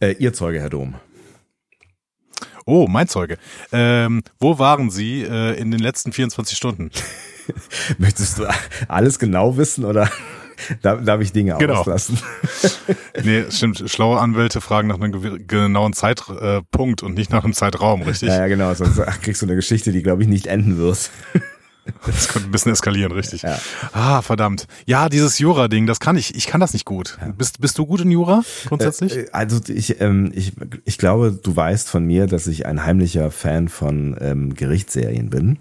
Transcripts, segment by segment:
Äh, ihr Zeuge, Herr Dom. Oh, mein Zeuge. Ähm, wo waren Sie äh, in den letzten 24 Stunden? Möchtest du alles genau wissen oder darf, darf ich Dinge genau. auslassen? nee, stimmt. Schlaue Anwälte fragen nach einem genauen Zeitpunkt und nicht nach einem Zeitraum, richtig? Ja, ja genau. Sonst kriegst du eine Geschichte, die, glaube ich, nicht enden wird. Das könnte ein bisschen eskalieren, richtig. Ja. Ah, verdammt. Ja, dieses Jura-Ding, das kann ich, ich kann das nicht gut. Ja. Bist, bist du gut in Jura grundsätzlich? Äh, also ich, ähm, ich, ich glaube, du weißt von mir, dass ich ein heimlicher Fan von ähm, Gerichtsserien bin.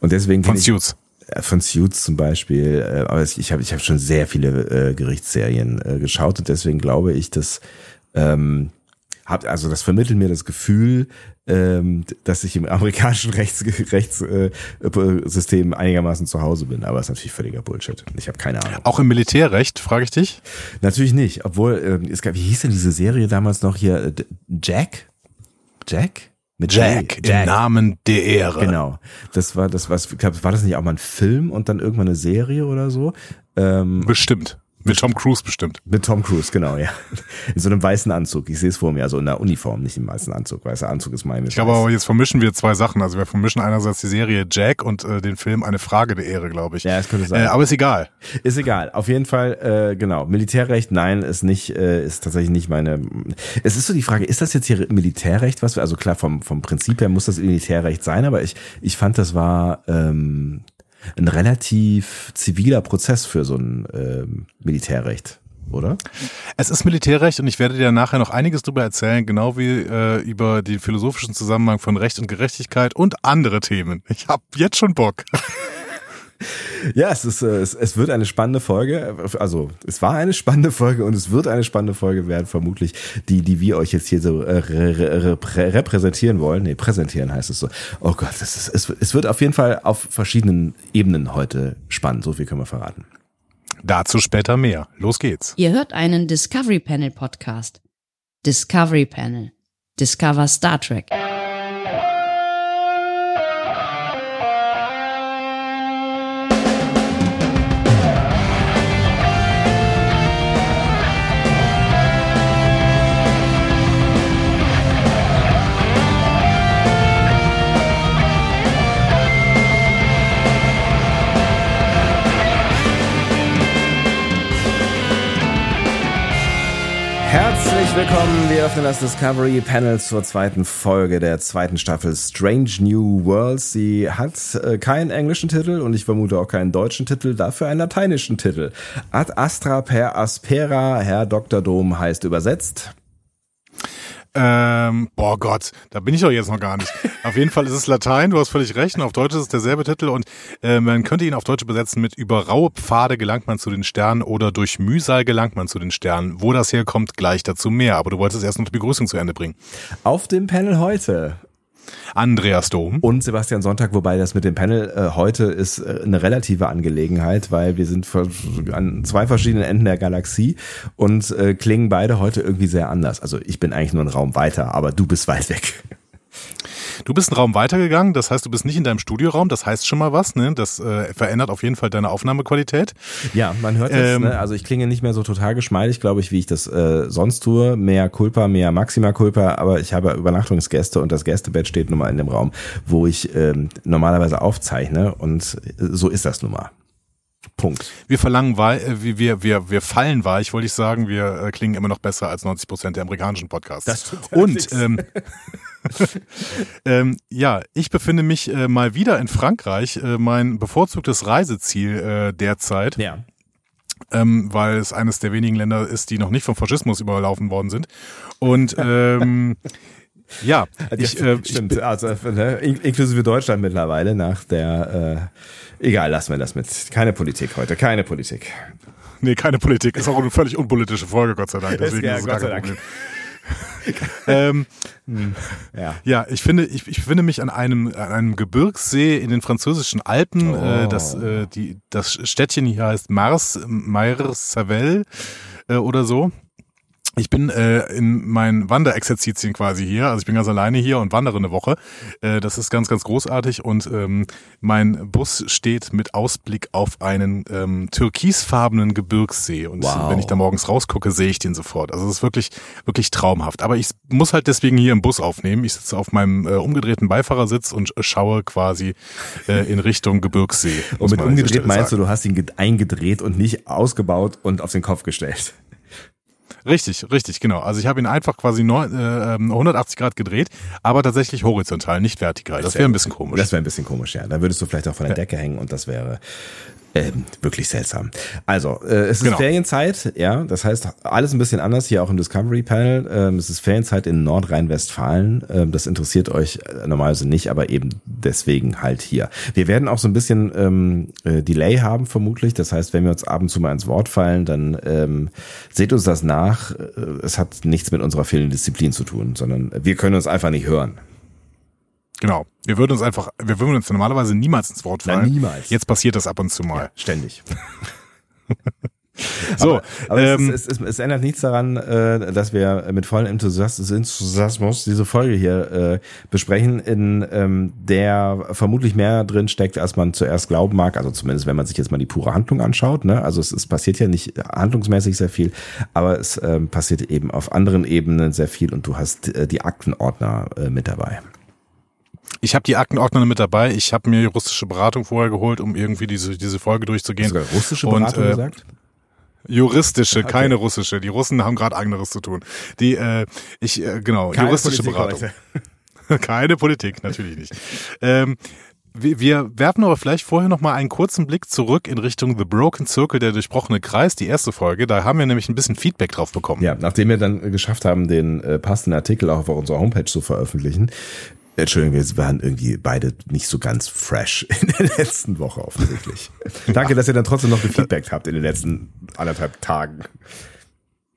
Und deswegen von Suits. Äh, von Suits zum Beispiel. Äh, aber ich habe ich hab schon sehr viele äh, Gerichtsserien äh, geschaut und deswegen glaube ich, dass ähm, hat also das vermittelt mir das Gefühl, ähm, dass ich im amerikanischen Rechtssystem Rechts, äh, System einigermaßen zu Hause bin. Aber das ist natürlich völliger Bullshit. Ich habe keine Ahnung. Auch im Militärrecht, frage ich dich? Natürlich nicht. Obwohl, äh, es gab, wie hieß denn diese Serie damals noch hier? Äh, Jack? Jack? Mit Jack, Jack, im Namen der Ehre. Genau. Das war das was war das nicht auch mal ein Film und dann irgendwann eine Serie oder so? Ähm, Bestimmt. Mit Tom Cruise bestimmt. Mit Tom Cruise, genau, ja. In so einem weißen Anzug. Ich sehe es vor mir, also in der Uniform, nicht im weißen Anzug. Weißer Anzug ist mein. Ich glaube aber jetzt vermischen wir zwei Sachen. Also wir vermischen einerseits die Serie Jack und äh, den Film Eine Frage der Ehre, glaube ich. Ja, es könnte sein. Äh, aber ist egal. Ist egal. Auf jeden Fall, äh, genau. Militärrecht, nein, ist nicht, äh, ist tatsächlich nicht meine. Es ist so die Frage, ist das jetzt hier Militärrecht, was wir, also klar, vom, vom Prinzip her muss das Militärrecht sein, aber ich, ich fand, das war, ähm, ein relativ ziviler Prozess für so ein ähm, Militärrecht oder? Es ist Militärrecht und ich werde dir nachher noch einiges darüber erzählen, genau wie äh, über den philosophischen Zusammenhang von Recht und Gerechtigkeit und andere Themen. Ich habe jetzt schon Bock. Ja, es ist, äh, es, es wird eine spannende Folge. Also, es war eine spannende Folge und es wird eine spannende Folge werden, vermutlich, die, die wir euch jetzt hier so äh, re, re, repräsentieren wollen. Nee, präsentieren heißt es so. Oh Gott, das ist, es, es wird auf jeden Fall auf verschiedenen Ebenen heute spannend. So viel können wir verraten. Dazu später mehr. Los geht's. Ihr hört einen Discovery Panel Podcast. Discovery Panel. Discover Star Trek. Wir öffnen das Discovery Panel zur zweiten Folge der zweiten Staffel Strange New Worlds. Sie hat äh, keinen englischen Titel und ich vermute auch keinen deutschen Titel, dafür einen lateinischen Titel. Ad Astra per Aspera, Herr Dr. Dom heißt übersetzt. Ähm, boah Gott, da bin ich doch jetzt noch gar nicht. auf jeden Fall ist es Latein, du hast völlig recht, und auf Deutsch ist es derselbe Titel und äh, man könnte ihn auf Deutsch übersetzen mit über raue Pfade gelangt man zu den Sternen oder durch Mühsal gelangt man zu den Sternen. Wo das herkommt, gleich dazu mehr, aber du wolltest erst noch die Begrüßung zu Ende bringen. Auf dem Panel heute Andreas Dom. Und Sebastian Sonntag, wobei das mit dem Panel äh, heute ist äh, eine relative Angelegenheit, weil wir sind an zwei verschiedenen Enden der Galaxie und äh, klingen beide heute irgendwie sehr anders. Also ich bin eigentlich nur ein Raum weiter, aber du bist weit weg. Du bist einen Raum weitergegangen, das heißt, du bist nicht in deinem Studioraum, das heißt schon mal was, ne? Das äh, verändert auf jeden Fall deine Aufnahmequalität. Ja, man hört es, ähm, ne? also ich klinge nicht mehr so total geschmeidig, glaube ich, wie ich das äh, sonst tue. Mehr Culpa, mehr Maxima Culpa, aber ich habe Übernachtungsgäste und das Gästebett steht nun mal in dem Raum, wo ich ähm, normalerweise aufzeichne und so ist das nun mal. Punkt. Wir verlangen weich, äh, wir, wir, wir fallen weich, wollte ich sagen. Wir äh, klingen immer noch besser als 90 Prozent der amerikanischen Podcasts. Das Und ähm, ähm, ja, ich befinde mich äh, mal wieder in Frankreich, äh, mein bevorzugtes Reiseziel äh, derzeit. Ja. Ähm, weil es eines der wenigen Länder ist, die noch nicht vom Faschismus überlaufen worden sind. Und ähm, ja, ich, äh, stimmt, ich, also ne, inklusive Deutschland mittlerweile nach der äh, egal, lassen wir das mit. Keine Politik heute, keine Politik. Nee, keine Politik. Ist auch eine völlig unpolitische Folge, Gott sei Dank. Deswegen ist, ja, ist es Gott sei Dank. Ähm, hm, ja. ja, ich finde, ich, ich finde mich an einem, an einem Gebirgssee in den französischen Alpen. Oh. Äh, das, äh, die, das Städtchen hier heißt Mars, Mars Savel äh, oder so. Ich bin äh, in meinen Wanderexerzitien quasi hier, also ich bin ganz alleine hier und wandere eine Woche. Äh, das ist ganz, ganz großartig und ähm, mein Bus steht mit Ausblick auf einen ähm, türkisfarbenen Gebirgssee und Wow. wenn ich da morgens rausgucke, sehe ich den sofort. Also es ist wirklich, wirklich traumhaft. Aber ich muss halt deswegen hier im Bus aufnehmen. Ich sitze auf meinem äh, umgedrehten Beifahrersitz und schaue quasi äh, in Richtung Gebirgssee. Und mit umgedreht meinst du, du hast ihn ge- eingedreht und nicht ausgebaut und auf den Kopf gestellt. Richtig, richtig, genau. Also ich habe ihn einfach quasi neun, äh, ähm, 180 Grad gedreht, aber tatsächlich horizontal, nicht vertikal. Das wäre ein bisschen komisch. Das wäre ein bisschen komisch, ja. Dann würdest du vielleicht auch von der Decke hängen und das wäre ähm, wirklich seltsam. Also, äh, es ist Genau. Ferienzeit, ja. Das heißt, alles ein bisschen anders hier auch im Discovery Panel. Ähm, es ist Ferienzeit in Nordrhein-Westfalen. Ähm, das interessiert euch äh, normalerweise nicht, aber eben deswegen halt hier. Wir werden auch so ein bisschen ähm, äh, Delay haben vermutlich. Das heißt, wenn wir uns ab und zu mal ins Wort fallen, dann ähm, seht uns das nach. Äh, Es hat nichts mit unserer fehlenden Disziplin zu tun, sondern wir können uns einfach nicht hören. Genau. Wir würden uns einfach, wir würden uns normalerweise niemals ins Wort Na, fallen. niemals. Jetzt passiert das ab und zu mal. Ständig. So, aber, aber ähm, es, es, es, es ändert nichts daran, äh, dass wir mit vollem Enthusiasmus, Enthusiasmus diese Folge hier äh, besprechen, in ähm, der vermutlich mehr drin steckt, als man zuerst glauben mag. Also zumindest, wenn man sich jetzt mal die pure Handlung anschaut. Ne? Also es, es passiert ja nicht handlungsmäßig sehr viel, aber es ähm, passiert eben auf anderen Ebenen sehr viel und du hast äh, die Aktenordner äh, mit dabei. Ich habe die Aktenordner mit dabei. Ich habe mir juristische Beratung vorher geholt, um irgendwie diese, diese Folge durchzugehen. Sogar russische Und, Beratung äh, gesagt? Juristische, keine russische. Die Russen haben gerade anderes zu tun. Die, äh, ich, äh, genau, Keine juristische Politik Beratung. Keine Politik, natürlich nicht. Ähm, wir, wir werfen aber vielleicht vorher noch mal einen kurzen Blick zurück in Richtung The Broken Circle, der durchbrochene Kreis, die erste Folge. Da haben wir nämlich ein bisschen Feedback drauf bekommen. Ja, nachdem wir dann geschafft haben, den äh, passenden Artikel auch auf unserer Homepage zu veröffentlichen. Entschuldigung, wir waren irgendwie beide nicht so ganz fresh in der letzten Woche offensichtlich. Danke, dass ihr dann trotzdem noch gefeedbackt habt in den letzten anderthalb Tagen.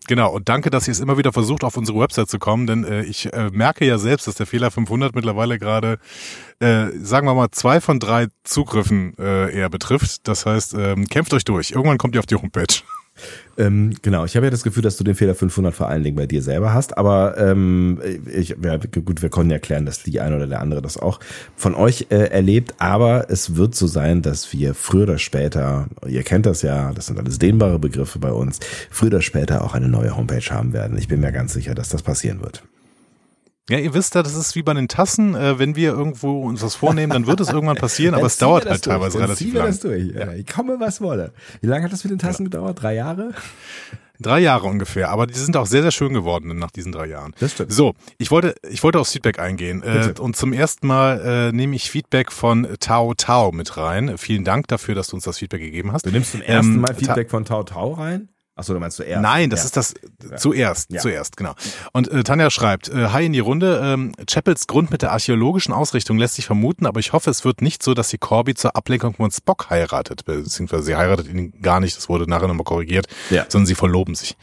Genau, und danke, dass ihr es immer wieder versucht, auf unsere Website zu kommen, denn äh, ich äh, merke ja selbst, dass der Fehler 500 mittlerweile gerade, äh, sagen wir mal, zwei von drei Zugriffen äh, eher betrifft. Das heißt, ähm, kämpft euch durch. Irgendwann kommt ihr auf die Homepage. Ähm, genau, ich habe ja das Gefühl, dass du den Fehler 500 vor allen Dingen bei dir selber hast, aber ähm, ich, ja, gut, wir konnten ja klären, dass die eine oder der andere das auch von euch äh, erlebt, aber es wird so sein, dass wir früher oder später, ihr kennt das ja, das sind alles dehnbare Begriffe bei uns, früher oder später auch eine neue Homepage haben werden. Ich bin mir ganz sicher, dass das passieren wird. Ja, ihr wisst ja, das ist wie bei den Tassen. Äh, wenn wir irgendwo uns was vornehmen, dann wird es irgendwann passieren, aber es dauert halt durch, teilweise dann relativ lang. das durch. Ja. Ich komme, was wolle. Wie lange hat das mit den Tassen gedauert? Drei Jahre? Drei Jahre ungefähr, aber die sind auch sehr, sehr schön geworden nach diesen drei Jahren. Das stimmt. So, ich wollte, ich wollte aufs Feedback eingehen. Äh, und zum ersten Mal äh, nehme ich Feedback von Tao Tao mit rein. Vielen Dank dafür, dass du uns das Feedback gegeben hast. Du nimmst zum ersten Ähm, Mal Ta- Feedback von Tau Tau rein? Achso, du meinst zuerst. Nein, das ja. ist das zuerst, Ja. zuerst, genau. Und äh, Tanja schreibt, äh, hi in die Runde, ähm, Chapels Grund mit der archäologischen Ausrichtung lässt sich vermuten, aber ich hoffe, es wird nicht so, dass sie Corby zur Ablenkung von Spock heiratet, beziehungsweise sie heiratet ihn gar nicht, das wurde nachher nochmal korrigiert, sondern sie verloben sich.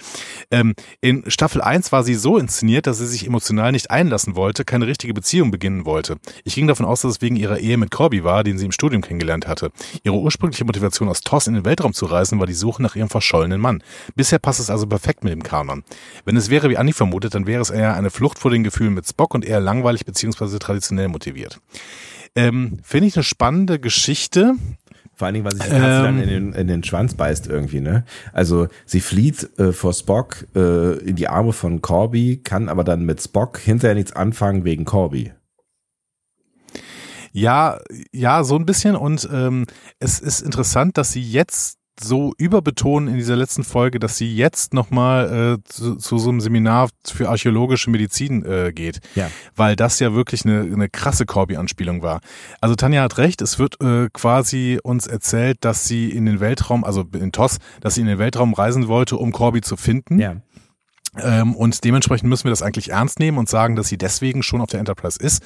Ähm, in Staffel 1 war sie so inszeniert, dass sie sich emotional nicht einlassen wollte, keine richtige Beziehung beginnen wollte. Ich ging davon aus, dass es wegen ihrer Ehe mit Corby war, den sie im Studium kennengelernt hatte. Ihre ursprüngliche Motivation aus TOS in den Weltraum zu reisen, war die Suche nach ihrem verschollenen Mann. Bisher passt es also perfekt mit dem Kanon. Wenn es wäre, wie Annie vermutet, dann wäre es eher eine Flucht vor den Gefühlen mit Spock und eher langweilig bzw. traditionell motiviert. Ähm, Finde ich eine spannende Geschichte. Vor allen Dingen, weil sich die Katze dann Ähm. in den, in den Schwanz beißt irgendwie, ne? Also sie flieht äh, vor Spock äh, in die Arme von Corby, kann aber dann mit Spock hinterher nichts anfangen wegen Corby. Ja, ja, so ein bisschen. Und ähm, es ist interessant, dass sie jetzt so überbetonen in dieser letzten Folge, dass sie jetzt nochmal äh, zu, zu so einem Seminar für archäologische Medizin äh, geht. Ja. Weil das ja wirklich eine, eine krasse Corby-Anspielung war. Also Tanja hat recht, es wird äh, quasi uns erzählt, dass sie in den Weltraum, also in TOS, dass sie in den Weltraum reisen wollte, um Corby zu finden. Ja. Ähm, und dementsprechend müssen wir das eigentlich ernst nehmen und sagen, dass sie deswegen schon auf der Enterprise ist.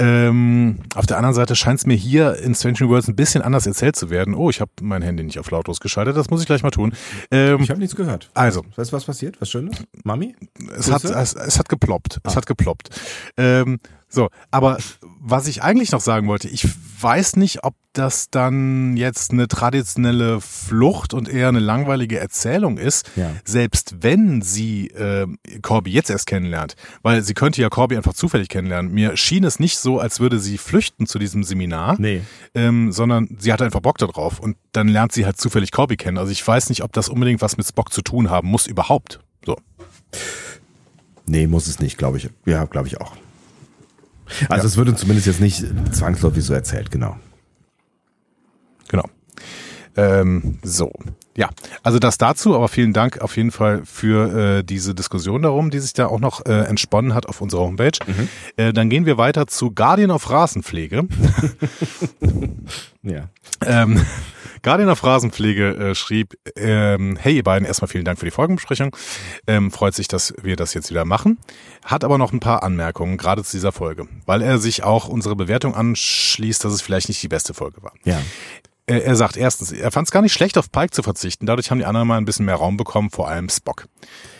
Ähm, auf der anderen Seite scheint es mir hier in Strange Worlds ein bisschen anders erzählt zu werden. Oh, ich habe mein Handy nicht auf lautlos geschaltet, das muss ich gleich mal tun. Ähm, Ich habe nichts gehört. Also. Weißt du, was passiert? Was Schönes? Mami? es, hat, es, es hat geploppt. Es hat geploppt. Ähm, So, aber was ich eigentlich noch sagen wollte, ich weiß nicht, ob das dann jetzt eine traditionelle Flucht und eher eine langweilige Erzählung ist, Ja. selbst wenn sie äh, Corby jetzt erst kennenlernt, weil sie könnte ja Corby einfach zufällig kennenlernen. Mir schien es nicht so, als würde sie flüchten zu diesem Seminar, Nee. ähm, sondern sie hat einfach Bock darauf und dann lernt sie halt zufällig Corby kennen. Also ich weiß nicht, ob das unbedingt was mit Spock zu tun haben muss überhaupt. So. Nee, muss es nicht, glaube ich. Ja, glaube ich auch. Also es wird uns zumindest jetzt nicht zwangsläufig so erzählt, genau. Genau. Ähm, so. Ja, also das dazu, aber vielen Dank auf jeden Fall für äh, diese Diskussion darum, die sich da auch noch äh, entsponnen hat auf unserer Homepage. Äh, dann gehen wir weiter zu Guardian of Rasenpflege. Ja. Ähm, Guardian of Rasenpflege äh, schrieb, ähm, hey ihr beiden, erstmal vielen Dank für die Folgenbesprechung. Ähm, freut sich, dass wir das jetzt wieder machen. Hat aber noch ein paar Anmerkungen, gerade zu dieser Folge, weil er sich auch unsere Bewertung anschließt, dass es vielleicht nicht die beste Folge war. Ja. Er, er sagt erstens, er fand es gar nicht schlecht, auf Pike zu verzichten. Dadurch haben die anderen mal ein bisschen mehr Raum bekommen, vor allem Spock.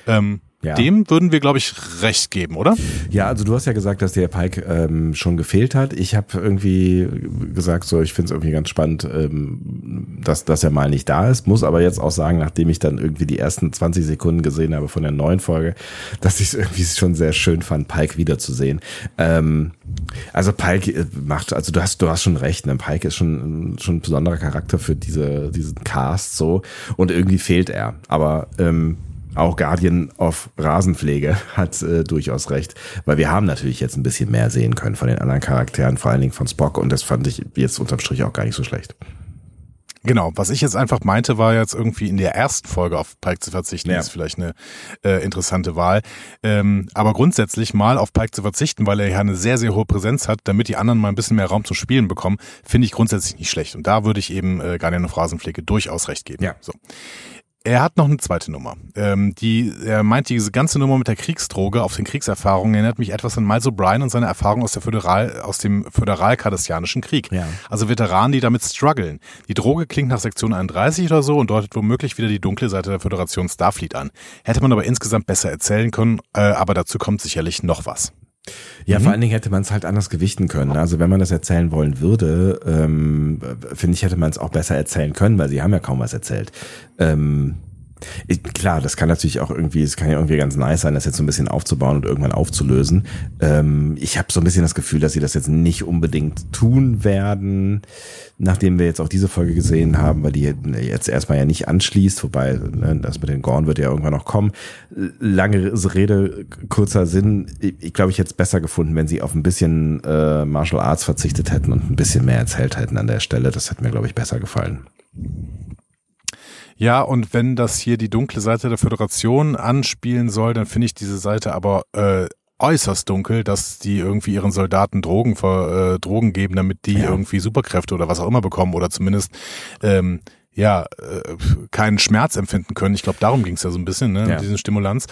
Ähm, Ja. Dem würden wir, glaube ich, recht geben, oder? Ja, also du hast ja gesagt, dass der Pike ähm, schon gefehlt hat. Ich habe irgendwie gesagt, so ich finde es irgendwie ganz spannend, ähm, dass, dass er mal nicht da ist. Muss aber jetzt auch sagen, nachdem ich dann irgendwie die ersten 20 Sekunden gesehen habe von der neuen Folge, dass ich es irgendwie schon sehr schön fand, Pike wiederzusehen. Ähm, also Pike äh, macht, also du hast, du hast schon recht, ne? Pike ist schon, schon ein besonderer Charakter für diese, diesen Cast so und irgendwie fehlt er. Aber ähm, auch Guardian of Rasenpflege hat äh, durchaus recht, weil wir haben natürlich jetzt ein bisschen mehr sehen können von den anderen Charakteren, vor allen Dingen von Spock und das fand ich jetzt unterm Strich auch gar nicht so schlecht. Genau, was ich jetzt einfach meinte, war jetzt irgendwie in der ersten Folge auf Pike zu verzichten, Ja. ist vielleicht eine äh, interessante Wahl. Ähm, aber grundsätzlich mal auf Pike zu verzichten, weil er ja eine sehr, sehr hohe Präsenz hat, damit die anderen mal ein bisschen mehr Raum zum Spielen bekommen, finde ich grundsätzlich nicht schlecht. Und da würde ich eben äh, Guardian of Rasenpflege durchaus recht geben. Ja. So. Er hat noch eine zweite Nummer. Ähm, die, er meint, diese ganze Nummer mit der Kriegsdroge auf den Kriegserfahrungen erinnert mich etwas an Miles O'Brien und seine Erfahrung aus, der Föderal, aus dem föderal-kardassianischen Krieg. Ja. Also Veteranen, die damit strugglen. Die Droge klingt nach Sektion 31 oder so und deutet womöglich wieder die dunkle Seite der Föderation Starfleet an. Hätte man aber insgesamt besser erzählen können, äh, aber dazu kommt sicherlich noch was. Ja, vor allen Dingen hätte man es halt anders gewichten können. Also wenn man das erzählen wollen würde, ähm, finde ich, hätte man es auch besser erzählen können, weil sie haben ja kaum was erzählt. Ähm, ich, klar, das kann natürlich auch irgendwie, es kann ja irgendwie ganz nice sein, das jetzt so ein bisschen aufzubauen und irgendwann aufzulösen. Ähm, ich habe so ein bisschen das Gefühl, dass sie das jetzt nicht unbedingt tun werden, nachdem wir jetzt auch diese Folge gesehen haben, weil die jetzt erstmal ja nicht anschließt, wobei ne, das mit den Gorn wird ja irgendwann noch kommen. Lange Rede, kurzer Sinn. Ich, glaube, ich hätte es besser gefunden, wenn sie auf ein bisschen äh, Martial Arts verzichtet hätten und ein bisschen mehr erzählt hätten an der Stelle. Das hätte mir, glaube ich, besser gefallen. Ja, und wenn das hier die dunkle Seite der Föderation anspielen soll, dann finde ich diese Seite aber äh, äußerst dunkel, dass die irgendwie ihren Soldaten Drogen, ver, äh, Drogen geben, damit die Ja. irgendwie Superkräfte oder was auch immer bekommen oder zumindest ähm, ja äh, keinen Schmerz empfinden können. Ich glaube, darum ging es ja so ein bisschen, ne, Ja. mit diesen Stimulanz.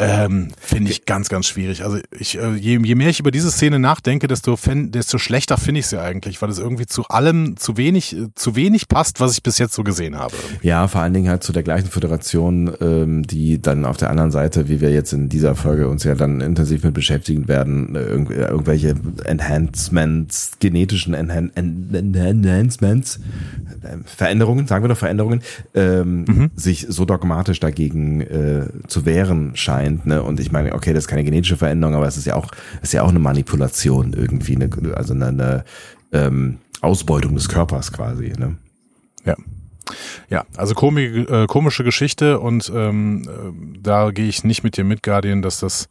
Ähm, Finde ich ganz, ganz schwierig. Also ich, äh, je, je mehr ich über diese Szene nachdenke, desto, fänd- desto schlechter finde ich sie eigentlich, weil es irgendwie zu allem zu wenig, äh, zu wenig passt, was ich bis jetzt so gesehen habe. Ja, vor allen Dingen halt zu der gleichen Föderation, ähm, die dann auf der anderen Seite, wie wir jetzt in dieser Folge uns ja dann intensiv mit beschäftigen werden, äh, irgendw- irgendwelche Enhancements, genetischen Enhan En- En- Enhancements, äh, Veränderungen, sagen wir doch Veränderungen, ähm, sich so dogmatisch dagegen äh, zu wehren scheint. Ne? Und ich meine, okay, das ist keine genetische Veränderung, aber es ist ja auch, ist ja auch eine Manipulation irgendwie, eine, also eine, eine ähm, Ausbeutung des Körpers quasi. Ne? Ja. Ja, also komische, äh, komische Geschichte und ähm, äh, da gehe ich nicht mit dir mit, Guardian, dass das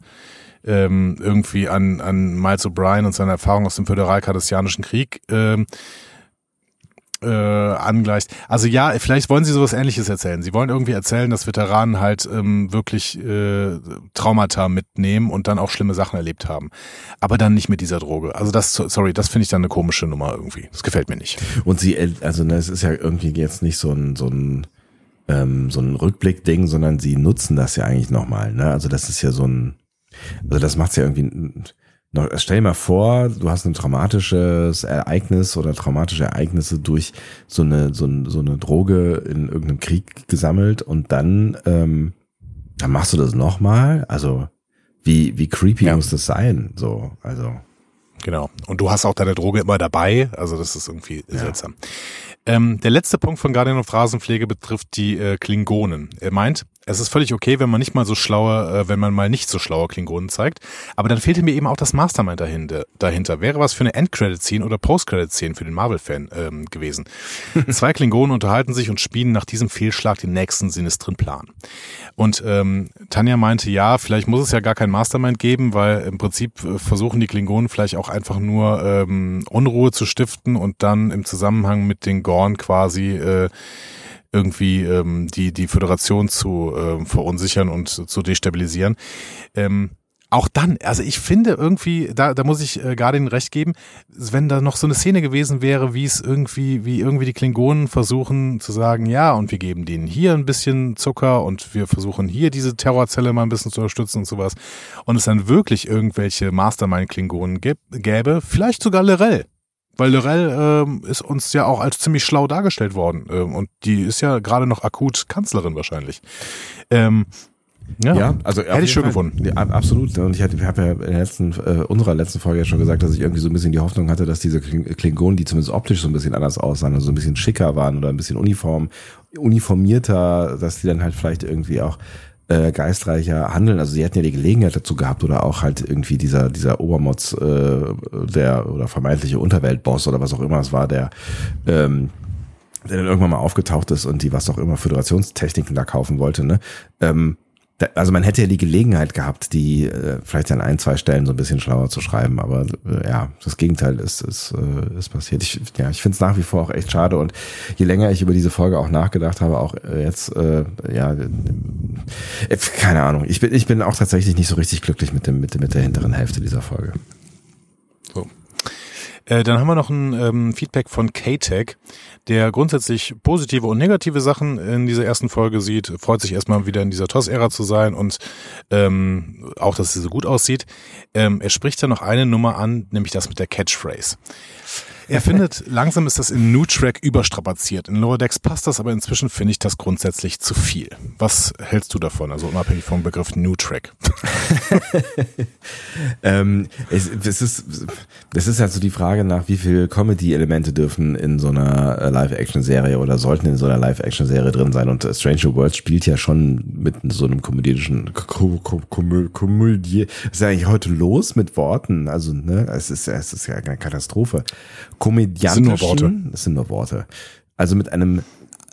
ähm, irgendwie an, an Miles O'Brien und seine Erfahrung aus dem föderal-kardassianischen Krieg ähm, äh, angleicht. Also ja, vielleicht wollen sie sowas ähnliches erzählen. Sie wollen irgendwie erzählen, dass Veteranen halt ähm, wirklich äh, Traumata mitnehmen und dann auch schlimme Sachen erlebt haben. Aber dann nicht mit dieser Droge. Also das, sorry, das finde ich dann eine komische Nummer irgendwie. Das gefällt mir nicht. Und sie, äh, also ne, es ist ja irgendwie jetzt nicht so ein, so ein, ähm, so ein Rückblick-Ding, sondern sie nutzen das ja eigentlich nochmal. Ne? Also das ist ja so ein, also das macht's ja irgendwie. Noch, stell dir mal vor, du hast ein traumatisches Ereignis oder traumatische Ereignisse durch so eine so, ein, so eine Droge in irgendeinem Krieg gesammelt und dann ähm, dann machst du das nochmal. Also wie wie creepy Ja. muss das sein? So also Genau. Und du hast auch deine Droge immer dabei. Also das ist irgendwie ja. seltsam. Ähm, der letzte Punkt von Guardian of Rasenpflege betrifft die äh, Klingonen. Er meint, es ist völlig okay, wenn man nicht mal so schlaue, äh, wenn man mal nicht so schlaue Klingonen zeigt. Aber dann fehlte mir eben auch das Mastermind dahinter. dahinter. Wäre was für eine Endcredit-Scene oder Post-Credit-Scene für den Marvel-Fan ähm, gewesen. Zwei Klingonen unterhalten sich und spielen nach diesem Fehlschlag den nächsten sinistren Plan. Und ähm, Tanja meinte, ja, vielleicht muss es ja gar kein Mastermind geben, weil im Prinzip äh, versuchen die Klingonen vielleicht auch einfach nur ähm, Unruhe zu stiften und dann im Zusammenhang mit den Gorn quasi äh, irgendwie ähm, die, die Föderation zu äh, verunsichern und zu destabilisieren. Ähm, auch dann, also ich finde irgendwie, da, da muss ich äh, Guardian recht geben, wenn da noch so eine Szene gewesen wäre, wie es irgendwie, wie irgendwie die Klingonen versuchen zu sagen, ja, und wir geben denen hier ein bisschen Zucker und wir versuchen hier diese Terrorzelle mal ein bisschen zu unterstützen und sowas. Und es dann wirklich irgendwelche Mastermind-Klingonen gäbe, vielleicht sogar Lorel, weil Lorel ähm, ist uns ja auch als ziemlich schlau dargestellt worden. Ähm, und die ist ja gerade noch akut Kanzlerin wahrscheinlich. Ähm, ja, ja, also hätte ich schön Fall, gefunden. Ja, absolut. Und ich habe ja in der letzten, äh, unserer letzten Folge ja schon gesagt, dass ich irgendwie so ein bisschen die Hoffnung hatte, dass diese Klingonen, die zumindest optisch so ein bisschen anders aussahen und so ein bisschen schicker waren oder ein bisschen uniform, uniformierter, dass die dann halt vielleicht irgendwie auch äh, geistreicher handeln. Also sie hätten ja die Gelegenheit dazu gehabt oder auch halt irgendwie dieser dieser Obermods äh, der oder vermeintliche Unterweltboss oder was auch immer es war, der ähm, der dann irgendwann mal aufgetaucht ist und die was auch immer Föderationstechniken da kaufen wollte, ne? Ähm, also man hätte ja die Gelegenheit gehabt, die äh, vielleicht an ein, zwei Stellen so ein bisschen schlauer zu schreiben, aber äh, ja, das Gegenteil ist, ist, äh, ist passiert. Ich, ja, ich finde es nach wie vor auch echt schade und je länger ich über diese Folge auch nachgedacht habe, auch äh, jetzt, äh, ja, äh, keine Ahnung. Ich bin, ich bin auch tatsächlich nicht so richtig glücklich mit dem, mit, mit der hinteren Hälfte dieser Folge. Äh, dann haben wir noch ein ähm, Feedback von K-Tech der grundsätzlich positive und negative Sachen in dieser ersten Folge sieht, freut sich erstmal wieder in dieser TOS-Ära zu sein und ähm, auch, dass sie so gut aussieht. Ähm, er spricht da noch eine Nummer an, nämlich das mit der Catchphrase. Er findet, langsam ist das in New Track überstrapaziert. In Lower Decks passt das, aber inzwischen finde ich das grundsätzlich zu viel. Was hältst du davon, also unabhängig vom Begriff New Track? ähm, es, es, ist, es ist halt so die Frage nach, wie viel Comedy-Elemente dürfen in so einer äh, Live-Action-Serie oder sollten in so einer Live-Action-Serie drin sein. Und Stranger Worlds spielt ja schon mit so einem komödischen Komödie. Was ist eigentlich heute los mit Worten? Also, ne, es ist, es ist ja eine Katastrophe komödiantischen, das sind nur Worte. Das sind nur Worte. Also mit einem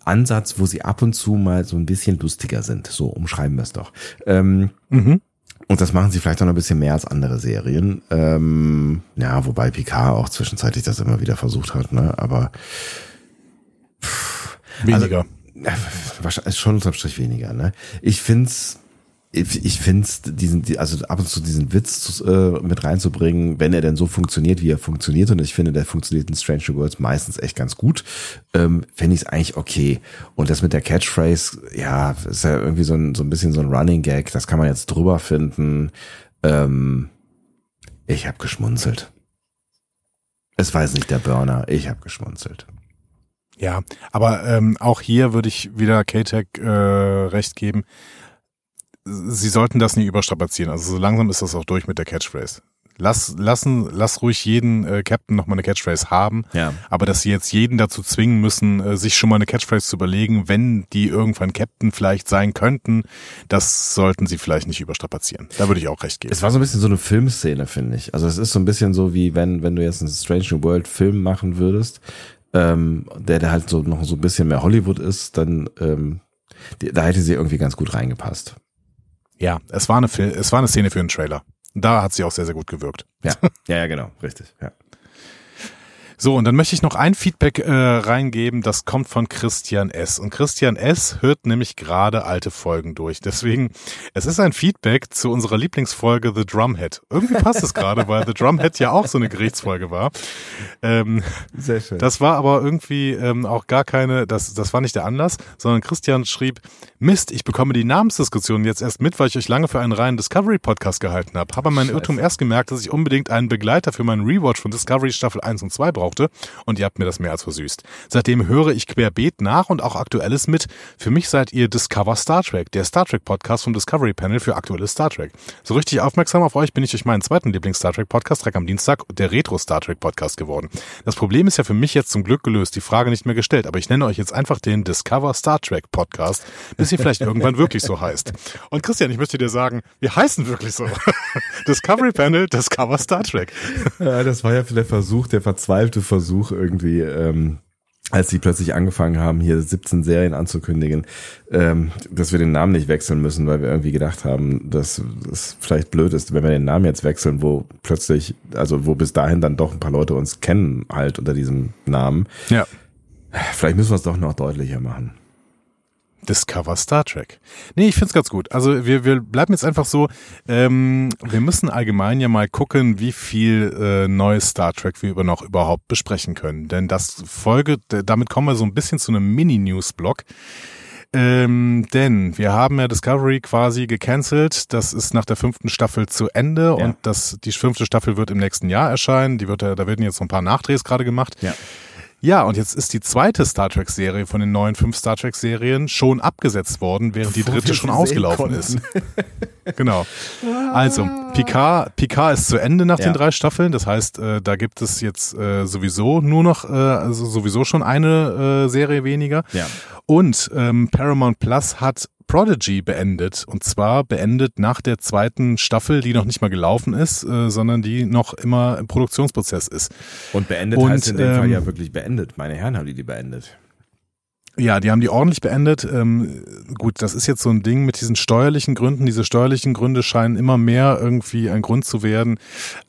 Ansatz, wo sie ab und zu mal so ein bisschen lustiger sind. So umschreiben wir es doch. Ähm, mhm. Und das machen sie vielleicht auch noch ein bisschen mehr als andere Serien. Ähm, ja, wobei Picard auch zwischenzeitlich das immer wieder versucht hat, ne? Aber pff, weniger. Also, wahrscheinlich schon unterm Strich weniger, ne? Ich find's ich finde diesen, also ab und zu diesen Witz äh, mit reinzubringen, wenn er denn so funktioniert, wie er funktioniert, und ich finde, der funktioniert in Stranger Worlds meistens echt ganz gut, ähm, fände ich es eigentlich okay. Und das mit der Catchphrase, ja, ist ja irgendwie so ein, so ein bisschen so ein Running Gag, das kann man jetzt drüber finden. Ähm, ich habe geschmunzelt. Es weiß nicht der Burner, ich habe geschmunzelt. Ja, aber ähm, auch hier würde ich wieder K-Tech äh, recht geben sie sollten das nie überstrapazieren. Also so langsam ist das auch durch mit der Catchphrase. Lass, lassen, lass ruhig jeden äh, Captain noch mal eine Catchphrase haben. Ja. Aber dass sie jetzt jeden dazu zwingen müssen, äh, sich schon mal eine Catchphrase zu überlegen, wenn die irgendwann Captain vielleicht sein könnten, das sollten sie vielleicht nicht überstrapazieren. Da würde ich auch recht geben. Es war so ein bisschen so eine Filmszene, finde ich. Also es ist so ein bisschen so wie wenn, wenn du jetzt einen Strange New World Film machen würdest, ähm, der, der halt so noch so ein bisschen mehr Hollywood ist, dann ähm, da hätte sie irgendwie ganz gut reingepasst. Ja, es war eine, es war eine Szene für einen Trailer. Da hat sie auch sehr, sehr gut gewirkt. Ja, ja, ja genau, richtig. Ja. So, und dann möchte ich noch ein Feedback äh, reingeben, das kommt von Christian S. Und Christian S. hört nämlich gerade alte Folgen durch. Deswegen, es ist ein Feedback zu unserer Lieblingsfolge The Drumhead. Irgendwie passt es gerade, weil The Drumhead ja auch so eine Gerichtsfolge war. Ähm, Sehr schön. Das war aber irgendwie ähm, auch gar keine, das, das war nicht der Anlass, sondern Christian schrieb, Mist, ich bekomme die Namensdiskussion jetzt erst mit, weil ich euch lange für einen reinen Discovery-Podcast gehalten habe. Habe meinen Irrtum erst gemerkt, dass ich unbedingt einen Begleiter für meinen Rewatch von Discovery Staffel 1 und 2 brauche brauchte und ihr habt mir das mehr als versüßt. Seitdem höre ich querbeet nach und auch Aktuelles mit. Für mich seid ihr Discover Star Trek, der Star Trek Podcast vom Discovery Panel für aktuelles Star Trek. So richtig aufmerksam auf euch bin ich durch meinen zweiten Lieblings-Star Trek Podcast, Trek am Dienstag, der Retro Star Trek Podcast geworden. Das Problem ist ja für mich jetzt zum Glück gelöst, die Frage nicht mehr gestellt, aber ich nenne euch jetzt einfach den Discover Star Trek Podcast, bis ihr vielleicht irgendwann wirklich so heißt. Und Christian, ich möchte dir sagen, wir heißen wirklich so. Discovery Panel, Discover Star Trek. Ja, das war ja der Versuch, der verzweifelte Versuch irgendwie, ähm, als sie plötzlich angefangen haben, hier 17 Serien anzukündigen, ähm, dass wir den Namen nicht wechseln müssen, weil wir irgendwie gedacht haben, dass es vielleicht blöd ist, wenn wir den Namen jetzt wechseln, wo plötzlich, also wo bis dahin dann doch ein paar Leute uns kennen halt unter diesem Namen. Ja. Vielleicht müssen wir es doch noch deutlicher machen. Discover Star Trek. Nee, ich find's ganz gut. Also wir, wir bleiben jetzt einfach so, ähm, wir müssen allgemein ja mal gucken, wie viel äh, neues Star Trek wir noch überhaupt besprechen können. Denn das Folge, damit kommen wir so ein bisschen zu einem Mini-News-Block. Ähm, denn wir haben ja Discovery quasi gecancelt. Das ist nach der fünften Staffel zu Ende Ja. und das, die fünfte Staffel wird im nächsten Jahr erscheinen. Die wird, da werden jetzt noch ein paar Nachdrehs gerade gemacht. Ja. Ja, und jetzt ist die zweite Star Trek-Serie von den neuen fünf Star Trek-Serien schon abgesetzt worden, während die dritte schon ausgelaufen konnten. ist. genau. Also, Picard, Picard ist zu Ende nach Ja. den drei Staffeln. Das heißt, äh, da gibt es jetzt äh, sowieso nur noch, äh, also sowieso schon eine äh, Serie weniger. Ja. Und ähm, Paramount Plus hat Prodigy beendet. Und zwar beendet nach der zweiten Staffel, die noch nicht mal gelaufen ist, äh, sondern die noch immer im Produktionsprozess ist. Und beendet Und, heißt in dem Fall ähm, ja wirklich beendet. Meine Herren haben die die beendet. Ja, die haben die ordentlich beendet. Ähm, gut, das ist jetzt so ein Ding mit diesen steuerlichen Gründen. Diese steuerlichen Gründe scheinen immer mehr irgendwie ein Grund zu werden,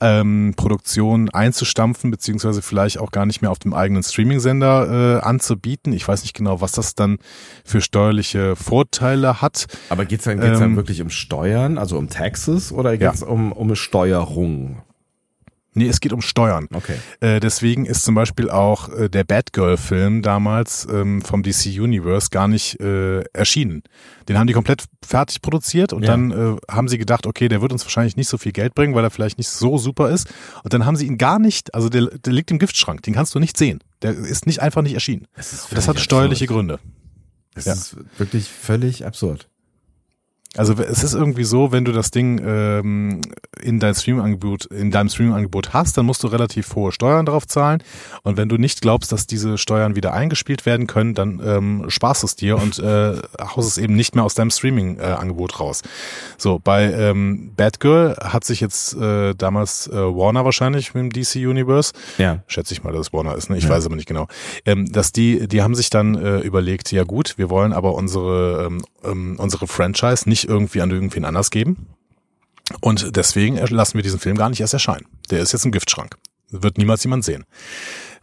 ähm, Produktion einzustampfen, beziehungsweise vielleicht auch gar nicht mehr auf dem eigenen Streaming-Sender äh, anzubieten. Ich weiß nicht genau, was das dann für steuerliche Vorteile hat. Aber geht's dann, geht's dann Ähm, wirklich um Steuern, also um Taxes oder Ja. geht's um, um Steuerung? Nee, es geht um Steuern. Okay. Äh, deswegen ist zum Beispiel auch äh, der Batgirl-Film damals ähm, vom DC Universe gar nicht äh, erschienen. Den haben die komplett fertig produziert und Ja. dann äh, haben sie gedacht, okay, der wird uns wahrscheinlich nicht so viel Geld bringen, weil er vielleicht nicht so super ist. Und dann haben sie ihn gar nicht, also der, der liegt im Giftschrank, den kannst du nicht sehen. Der ist nicht einfach nicht erschienen. Das, das hat steuerliche Gründe. Das Ja. ist wirklich völlig absurd. Also es ist irgendwie so, wenn du das Ding ähm, in dein Streaming-Angebot, in deinem Streaming-Angebot hast, dann musst du relativ hohe Steuern drauf zahlen. Und wenn du nicht glaubst, dass diese Steuern wieder eingespielt werden können, dann ähm, sparst du es dir und äh, haust es eben nicht mehr aus deinem Streaming-Angebot raus. So, bei ähm, Batgirl hat sich jetzt äh, damals äh, Warner wahrscheinlich mit dem DC Universe Ja. schätze ich mal, dass es Warner ist, ne? ich Ja. weiß aber nicht genau, ähm, dass die, die haben sich dann äh, überlegt, ja gut, wir wollen aber unsere, ähm, ähm, unsere Franchise nicht irgendwie an irgendwen anders geben. Und deswegen lassen wir diesen Film gar nicht erst erscheinen. Der ist jetzt im Giftschrank. Wird niemals jemand sehen.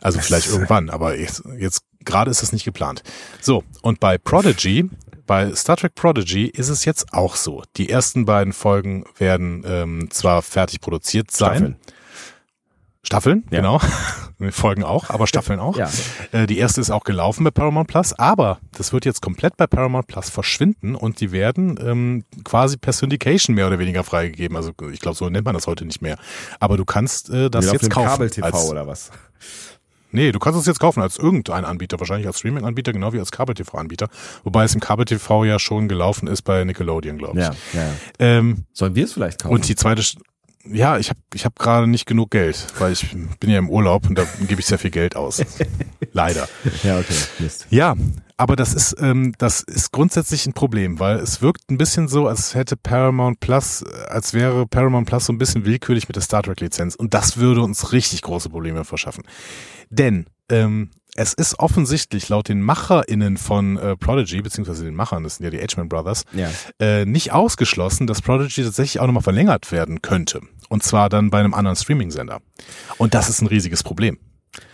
Also vielleicht irgendwann, aber jetzt, jetzt gerade ist es nicht geplant. So, und bei Prodigy, bei Star Trek Prodigy ist es jetzt auch so. Die ersten beiden Folgen werden ähm, zwar fertig produziert sein. Staffeln. Staffeln, Ja. genau. Folgen auch, aber Staffeln auch. Ja. Äh, die erste ist auch gelaufen bei Paramount Plus, aber das wird jetzt komplett bei Paramount Plus verschwinden und die werden ähm, quasi per Syndication mehr oder weniger freigegeben. Also ich glaube, so nennt man das heute nicht mehr. Aber du kannst äh, das jetzt kaufen. Kabel-TV als, oder was? Nee, du kannst es jetzt kaufen als irgendein Anbieter, wahrscheinlich als Streaming-Anbieter, genau wie als Kabel-TV-Anbieter. Wobei es im Kabel-TV ja schon gelaufen ist bei Nickelodeon, glaube ich. Ja, ja. Ähm, Sollen wir es vielleicht kaufen? und die zweite, ja, ich habe ich hab gerade nicht genug Geld, weil ich bin ja im Urlaub und da gebe ich sehr viel Geld aus. Leider. ja, okay. Mist. Ja, aber das ist, ähm, das ist grundsätzlich ein Problem, weil es wirkt ein bisschen so, als hätte Paramount Plus, äh, als wäre Paramount Plus so ein bisschen willkürlich mit der Star Trek Lizenz und das würde uns richtig große Probleme verschaffen. Denn ähm, es ist offensichtlich laut den MacherInnen von äh, Prodigy, beziehungsweise den Machern, das sind ja die H-Man Brothers, Ja. äh, nicht ausgeschlossen, dass Prodigy tatsächlich auch nochmal verlängert werden könnte. Und zwar dann bei einem anderen Streaming-Sender. Und das ist ein riesiges Problem.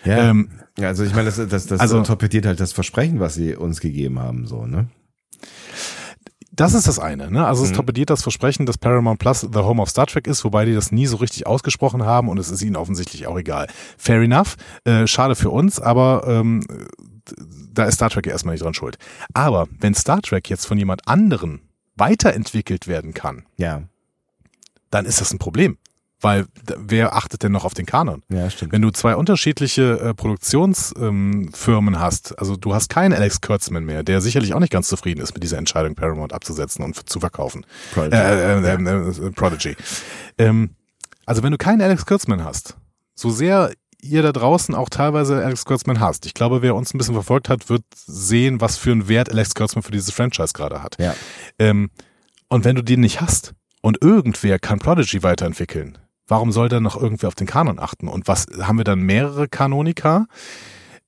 Ja. Ähm, ja, also ich meine, das, das, das also- torpediert halt das Versprechen, was sie uns gegeben haben, so, ne? Das ist das eine. Ne? Also es Mhm. torpediert das Versprechen, dass Paramount Plus The Home of Star Trek ist, wobei die das nie so richtig ausgesprochen haben und es ist ihnen offensichtlich auch egal. Fair enough. Äh, schade für uns, aber ähm, da ist Star Trek ja erstmal nicht dran schuld. Aber wenn Star Trek jetzt von jemand anderen weiterentwickelt werden kann, Ja. dann ist das ein Problem. Weil wer achtet denn noch auf den Kanon? Ja, stimmt. Wenn du zwei unterschiedliche äh, Produktionsfirmen ähm, hast, also du hast keinen Alex Kurtzman mehr, der sicherlich auch nicht ganz zufrieden ist mit dieser Entscheidung, Paramount abzusetzen und zu verkaufen. Prodigy. Äh, äh, äh, äh, Prodigy. Ähm, also wenn du keinen Alex Kurtzman hast, so sehr ihr da draußen auch teilweise Alex Kurtzman hasst. Ich glaube, wer uns ein bisschen verfolgt hat, wird sehen, was für einen Wert Alex Kurtzman für dieses Franchise gerade hat. Ja. Ähm, und wenn du den nicht hast und irgendwer kann Prodigy weiterentwickeln, warum soll dann noch irgendwer auf den Kanon achten? Und was haben wir dann mehrere Kanonika?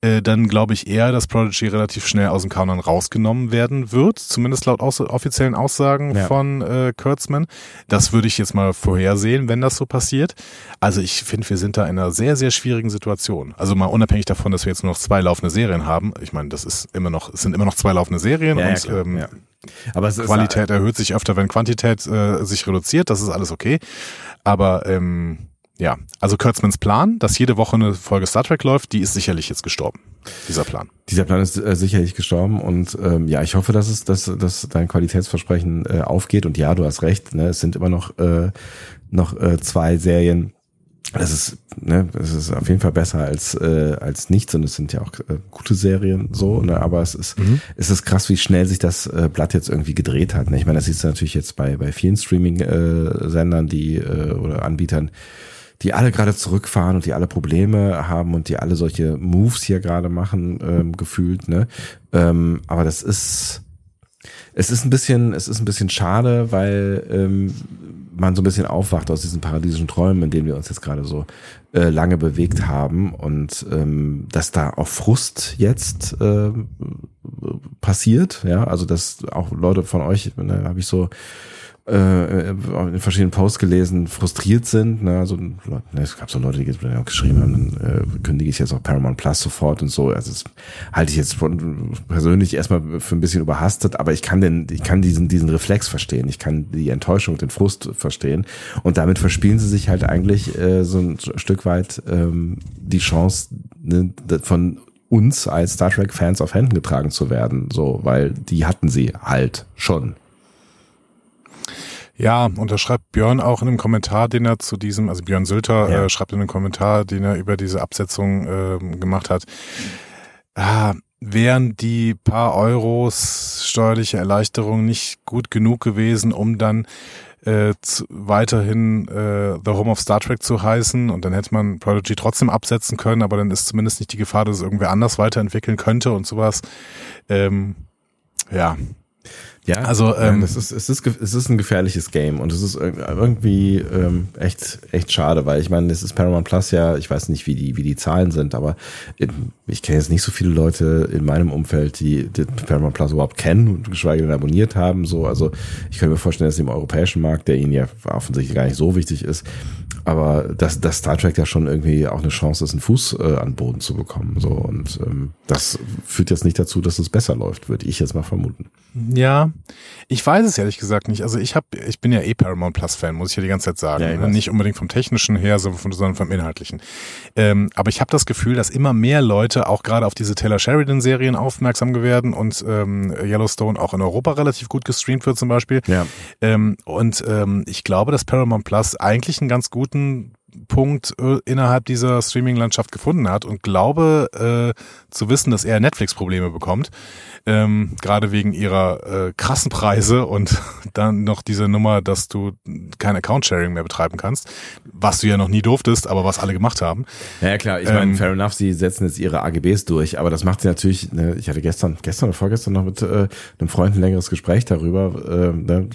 Äh, dann glaube ich eher, dass Prodigy relativ schnell aus dem Kanon rausgenommen werden wird, zumindest laut aus offiziellen Aussagen Ja. von äh, Kurtzman. Das würde ich jetzt mal vorhersehen, wenn das so passiert. Also ich finde, wir sind da in einer sehr, sehr schwierigen Situation. Also mal unabhängig davon, dass wir jetzt nur noch zwei laufende Serien haben. Ich meine, das ist immer noch, es sind immer noch zwei laufende Serien Ja, und ähm, ja. Aber es ist Qualität erhöht sich öfter, wenn Quantität äh, sich reduziert. Das ist alles okay. Aber ähm, ja, also Kurtzmans Plan, dass jede Woche eine Folge Star Trek läuft, die ist sicherlich jetzt gestorben. Dieser Plan. Dieser Plan ist äh, sicherlich gestorben und ähm, ja, ich hoffe, dass es, dass, dass dein Qualitätsversprechen äh, aufgeht und ja, du hast recht, ne, es sind immer noch äh, noch äh, zwei Serien. Das ist, ne, das ist auf jeden Fall besser als äh, als nichts und es sind ja auch äh, gute Serien so, ne, aber es ist es ist krass, wie schnell sich das äh, Blatt jetzt irgendwie gedreht hat. Ne? Ich meine, das siehst du natürlich jetzt bei bei vielen Streaming äh, Sendern, die äh, oder Anbietern, die alle gerade zurückfahren und die alle Probleme haben und die alle solche Moves hier gerade machen, ähm, gefühlt, ne? Ähm, aber das ist, es ist ein bisschen, es ist ein bisschen schade, weil ähm, man so ein bisschen aufwacht aus diesen paradiesischen Träumen, in denen wir uns jetzt gerade so äh, lange bewegt haben und ähm, dass da auch Frust jetzt äh, passiert, ja, also dass auch Leute von euch, ne, habe ich so äh, in verschiedenen Posts gelesen, frustriert sind. Ne? Also, ne, es gab so Leute, die auch geschrieben haben, dann äh, kündige ich jetzt auch Paramount Plus sofort und so. Also das halte ich jetzt von, persönlich erstmal für ein bisschen überhastet, aber ich kann den, ich kann diesen, diesen Reflex verstehen. Ich kann die Enttäuschung, den Frust verstehen. Und damit verspielen sie sich halt eigentlich äh, so ein Stück weit ähm, die Chance ne, von uns als Star Trek Fans auf Händen getragen zu werden, so, weil die hatten sie halt schon. Ja, und da schreibt Björn auch in einem Kommentar, den er zu diesem, also Björn Sülter Ja. äh, schreibt in einem Kommentar, den er über diese Absetzung ähm, gemacht hat, ah, wären die paar Euros steuerliche Erleichterung nicht gut genug gewesen, um dann äh, zu, weiterhin äh, The Home of Star Trek zu heißen und dann hätte man Prodigy trotzdem absetzen können, aber dann ist zumindest nicht die Gefahr, dass es irgendwer anders weiterentwickeln könnte und sowas. Ähm, ja, Ja, Also, ähm, es ist, es ist, es ist ein gefährliches Game und es ist irg- irgendwie ähm, echt, echt schade, weil ich meine, es ist Paramount Plus ja, ich weiß nicht, wie die, wie die Zahlen sind, aber ähm, ich kenne jetzt nicht so viele Leute in meinem Umfeld, die, die Paramount Plus überhaupt kennen und geschweige denn abonniert haben. So, also ich könnte mir vorstellen, dass im europäischen Markt, der ihnen ja offensichtlich gar nicht so wichtig ist, aber dass, dass Star Trek ja schon irgendwie auch eine Chance ist, einen Fuß äh, an Boden zu bekommen. So und ähm, das führt jetzt nicht dazu, dass es besser läuft, würde ich jetzt mal vermuten. Ja, ich weiß es ehrlich gesagt nicht. Also ich habe, ich bin ja eh Paramount Plus Fan, muss ich ja die ganze Zeit sagen. Ja, Ne? nicht unbedingt vom technischen her, sondern vom, sondern vom inhaltlichen. Ähm, aber ich habe das Gefühl, dass immer mehr Leute auch gerade auf diese Taylor Sheridan Serien aufmerksam werden und ähm, Yellowstone auch in Europa relativ gut gestreamt wird zum Beispiel. Ja. Ähm, und ähm, ich glaube, dass Paramount Plus eigentlich einen ganz guten Punkt äh, innerhalb dieser Streaming-Landschaft gefunden hat und glaube äh, zu wissen, dass er Netflix-Probleme bekommt, ähm, gerade wegen ihrer äh, krassen Preise und dann noch diese Nummer, dass du kein Account-Sharing mehr betreiben kannst, was du ja noch nie durftest, aber was alle gemacht haben. Ja, klar, ich Ähm, meine, fair enough, sie setzen jetzt ihre AGBs durch, aber das macht sie natürlich, ne, ich hatte gestern, gestern oder vorgestern noch mit äh, einem Freund ein längeres Gespräch darüber, äh, ne,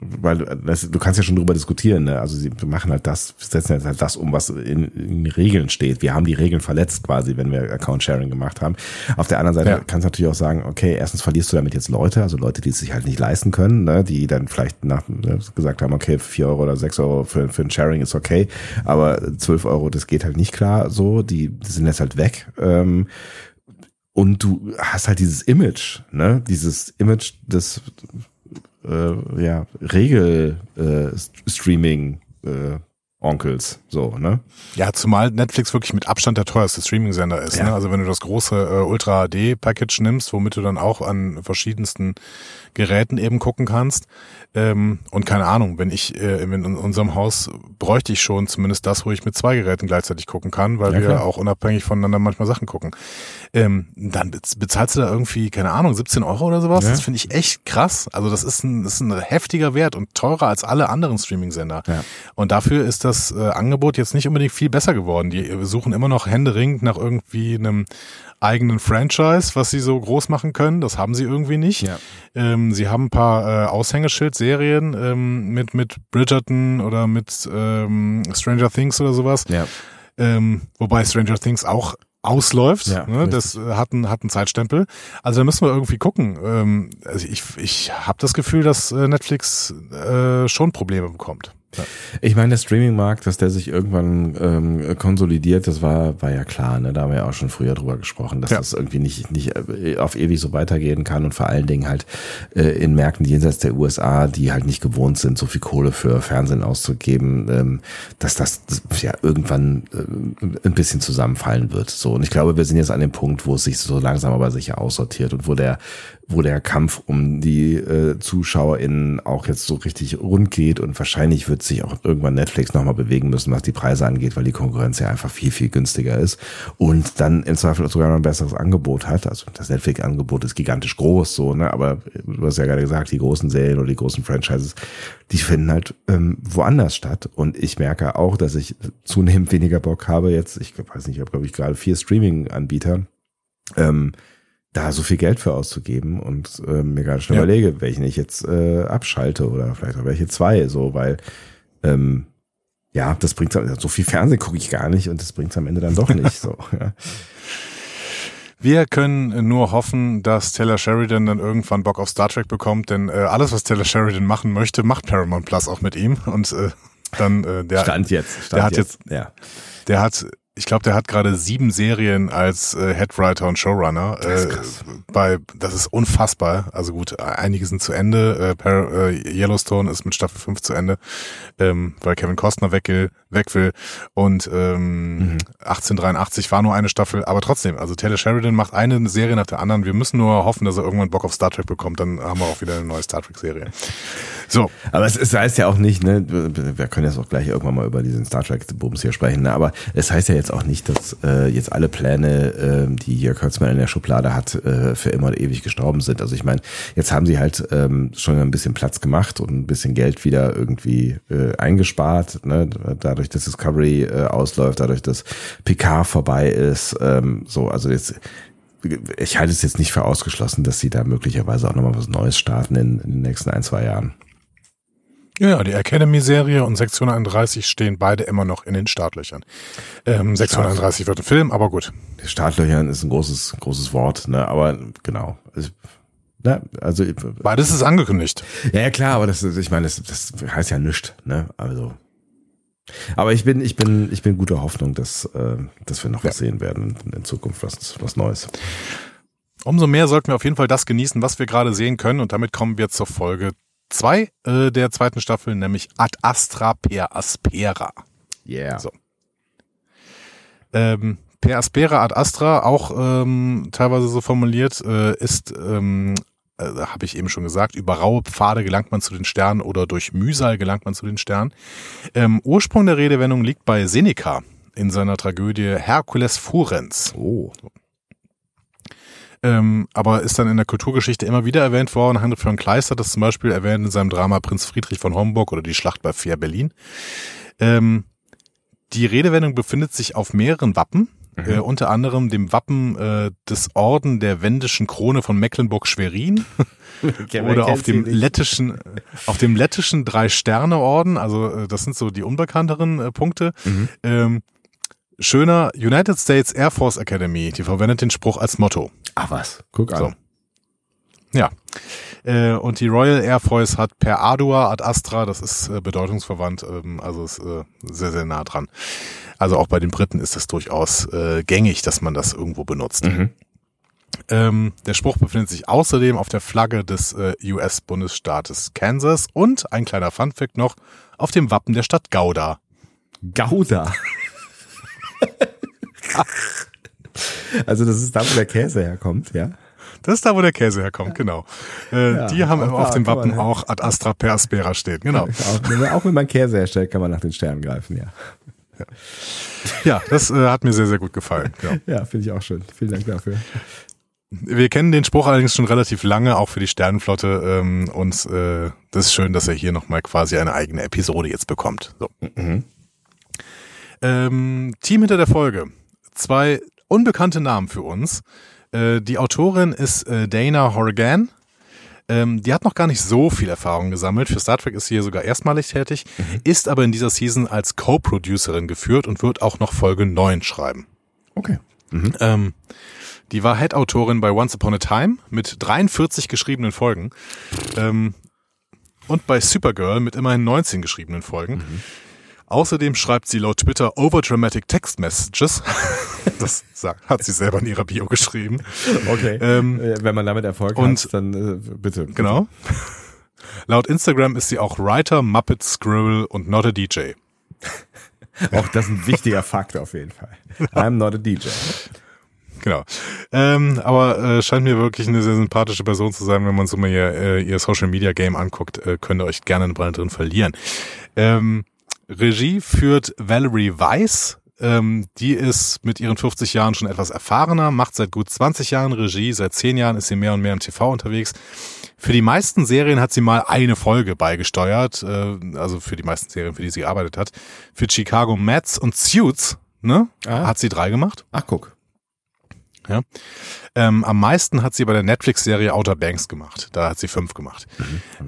weil das, du kannst ja schon drüber diskutieren, ne? also sie machen halt das, setzen jetzt halt das um, was in, in Regeln steht. Wir haben die Regeln verletzt quasi, wenn wir Account-Sharing gemacht haben. Auf der anderen Seite Ja. kannst du natürlich auch sagen, okay, erstens verlierst du damit jetzt Leute, also Leute, die es sich halt nicht leisten können, ne? die dann vielleicht nach, ne, gesagt haben, okay, vier Euro oder sechs Euro für, für ein Sharing ist okay, aber zwölf Euro, das geht halt nicht klar so, die, die sind jetzt halt weg. Ähm, und du hast halt dieses Image, ne? Dieses Image des äh, ja, Regel äh, Streaming äh, Onkels, so, ne? Ja, zumal Netflix wirklich mit Abstand der teuerste Streaming-Sender ist. Ja. Ne? Also wenn du das große äh, Ultra HD-Package nimmst, womit du dann auch an verschiedensten Geräten eben gucken kannst. Ähm, und keine Ahnung, wenn ich äh, in unserem Haus bräuchte ich schon zumindest das, wo ich mit zwei Geräten gleichzeitig gucken kann, weil Ja, wir klar. auch unabhängig voneinander manchmal Sachen gucken. Ähm, dann bez- bezahlst du da irgendwie, keine Ahnung, 17 Euro oder sowas. Ja. Das finde ich echt krass. Also das ist ein, das ist ein heftiger Wert und teurer als alle anderen Streaming-Sender. Und dafür ist das äh, Angebot jetzt nicht unbedingt viel besser geworden. Die äh, suchen immer noch händeringend nach irgendwie einem eigenen Franchise, was sie so groß machen können. Das haben sie irgendwie nicht. Ja. Ähm, sie haben ein paar äh, Aushängeschild-Serien ähm, mit, mit Bridgerton oder mit ähm, Stranger Things oder sowas. Ja. Ähm, wobei Stranger Things auch ausläuft. Ja, ne? Das äh, hat einen, hat einen Zeitstempel. Also da müssen wir irgendwie gucken. Ähm, also ich, ich habe das Gefühl, dass äh, Netflix äh, schon Probleme bekommt. Ich meine, der Streaming-Markt, dass der sich irgendwann ähm, konsolidiert, das war, war ja klar, ne? Da haben wir ja auch schon früher drüber gesprochen, dass Ja. das irgendwie nicht, nicht äh, auf ewig so weitergehen kann und vor allen Dingen halt äh, in Märkten jenseits der USA, die halt nicht gewohnt sind, so viel Kohle für Fernsehen auszugeben, ähm, dass das, das ja irgendwann äh, ein bisschen zusammenfallen wird. So. Und ich glaube, wir sind jetzt an dem Punkt, wo es sich so langsam aber sicher aussortiert und wo der, wo der Kampf um die äh, ZuschauerInnen auch jetzt so richtig rund geht und wahrscheinlich wird sich auch irgendwann Netflix nochmal bewegen müssen, was die Preise angeht, weil die Konkurrenz ja einfach viel, viel günstiger ist und dann im Zweifel sogar noch ein besseres Angebot hat. Also das Netflix-Angebot ist gigantisch groß, so, ne? Aber du hast ja gerade gesagt, die großen Serien oder die großen Franchises, die finden halt ähm, woanders statt. Und ich merke auch, dass ich zunehmend weniger Bock habe jetzt, ich weiß nicht, ich habe, glaube ich, gerade vier Streaming-Anbieter, ähm, da so viel Geld für auszugeben und äh, mir gerade schon Ja. überlege, welchen ich jetzt äh, abschalte oder vielleicht auch welche zwei, so, weil ähm, ja, das bringt so viel Fernsehen gucke ich gar nicht und das bringt's am Ende dann doch nicht. so. Ja. Wir können nur hoffen, dass Taylor Sheridan dann irgendwann Bock auf Star Trek bekommt, denn äh, alles, was Taylor Sheridan machen möchte, macht Paramount Plus auch mit ihm. Und äh, dann äh, der, Stand jetzt. Stand der hat jetzt. Ja. der hat, ich glaube, der hat gerade sieben Serien als äh, Headwriter und Showrunner. Das ist äh, bei, das ist unfassbar. Also gut, einige sind zu Ende. Äh, Par äh, Yellowstone ist mit Staffel 5 zu Ende, ähm, weil Kevin Costner weg will. Weg will. Und ähm, Mhm. 1883 war nur eine Staffel, aber trotzdem, also Taylor Sheridan macht eine Serie nach der anderen. Wir müssen nur hoffen, dass er irgendwann Bock auf Star Trek bekommt. Dann haben wir auch wieder eine neue Star Trek-Serie. So, Aber es, es heißt ja auch nicht, ne, wir können jetzt auch gleich irgendwann mal über diesen Star Trek-Bums hier sprechen, ne, aber es heißt ja jetzt auch nicht, dass äh, jetzt alle Pläne, äh, die Jörg Kurtzmann in der Schublade hat, äh, für immer und ewig gestorben sind. Also ich meine, jetzt haben sie halt ähm, schon ein bisschen Platz gemacht und ein bisschen Geld wieder irgendwie äh, eingespart, ne, dadurch, dass Discovery äh, ausläuft, dadurch, dass Picard vorbei ist, ähm, so, also jetzt ich halte es jetzt nicht für ausgeschlossen, dass sie da möglicherweise auch nochmal was Neues starten in, in den nächsten ein, zwei Jahren. Ja, die Academy-Serie und Sektion 31 stehen beide immer noch in den Startlöchern. Ähm, Sektion 31 wird ein Film, aber gut. Startlöchern ist ein großes, großes Wort, ne? Aber genau. Also, na, also Beides ist angekündigt. ja, ja klar, aber das, ist- ich meine, das, das heißt ja nichts, ne? Also. Aber ich bin, ich bin, ich bin guter Hoffnung, dass, äh, dass wir noch was sehen werden in, in Zukunft, was, was Neues. Umso mehr sollten wir auf jeden Fall das genießen, was wir gerade sehen können. Und damit kommen wir zur Folge zwei äh, der zweiten Staffel, nämlich Ad Astra per Aspera. Yeah. So. Ähm, per Aspera ad Astra, auch ähm, teilweise so formuliert, äh, ist, ähm, äh, habe ich eben schon gesagt, über raue Pfade gelangt man zu den Sternen oder durch Mühsal gelangt man zu den Sternen. Ähm, Ursprung der Redewendung liegt bei Seneca in seiner Tragödie Herkules Furens. Oh. Ähm, aber ist dann in der Kulturgeschichte immer wieder erwähnt worden. Heinrich von Kleist hat das zum Beispiel erwähnt in seinem Drama Prinz Friedrich von Homburg oder die Schlacht bei Fair Berlin. Ähm, die Redewendung befindet sich auf mehreren Wappen, äh, unter anderem dem Wappen äh, des Orden der wendischen Krone von Mecklenburg-Schwerin oder auf dem lettischen, auf dem lettischen Drei-Sterne-Orden. Also äh, das sind so die unbekannteren äh, Punkte. Mhm. Ähm, schöner United States Air Force Academy, die verwendet den Spruch als Motto. Ach was, guck an. So. Ja. Äh, und die Royal Air Force hat per Ardua ad Astra, das ist äh, bedeutungsverwandt, ähm, also ist äh, sehr, sehr nah dran. Also auch bei den Briten ist es durchaus äh, gängig, dass man das irgendwo benutzt. Mhm. Ähm, der Spruch befindet sich außerdem auf der Flagge des äh, US-Bundesstaates Kansas und ein kleiner Funfact noch auf dem Wappen der Stadt Gouda. Gouda. also das ist da, wo der Käse herkommt, ja. Das ist da, wo der Käse herkommt, genau. Äh, Ja, die haben auf dem Wappen man- auch Ad Astra per Aspera stehen, genau. Auch, wenn man- auch wenn man Käse herstellt, kann man nach den Sternen greifen, ja. Ja, das äh, hat mir sehr, sehr gut gefallen. Ja. Ja, finde ich auch schön. Vielen Dank dafür. Wir kennen den Spruch allerdings schon relativ lange, auch für die Sternenflotte. Ähm, und äh, das ist schön, dass er hier nochmal quasi eine eigene Episode jetzt bekommt. So. Ähm, Team hinter der Folge. Zwei unbekannte Namen für uns. Äh, die Autorin ist äh, Dana Horgan. Ähm, die hat noch gar nicht so viel Erfahrung gesammelt. Für Star Trek ist sie hier sogar erstmalig tätig, ist aber in dieser Season als Co-Producerin geführt und wird auch noch Folge 9 schreiben. Okay. Ähm, die war Head-Autorin bei Once Upon a Time mit 43 geschriebenen Folgen. Ähm, und bei Supergirl mit immerhin 19 geschriebenen Folgen. Außerdem schreibt sie laut Twitter overdramatic text messages. das hat sie selber in ihrer Bio geschrieben. Okay. Ähm, Äh, Wenn man damit Erfolg und- hat, dann äh, bitte. Genau. Laut Instagram ist sie auch Writer, Muppet, Scribble und not a DJ. Auch das ist ein wichtiger Fakt auf jeden Fall. I'm not a DJ. Genau. Ähm, aber äh, scheint mir wirklich eine sehr sympathische Person zu sein, wenn man so mal ihr, äh, ihr Social Media Game anguckt, äh, könnt ihr euch gerne eine Brille drin verlieren. Ähm, Regie führt Valerie Weiss. Ähm, die ist mit ihren 50 Jahren schon etwas erfahrener, macht seit gut 20 Jahren Regie, seit 10 Jahren ist sie mehr und mehr im TV unterwegs. Für die meisten Serien hat sie mal eine Folge beigesteuert, äh, also für die meisten Serien, für die sie gearbeitet hat. Für Chicago Mets und Suits, ne, Ah. hat sie drei gemacht. Ach, guck. Ja. Ähm, am meisten hat sie bei der Netflix-Serie Outer Banks gemacht. Da hat sie fünf gemacht.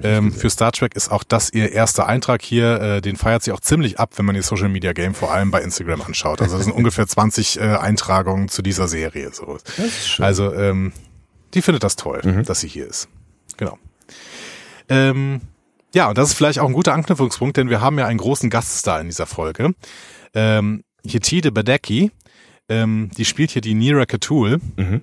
Ähm, für Star Trek ist auch das ihr erster Eintrag hier. Äh, den feiert sie auch ziemlich ab, wenn man ihr Social Media Game vor allem bei Instagram anschaut. Also das sind ungefähr 20 äh, Eintragungen zu dieser Serie. So. Das ist schön. Also ähm, die findet das toll, dass sie hier ist. Genau. Ähm, ja, und das ist vielleicht auch ein guter Anknüpfungspunkt, denn wir haben ja einen großen Gaststar in dieser Folge. Ähm, Yetide Badecki, ähm, die spielt hier die Nira Katul. Mhm.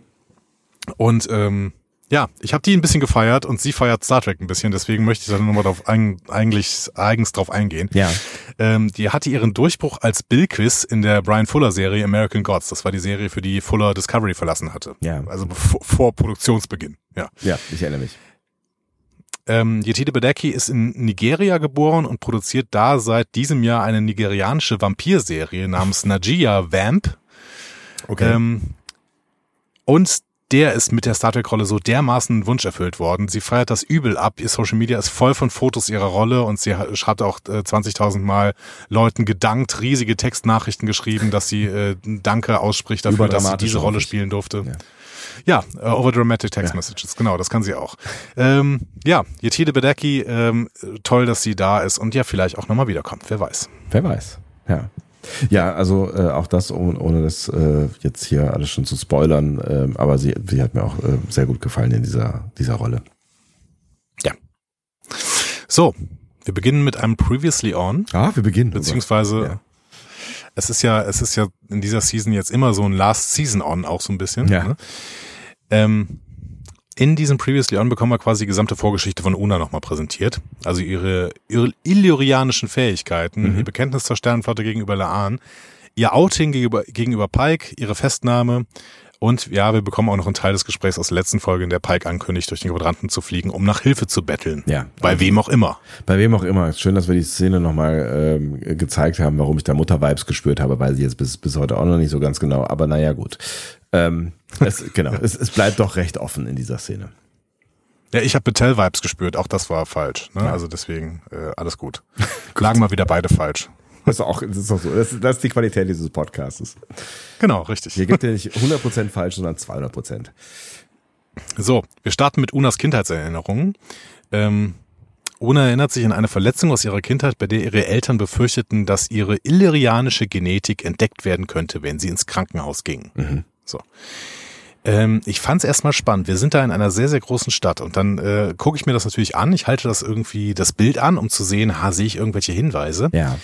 Und ähm, ja, ich habe die ein bisschen gefeiert und sie feiert Star Trek ein bisschen, deswegen möchte ich da nochmal drauf ein, eigentlich eigens drauf eingehen. Ja. Ähm, die hatte ihren Durchbruch als Bill-Quiz in der Brian Fuller-Serie American Gods. Das war die Serie, für die Fuller Discovery verlassen hatte. Ja. Also bevor, vor Produktionsbeginn. Ja. Ja, ich erinnere mich. Ähm, Yetide Badecki ist in Nigeria geboren und produziert da seit diesem Jahr eine nigerianische Vampirserie namens Najia Vamp. Okay. Ähm, und der ist mit der Star Trek-Rolle so dermaßen ein Wunsch erfüllt worden. Sie feiert das übel ab. Ihr Social Media ist voll von Fotos ihrer Rolle und sie schreibt auch äh, 20.000 Mal Leuten gedankt, riesige Textnachrichten geschrieben, dass sie äh, Danke ausspricht dafür, dass sie diese Rolle spielen durfte. Ja. Ja, äh, overdramatic text Ja. messages, genau, das kann sie auch. Ähm, ja, Yetide Badecki, ähm, toll, dass sie da ist und ja, vielleicht auch nochmal wiederkommt, wer weiß. Wer weiß. Ja. Ja, also äh, auch das, ohne, ohne das äh, jetzt hier alles schon zu spoilern, ähm, aber sie, sie hat mir auch äh, sehr gut gefallen in dieser, dieser Rolle. So, wir beginnen mit einem Previously On. Ah, wir beginnen. Beziehungsweise Ja. es ist ja, es ist ja in dieser Season jetzt immer so ein Last Season On auch so ein bisschen. Ja. Ne? Ähm, in diesem Previously On bekommen wir quasi die gesamte Vorgeschichte von Una nochmal präsentiert. Also ihre, ihre illyrianischen Fähigkeiten, Mhm. ihr Bekenntnis zur Sternenflotte gegenüber Laan, ihr Outing gegenüber, gegenüber Pike, ihre Festnahme und ja, wir bekommen auch noch einen Teil des Gesprächs aus der letzten Folge, in der Pike ankündigt, durch den Quadranten zu fliegen, um nach Hilfe zu betteln. Ja. Bei wem auch immer. Bei wem auch immer. Schön, dass wir die Szene nochmal ähm, gezeigt haben, warum ich da Mutter-Vibes gespürt habe, weil sie jetzt bis, bis heute auch noch nicht so ganz genau, aber naja, gut. Ähm, es, genau, es, es bleibt doch recht offen in dieser Szene. Ja, ich habe Betel-Vibes gespürt, auch das war falsch. Ne? Also deswegen äh, alles gut. Lagen mal wieder beide falsch. Das ist auch, das ist auch so. Das, ist- das ist die Qualität dieses Podcasts. Genau, richtig. Hier gibt es nicht 100% falsch, sondern 200%. So, wir starten mit Unas Kindheitserinnerungen. Ähm, Una erinnert sich an eine Verletzung aus ihrer Kindheit, bei der ihre Eltern befürchteten, dass ihre illyrianische Genetik entdeckt werden könnte, wenn sie ins Krankenhaus gingen. So. Ähm, ich fand es erstmal spannend. Wir sind da in einer sehr, sehr großen Stadt und dann äh, gucke ich mir das natürlich an. Ich halte das irgendwie das Bild an, um zu sehen, ha, sehe ich irgendwelche Hinweise. Ja.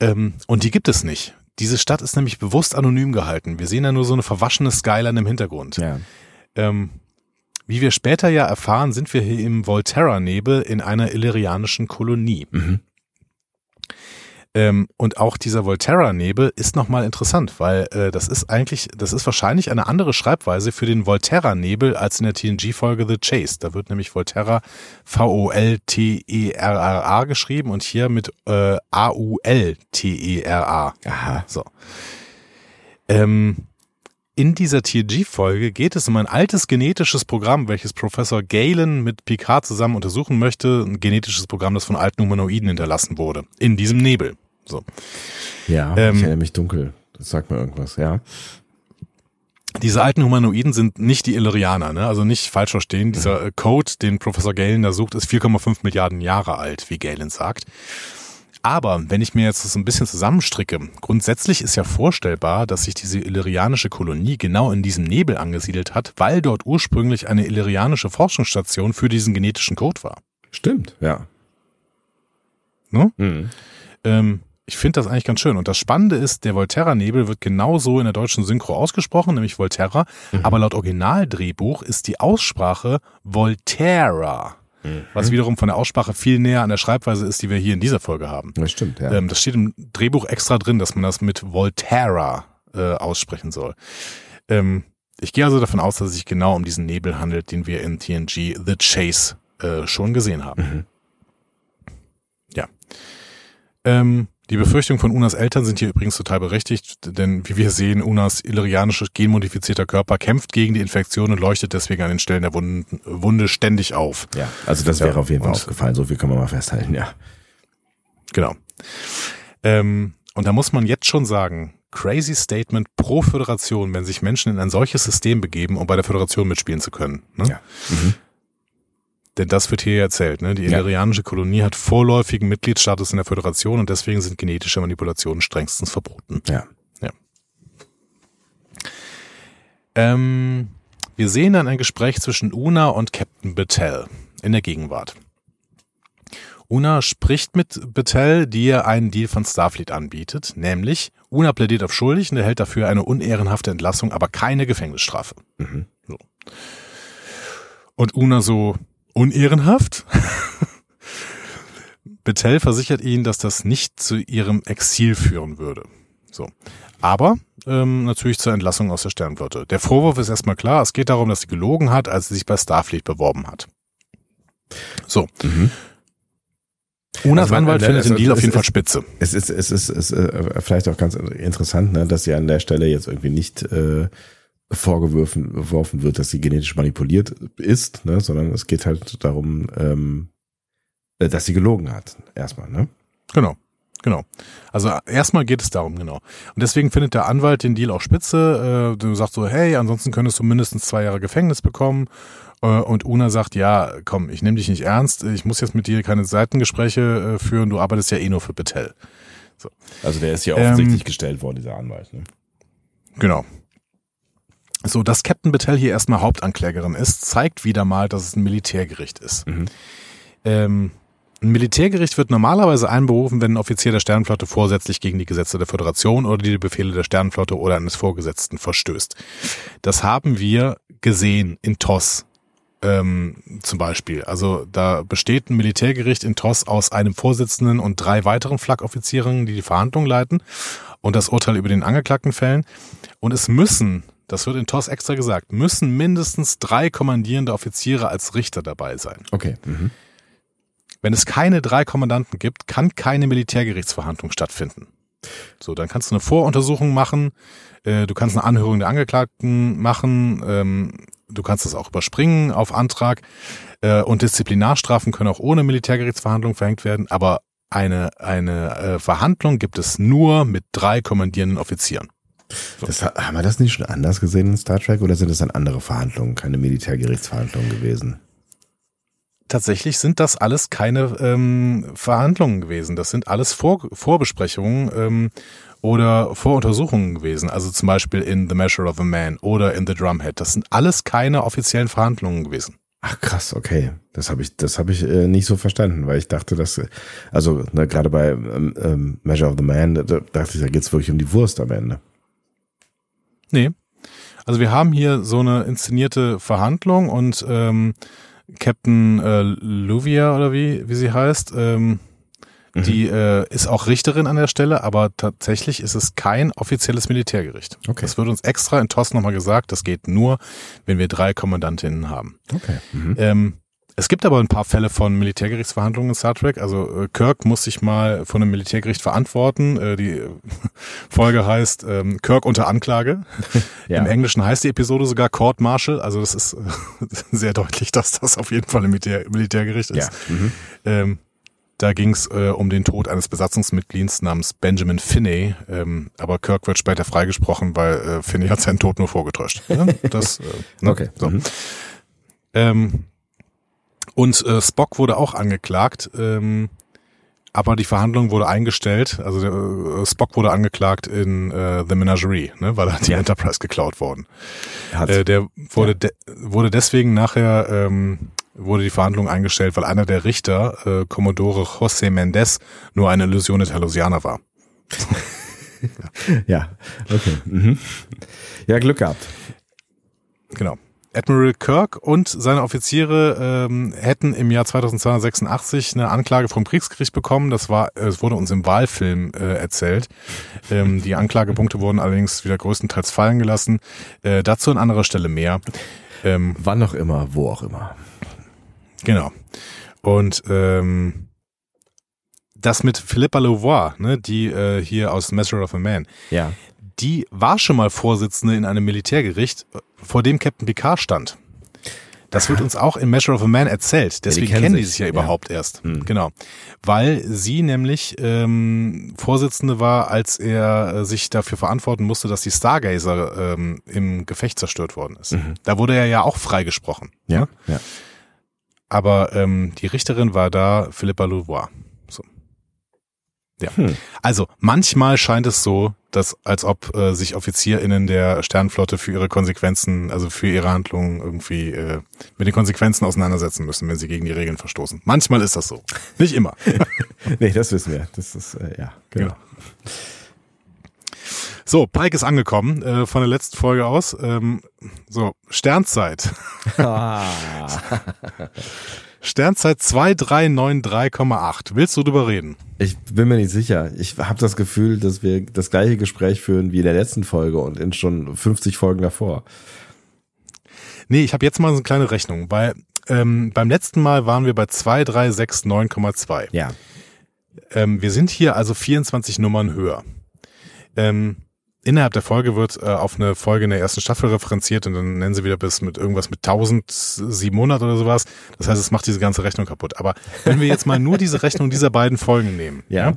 Ähm, und die gibt es nicht. Diese Stadt ist nämlich bewusst anonym gehalten. Wir sehen da nur so eine verwaschene Skyline im Hintergrund. Ja. Ähm, wie wir später ja erfahren, sind wir hier im Volterra-Nebel in einer illyrianischen Kolonie. Mhm. Ähm, und auch dieser Volterra-Nebel ist nochmal interessant, weil äh, das ist eigentlich, das ist wahrscheinlich eine andere Schreibweise für den Volterra-Nebel als in der TNG-Folge The Chase. Da wird nämlich Volterra V-O-L-T-E-R-R-A geschrieben und hier mit äh, A-U-L-T-E-R-A. Aha. So. Ähm, in dieser TNG-Folge geht es um ein altes genetisches Programm, welches Professor Galen mit Picard zusammen untersuchen möchte. Ein genetisches Programm, das von alten Humanoiden hinterlassen wurde. In diesem Nebel. So. Ja, Ähm, ich erinnere mich dunkel. Das sagt mir irgendwas, ja. Diese alten Humanoiden sind nicht die Illyrianer, ne? also nicht falsch verstehen. Dieser äh, Code, den Professor Galen da sucht, ist 4,5 Milliarden Jahre alt, wie Galen sagt. Aber wenn ich mir jetzt das ein bisschen zusammenstricke, grundsätzlich ist ja vorstellbar, dass sich diese illyrianische Kolonie genau in diesem Nebel angesiedelt hat, weil dort ursprünglich eine illyrianische Forschungsstation für diesen genetischen Code war. Stimmt, ja. Ne? Mhm. Ähm, ich finde das eigentlich ganz schön. Und das Spannende ist, der Volterra-Nebel wird genauso in der deutschen Synchro ausgesprochen, nämlich Volterra. Aber laut Originaldrehbuch ist die Aussprache Volterra. Was wiederum von der Aussprache viel näher an der Schreibweise ist, die wir hier in dieser Folge haben. Das stimmt, ja. Ähm, das steht im Drehbuch extra drin, dass man das mit Volterra äh, aussprechen soll. Ähm, ich gehe also davon aus, dass es sich genau um diesen Nebel handelt, den wir in TNG The Chase äh, schon gesehen haben. Mhm. Ja. Ähm, die Befürchtungen von Unas Eltern sind hier übrigens total berechtigt, denn wie wir sehen, Unas illyrianisches genmodifizierter Körper kämpft gegen die Infektion und leuchtet deswegen an den Stellen der Wunden, Wunde ständig auf. ja, also das Ja, wäre auf jeden Fall aufgefallen, so viel kann man mal festhalten, ja. Genau. Ähm, und da muss man jetzt schon sagen, crazy Statement pro Föderation, wenn sich Menschen in ein solches System begeben, um bei der Föderation mitspielen zu können. Ne? Ja. Mhm. Denn das wird hier erzählt. Ne? Die Ja. illyrianische Kolonie hat vorläufigen Mitgliedsstatus in der Föderation und deswegen sind genetische Manipulationen strengstens verboten. Ja. Ähm, wir sehen dann ein Gespräch zwischen Una und Captain Battelle in der Gegenwart. Una spricht mit Battelle, die ihr einen Deal von Starfleet anbietet, nämlich Una plädiert auf schuldig und erhält dafür eine unehrenhafte Entlassung, aber keine Gefängnisstrafe. Mhm. So. Und Una so unehrenhaft? Battelle versichert ihnen, dass das nicht zu ihrem Exil führen würde. So. Aber ähm, natürlich zur Entlassung aus der Sternflotte. Der Vorwurf ist erstmal klar, es geht darum, dass sie gelogen hat, als sie sich bei Starfleet beworben hat. So. Mhm. Unas Also Anwalt äh, findet also den Deal auf es jeden Fall ist- spitze. Es ist, es ist, es ist äh, vielleicht auch ganz interessant, ne, dass sie an der Stelle jetzt irgendwie nicht äh, vorgeworfen geworfen wird, dass sie genetisch manipuliert ist, ne, sondern es geht halt darum, ähm, äh, dass sie gelogen hat, erstmal, ne? Genau. Genau. Also erstmal geht es darum, genau. Und deswegen findet der Anwalt den Deal auch spitze. Äh, du sagst so, hey, ansonsten könntest du mindestens zwei Jahre Gefängnis bekommen. Äh, und Una sagt, ja, komm, ich nehme dich nicht ernst. Ich muss jetzt mit dir keine Seitengespräche äh, führen. Du arbeitest ja eh nur für Betel. Also der ist ja Ähm, offensichtlich gestellt worden, dieser Anwalt, ne? Genau. So, dass Captain Battelle hier erstmal Hauptanklägerin ist, zeigt wieder mal, dass es ein Militärgericht ist. Mhm. Ähm, ein Militärgericht wird normalerweise einberufen, wenn ein Offizier der Sternenflotte vorsätzlich gegen die Gesetze der Föderation oder die Befehle der Sternenflotte oder eines Vorgesetzten verstößt. Das haben wir gesehen in TOS ähm, zum Beispiel. Also da besteht ein Militärgericht in TOS aus einem Vorsitzenden und drei weiteren Flak-Offizieren, die die Verhandlung leiten und das Urteil über den Angeklagten fällen. Und es müssen, das wird in TOS extra gesagt, müssen mindestens drei kommandierende Offiziere als Richter dabei sein. Okay. Mhm. Wenn es keine drei Kommandanten gibt, kann keine Militärgerichtsverhandlung stattfinden. So, dann kannst du eine Voruntersuchung machen, äh, du kannst eine Anhörung der Angeklagten machen, ähm, du kannst das auch überspringen auf Antrag äh, und Disziplinarstrafen können auch ohne Militärgerichtsverhandlung verhängt werden, aber eine, eine äh, Verhandlung gibt es nur mit drei kommandierenden Offizieren. Das, haben wir das nicht schon anders gesehen in Star Trek oder sind das dann andere Verhandlungen, keine Militärgerichtsverhandlungen gewesen? Tatsächlich sind das alles keine ähm, Verhandlungen gewesen. Das sind alles Vor Vorbesprechungen ähm, oder Voruntersuchungen gewesen. Also zum Beispiel in The Measure of a Man oder in The Drumhead. Das sind alles keine offiziellen Verhandlungen gewesen. Ach krass, okay. Das habe ich, das habe ich äh, nicht so verstanden, weil ich dachte, dass, also ne, gerade bei ähm, ähm, Measure of the Man, da dachte ich, da geht's wirklich um die Wurst am Ende. Nee. Also wir haben hier so eine inszenierte Verhandlung und ähm, Captain äh, Luvia oder wie, wie sie heißt, ähm, Die äh, ist auch Richterin an der Stelle, aber tatsächlich ist es kein offizielles Militärgericht. Okay. Das wird uns extra in TOS nochmal gesagt. Das geht nur, wenn wir drei Kommandantinnen haben. Okay. Mhm. Ähm, es gibt aber ein paar Fälle von Militärgerichtsverhandlungen in Star Trek. Also äh, Kirk muss sich mal von einem Militärgericht verantworten. Äh, die Folge heißt ähm, Kirk unter Anklage. Ja. Im Englischen heißt die Episode sogar Court Martial. Also das ist äh, sehr deutlich, dass das auf jeden Fall ein Militär Militärgericht Ja. ist. Mhm. Ähm, da ging es äh, um den Tod eines Besatzungsmitglieds namens Benjamin Finney. Ähm, aber Kirk wird später freigesprochen, weil äh, Finney hat seinen Tod nur vorgetäuscht. Ja, das, äh, ne? Okay. So. Mhm. Ähm, und äh, Spock wurde auch angeklagt, ähm, aber die Verhandlung wurde eingestellt. Also der, äh, Spock wurde angeklagt in äh, The Menagerie, ne, weil er die Ja. Enterprise geklaut worden. Äh, der wurde de wurde deswegen nachher ähm, wurde die Verhandlung eingestellt, weil einer der Richter, äh, Commodore José Mendez, nur eine Illusion der Talosianer war. ja. Okay. Mhm. Ja, Glück gehabt. Genau. Admiral Kirk und seine Offiziere ähm, hätten im Jahr 2286 eine Anklage vom Kriegsgericht bekommen. Das war, es wurde uns im Wahlfilm äh, erzählt. Ähm, die Anklagepunkte wurden allerdings wieder größtenteils fallen gelassen. Äh, dazu an anderer Stelle mehr. Ähm, Wann auch immer, wo auch immer. Genau. Und ähm, das mit Philippa Louvois, ne, die äh, hier aus Measure of a Man, Ja. Die war schon mal Vorsitzende in einem Militärgericht, äh, vor dem Captain Picard stand. Das wird uns auch in Measure of a Man erzählt. Deswegen kennen kennen die sich, sich ja ja. überhaupt erst. Hm. Genau. Weil sie nämlich ähm, Vorsitzende war, als er äh, sich dafür verantworten musste, dass die Stargazer ähm, im Gefecht zerstört worden ist. Mhm. Da wurde er ja auch freigesprochen. Ja. Ja. Aber ähm, die Richterin war da Philippa Louvois. So. Ja. Hm. Also manchmal scheint es so, dass als ob äh, sich OffizierInnen der Sternenflotte für ihre Konsequenzen, also für ihre Handlungen irgendwie äh, mit den Konsequenzen auseinandersetzen müssen, wenn sie gegen die Regeln verstoßen. Manchmal ist das so. Nicht immer. Nee, das wissen wir. Das ist, äh, ja, genau. Genau. So, Pike ist angekommen äh, von der letzten Folge aus. Ähm, so, Sternzeit. Ah. Sternzeit 2393,8. Willst du drüber reden? Ich bin mir nicht sicher. Ich habe das Gefühl, dass wir das gleiche Gespräch führen wie in der letzten Folge und in schon 50 Folgen davor. Nee, ich habe jetzt mal so eine kleine Rechnung, weil ähm, beim letzten Mal waren wir bei 2369,2. Ja. Ähm, wir sind hier also 24 Nummern höher. Ähm, innerhalb der Folge wird äh, auf eine Folge in der ersten Staffel referenziert und dann nennen sie wieder bis mit irgendwas mit 1700 oder sowas. Das heißt, es macht diese ganze Rechnung kaputt. Aber wenn wir jetzt mal nur diese Rechnung dieser beiden Folgen nehmen, Ja.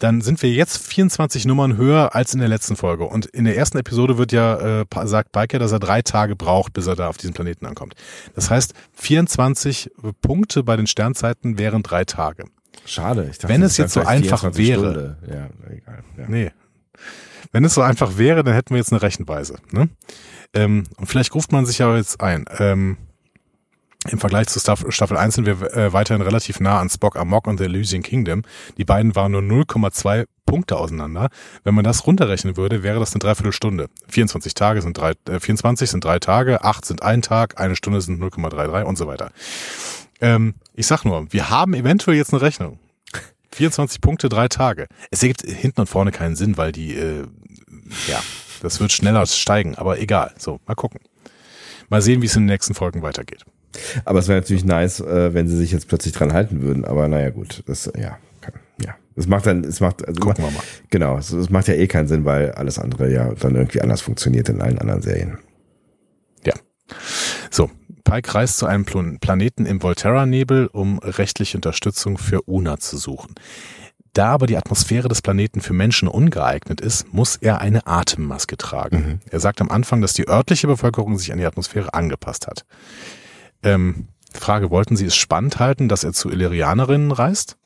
dann sind wir jetzt 24 Nummern höher als in der letzten Folge. Und in der ersten Episode wird ja, äh, sagt Biker, dass er drei Tage braucht, bis er da auf diesen Planeten ankommt. Das heißt, 24 Punkte bei den Sternzeiten wären drei Tage. Schade. Ich dachte, Wenn es jetzt so einfach 24 wäre. Stunde. Ja, egal. Ja. Nee. Wenn es so einfach wäre, dann hätten wir jetzt eine Rechenweise. Ne? Ähm, und vielleicht ruft man sich ja jetzt ein. Ähm, Im Vergleich zu Staff Staffel 1 sind wir äh, weiterhin relativ nah an Spock, Amok und The Elysian Kingdom. Die beiden waren nur 0,2 Punkte auseinander. Wenn man das runterrechnen würde, wäre das eine Dreiviertelstunde. 24 Tage sind drei, äh, 24 sind drei Tage, 8 sind ein Tag, eine Stunde sind 0,33 und so weiter. Ähm, ich sag nur, wir haben eventuell jetzt eine Rechnung. 24 Punkte, drei Tage. Es ergibt hinten und vorne keinen Sinn, weil die, äh, ja, das wird schneller steigen, aber egal. So, mal gucken. Mal sehen, wie es in den nächsten Folgen weitergeht. Aber es wäre natürlich nice, äh, wenn sie sich jetzt plötzlich dran halten würden. Aber naja, gut. Das, ja, kann, ja. Das macht dann, es macht, also Gucken wir mal. Genau, es, es macht ja eh keinen Sinn, weil alles andere ja dann irgendwie anders funktioniert in allen anderen Serien. Ja. So, Pike reist zu einem Plan- Planeten im Volterra-Nebel, um rechtliche Unterstützung für Una zu suchen. Da aber die Atmosphäre des Planeten für Menschen ungeeignet ist, muss er eine Atemmaske tragen. Er sagt am Anfang, dass die örtliche Bevölkerung sich an die Atmosphäre angepasst hat. Ähm, Frage, wollten Sie es spannend halten, dass er zu Illyrianerinnen reist?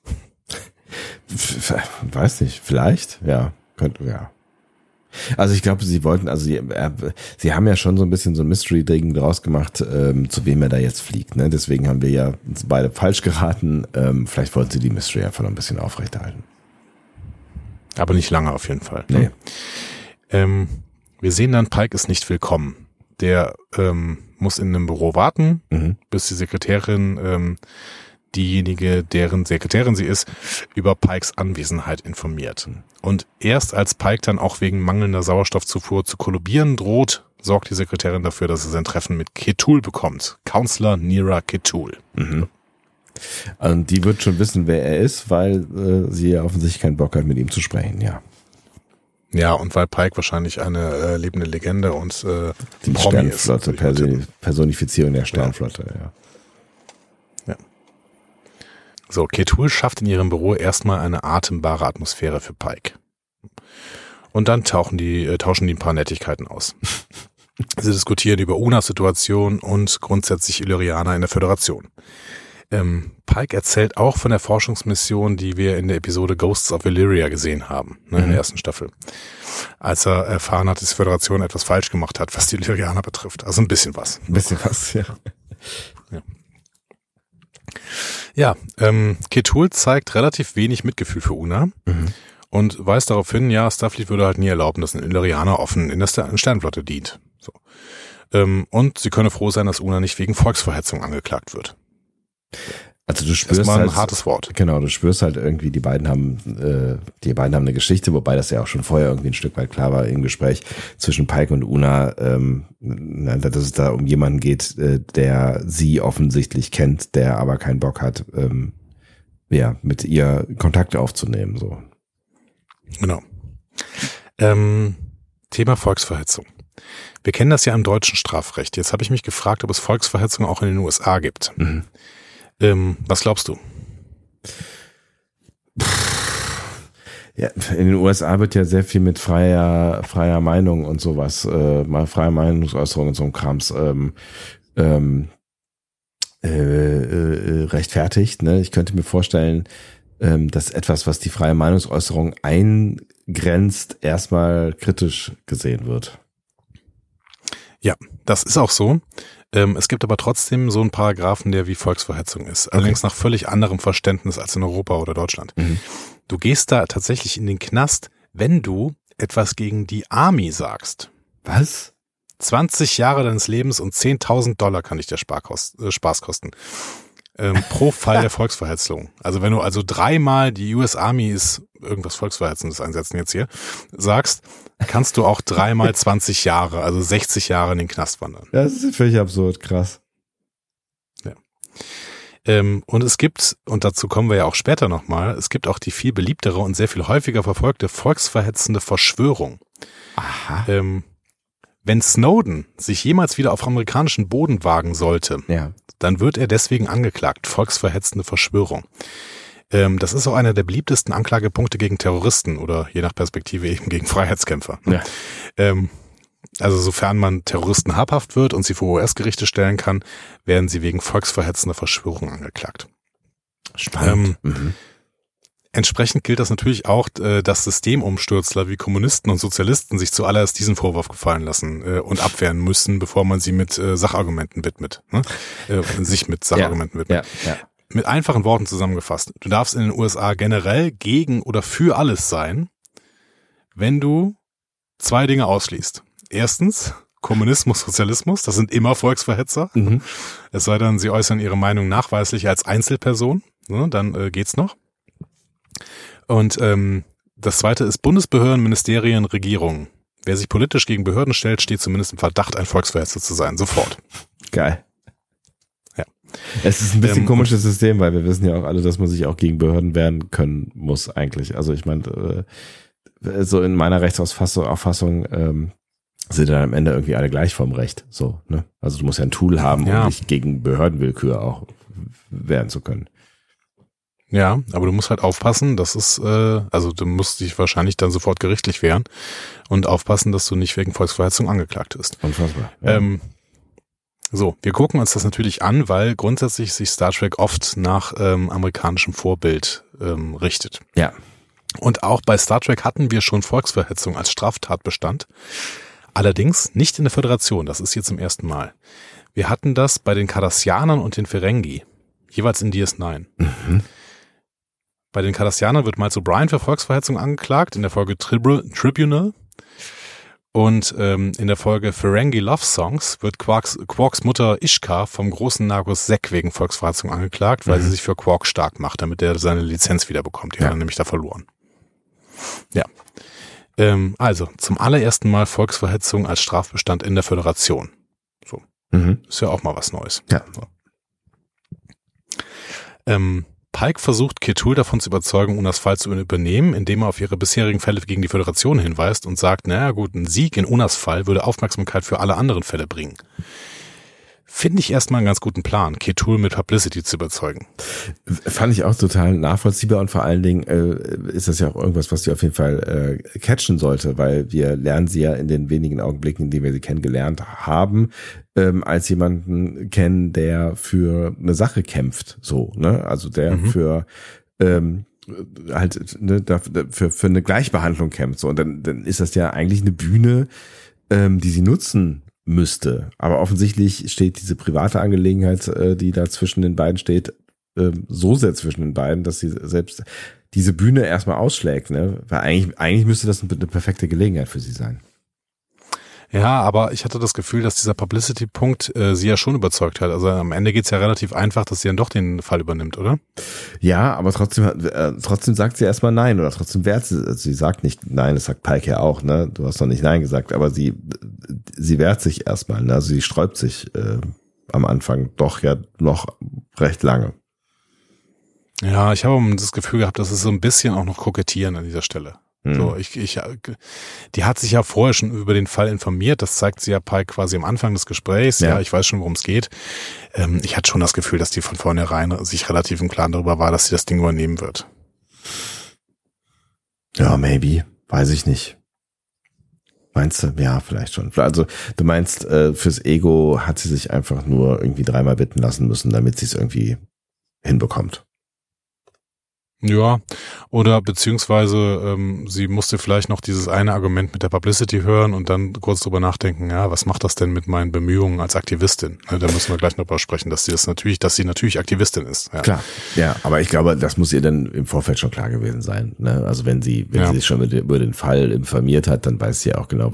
Weiß nicht, vielleicht, ja, könnte, ja. Also ich glaube, sie wollten, also sie, äh, sie haben ja schon so ein bisschen so ein Mystery-Ding draus gemacht, ähm, zu wem er da jetzt fliegt. Ne? Deswegen haben wir ja uns beide falsch geraten. Ähm, vielleicht wollten sie die Mystery einfach noch ein bisschen aufrechterhalten. Aber nicht lange auf jeden Fall. Nee. Ähm, wir sehen dann, Pike ist nicht willkommen. Der ähm, muss in einem Büro warten, Mhm. bis die Sekretärin ähm, diejenige, deren Sekretärin sie ist, über Pikes Anwesenheit informiert. Und erst als Pike dann auch wegen mangelnder Sauerstoffzufuhr zu kollabieren droht, sorgt die Sekretärin dafür, dass er sein Treffen mit Ketul bekommt. Counselor Nira Ketul. Mhm. Und die wird schon wissen, wer er ist, weil äh, sie ja offensichtlich keinen Bock hat, mit ihm zu sprechen, ja. Ja, und weil Pike wahrscheinlich eine äh, lebende Legende und äh, die Promi Sternflotte, ist, Personifizierung der Sternflotte, ja. ja. So, Ketul schafft in ihrem Büro erstmal eine atembare Atmosphäre für Pike. Und dann tauchen die, äh, tauschen die ein paar Nettigkeiten aus. Sie diskutieren über Unas Situation und grundsätzlich Illyrianer in der Föderation. Ähm, Pike erzählt auch von der Forschungsmission, die wir in der Episode Ghosts of Illyria gesehen haben, ne, mhm. in der mhm. ersten Staffel. Als er erfahren hat, dass die Föderation etwas falsch gemacht hat, was die Illyrianer betrifft. Also ein bisschen was. Ein bisschen was, ja. Ja, ja ähm, Ketul zeigt relativ wenig Mitgefühl für Una. Mhm. Und weist darauf hin, ja, Starfleet würde halt nie erlauben, dass ein Illyrianer offen in der Sternflotte dient. So. Ähm, und sie könne froh sein, dass Una nicht wegen Volksverhetzung angeklagt wird. Also du spürst mal ein halt, hartes Wort. Genau, du spürst halt irgendwie, die beiden haben, äh, die beiden haben eine Geschichte, wobei das ja auch schon vorher irgendwie ein Stück weit klar war im Gespräch zwischen Pike und Una, ähm, dass es da um jemanden geht, äh, der sie offensichtlich kennt, der aber keinen Bock hat, ähm, ja, mit ihr Kontakt aufzunehmen. So. Genau. Ähm, Thema Volksverhetzung. Wir kennen das ja im deutschen Strafrecht. Jetzt habe ich mich gefragt, ob es Volksverhetzung auch in den USA gibt. Mhm. Ähm, was glaubst du? Ja, in den USA wird ja sehr viel mit freier, freier Meinung und sowas, äh, mal freie Meinungsäußerung und so ein Krams ähm, ähm, äh, äh, rechtfertigt. Ne? Ich könnte mir vorstellen, ähm, dass etwas, was die freie Meinungsäußerung eingrenzt, erstmal kritisch gesehen wird. Ja, das ist auch so. Ähm, es gibt aber trotzdem so einen Paragraphen, der wie Volksverhetzung ist. Allerdings okay. nach völlig anderem Verständnis als in Europa oder Deutschland. Mhm. Du gehst da tatsächlich in den Knast, wenn du etwas gegen die Army sagst. Was? 20 Jahre deines Lebens und 10.000 Dollar kann dich der Sparkost, äh, Spaß kosten. Ähm, pro Fall der Volksverhetzung. Also wenn du also dreimal die US Army ist irgendwas Volksverhetzendes einsetzen jetzt hier, sagst, kannst du auch dreimal 20 Jahre, also 60 Jahre in den Knast wandern. Das ist völlig absurd, krass. Ja. Ähm, und es gibt, und dazu kommen wir ja auch später nochmal, es gibt auch die viel beliebtere und sehr viel häufiger verfolgte volksverhetzende Verschwörung. Aha. Ähm, wenn Snowden sich jemals wieder auf amerikanischen Boden wagen sollte, ja. Dann wird er deswegen angeklagt, volksverhetzende Verschwörung. Ähm, das ist auch einer der beliebtesten Anklagepunkte gegen Terroristen oder je nach Perspektive eben gegen Freiheitskämpfer. Ja. Ähm, also sofern man Terroristen habhaft wird und sie vor US-Gerichte stellen kann, werden sie wegen volksverhetzender Verschwörung angeklagt. Spannend. Ähm, mhm. Entsprechend gilt das natürlich auch, äh, dass Systemumstürzler wie Kommunisten und Sozialisten sich zuallererst diesen Vorwurf gefallen lassen äh, und abwehren müssen, bevor man sie mit äh, Sachargumenten widmet, ne? sich mit Sachargumenten widmet. Ja, ja mit einfachen Worten zusammengefasst. Du darfst in den USA generell gegen oder für alles sein, wenn du zwei Dinge ausschließt. Erstens, Kommunismus, Sozialismus, das sind immer Volksverhetzer. Mhm. Es sei denn, sie äußern ihre Meinung nachweislich als Einzelperson, ne, dann äh, geht's noch. Und ähm, das zweite ist Bundesbehörden, Ministerien, Regierungen. Wer sich politisch gegen Behörden stellt, steht zumindest im Verdacht, ein Volksverhetzer zu sein. Sofort. Geil. Es ist ein bisschen ähm, komisches System, weil wir wissen ja auch alle, dass man sich auch gegen Behörden wehren können muss eigentlich. Also ich meine, äh, so in meiner Rechtsauffassung Auffassung, ähm, sind dann am Ende irgendwie alle gleich vom Recht. So, ne? Also du musst ja ein Tool haben, ja. um dich gegen Behördenwillkür auch wehren zu können. Ja, aber du musst halt aufpassen, das ist, äh, also du musst dich wahrscheinlich dann sofort gerichtlich wehren und aufpassen, dass du nicht wegen Volksverhetzung angeklagt bist. Unfassbar. Ja. Ähm, so, wir gucken uns das natürlich an, weil grundsätzlich sich Star Trek oft nach ähm, amerikanischem Vorbild ähm, richtet. Ja. Und auch bei Star Trek hatten wir schon Volksverhetzung als Straftatbestand. Allerdings nicht in der Föderation, das ist hier zum ersten Mal. Wir hatten das bei den Cardassianern und den Ferengi, jeweils in DS9. Mhm. Bei den Cardassianern wird Miles O'Brien für Volksverhetzung angeklagt, in der Folge Tribunal. Und ähm, in der Folge Ferengi Love Songs wird Quarks, Quarks Mutter Ishka vom großen Nagus Sek wegen Volksverhetzung angeklagt, weil mhm. sie sich für Quark stark macht, damit er seine Lizenz wieder bekommt. Die ja. hat er nämlich da verloren. Ja. Ähm, also, zum allerersten Mal Volksverhetzung als Strafbestand in der Föderation. So. Mhm. Ist ja auch mal was Neues. Ja. So. Ähm, Pike versucht Ketul davon zu überzeugen, Unas Fall zu übernehmen, indem er auf ihre bisherigen Fälle gegen die Föderation hinweist und sagt, naja gut, ein Sieg in Unas Fall würde Aufmerksamkeit für alle anderen Fälle bringen. Finde ich erstmal einen ganz guten Plan, Ketul mit Publicity zu überzeugen. Fand ich auch total nachvollziehbar und vor allen Dingen äh, ist das ja auch irgendwas, was sie auf jeden Fall äh, catchen sollte, weil wir lernen sie ja in den wenigen Augenblicken, in denen wir sie kennengelernt haben, ähm, als jemanden kennen, der für eine Sache kämpft, so, ne? Also der mhm. für ähm, halt ne, für, für eine Gleichbehandlung kämpft. So, und dann, dann ist das ja eigentlich eine Bühne, ähm, die sie nutzen müsste. Aber offensichtlich steht diese private Angelegenheit, äh, die da zwischen den beiden steht, äh, so sehr zwischen den beiden, dass sie selbst diese Bühne erstmal ausschlägt. Ne? Weil eigentlich, eigentlich müsste das eine perfekte Gelegenheit für sie sein. Ja, aber ich hatte das Gefühl, dass dieser Publicity-Punkt äh, sie ja schon überzeugt hat. Also am Ende geht's ja relativ einfach, dass sie dann doch den Fall übernimmt, oder? Ja, aber trotzdem, äh, trotzdem sagt sie erstmal nein oder trotzdem wehrt sie. Also sie sagt nicht nein, das sagt Pike ja auch, ne? Du hast noch nicht nein gesagt, aber sie, sie wehrt sich erstmal, ne? Also sie sträubt sich äh, am Anfang doch ja noch recht lange. Ja, ich habe das Gefühl gehabt, das ist so ein bisschen auch noch kokettieren an dieser Stelle. So, hm. ich, ich, die hat sich ja vorher schon über den Fall informiert. Das zeigt sie ja Pike quasi am Anfang des Gesprächs. Ja, ja ich weiß schon, worum es geht. Ähm, ich hatte schon das Gefühl, dass die von vornherein sich relativ im Klaren darüber war, dass sie das Ding übernehmen wird. Ja, maybe. Weiß ich nicht. Meinst du? Ja, vielleicht schon. Also du meinst, äh, fürs Ego hat sie sich einfach nur irgendwie dreimal bitten lassen müssen, damit sie es irgendwie hinbekommt. Ja, oder beziehungsweise ähm, sie musste vielleicht noch dieses eine Argument mit der Publicity hören und dann kurz drüber nachdenken, ja, was macht das denn mit meinen Bemühungen als Aktivistin? Ja, da müssen wir gleich noch drüber sprechen, dass sie das natürlich, dass sie natürlich Aktivistin ist. Ja. Klar, ja, aber ich glaube, das muss ihr dann im Vorfeld schon klar gewesen sein. Ne? Also wenn sie, wenn ja. sie sich schon über den Fall informiert hat, dann weiß sie ja auch genau,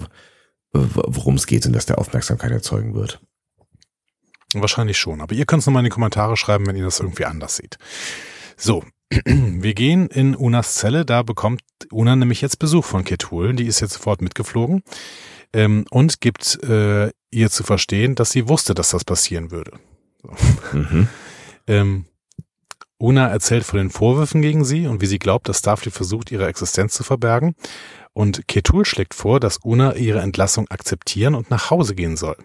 worum es geht und dass der Aufmerksamkeit erzeugen wird. Wahrscheinlich schon, aber ihr könnt es nochmal in die Kommentare schreiben, wenn ihr das irgendwie anders seht. So, wir gehen in Unas Zelle, da bekommt Una nämlich jetzt Besuch von Ketul, die ist jetzt sofort mitgeflogen ähm, und gibt äh, ihr zu verstehen, dass sie wusste, dass das passieren würde. So. Mhm. ähm, Una erzählt von den Vorwürfen gegen sie und wie sie glaubt, dass Starfleet versucht, ihre Existenz zu verbergen. Und Ketul schlägt vor, dass Una ihre Entlassung akzeptieren und nach Hause gehen soll.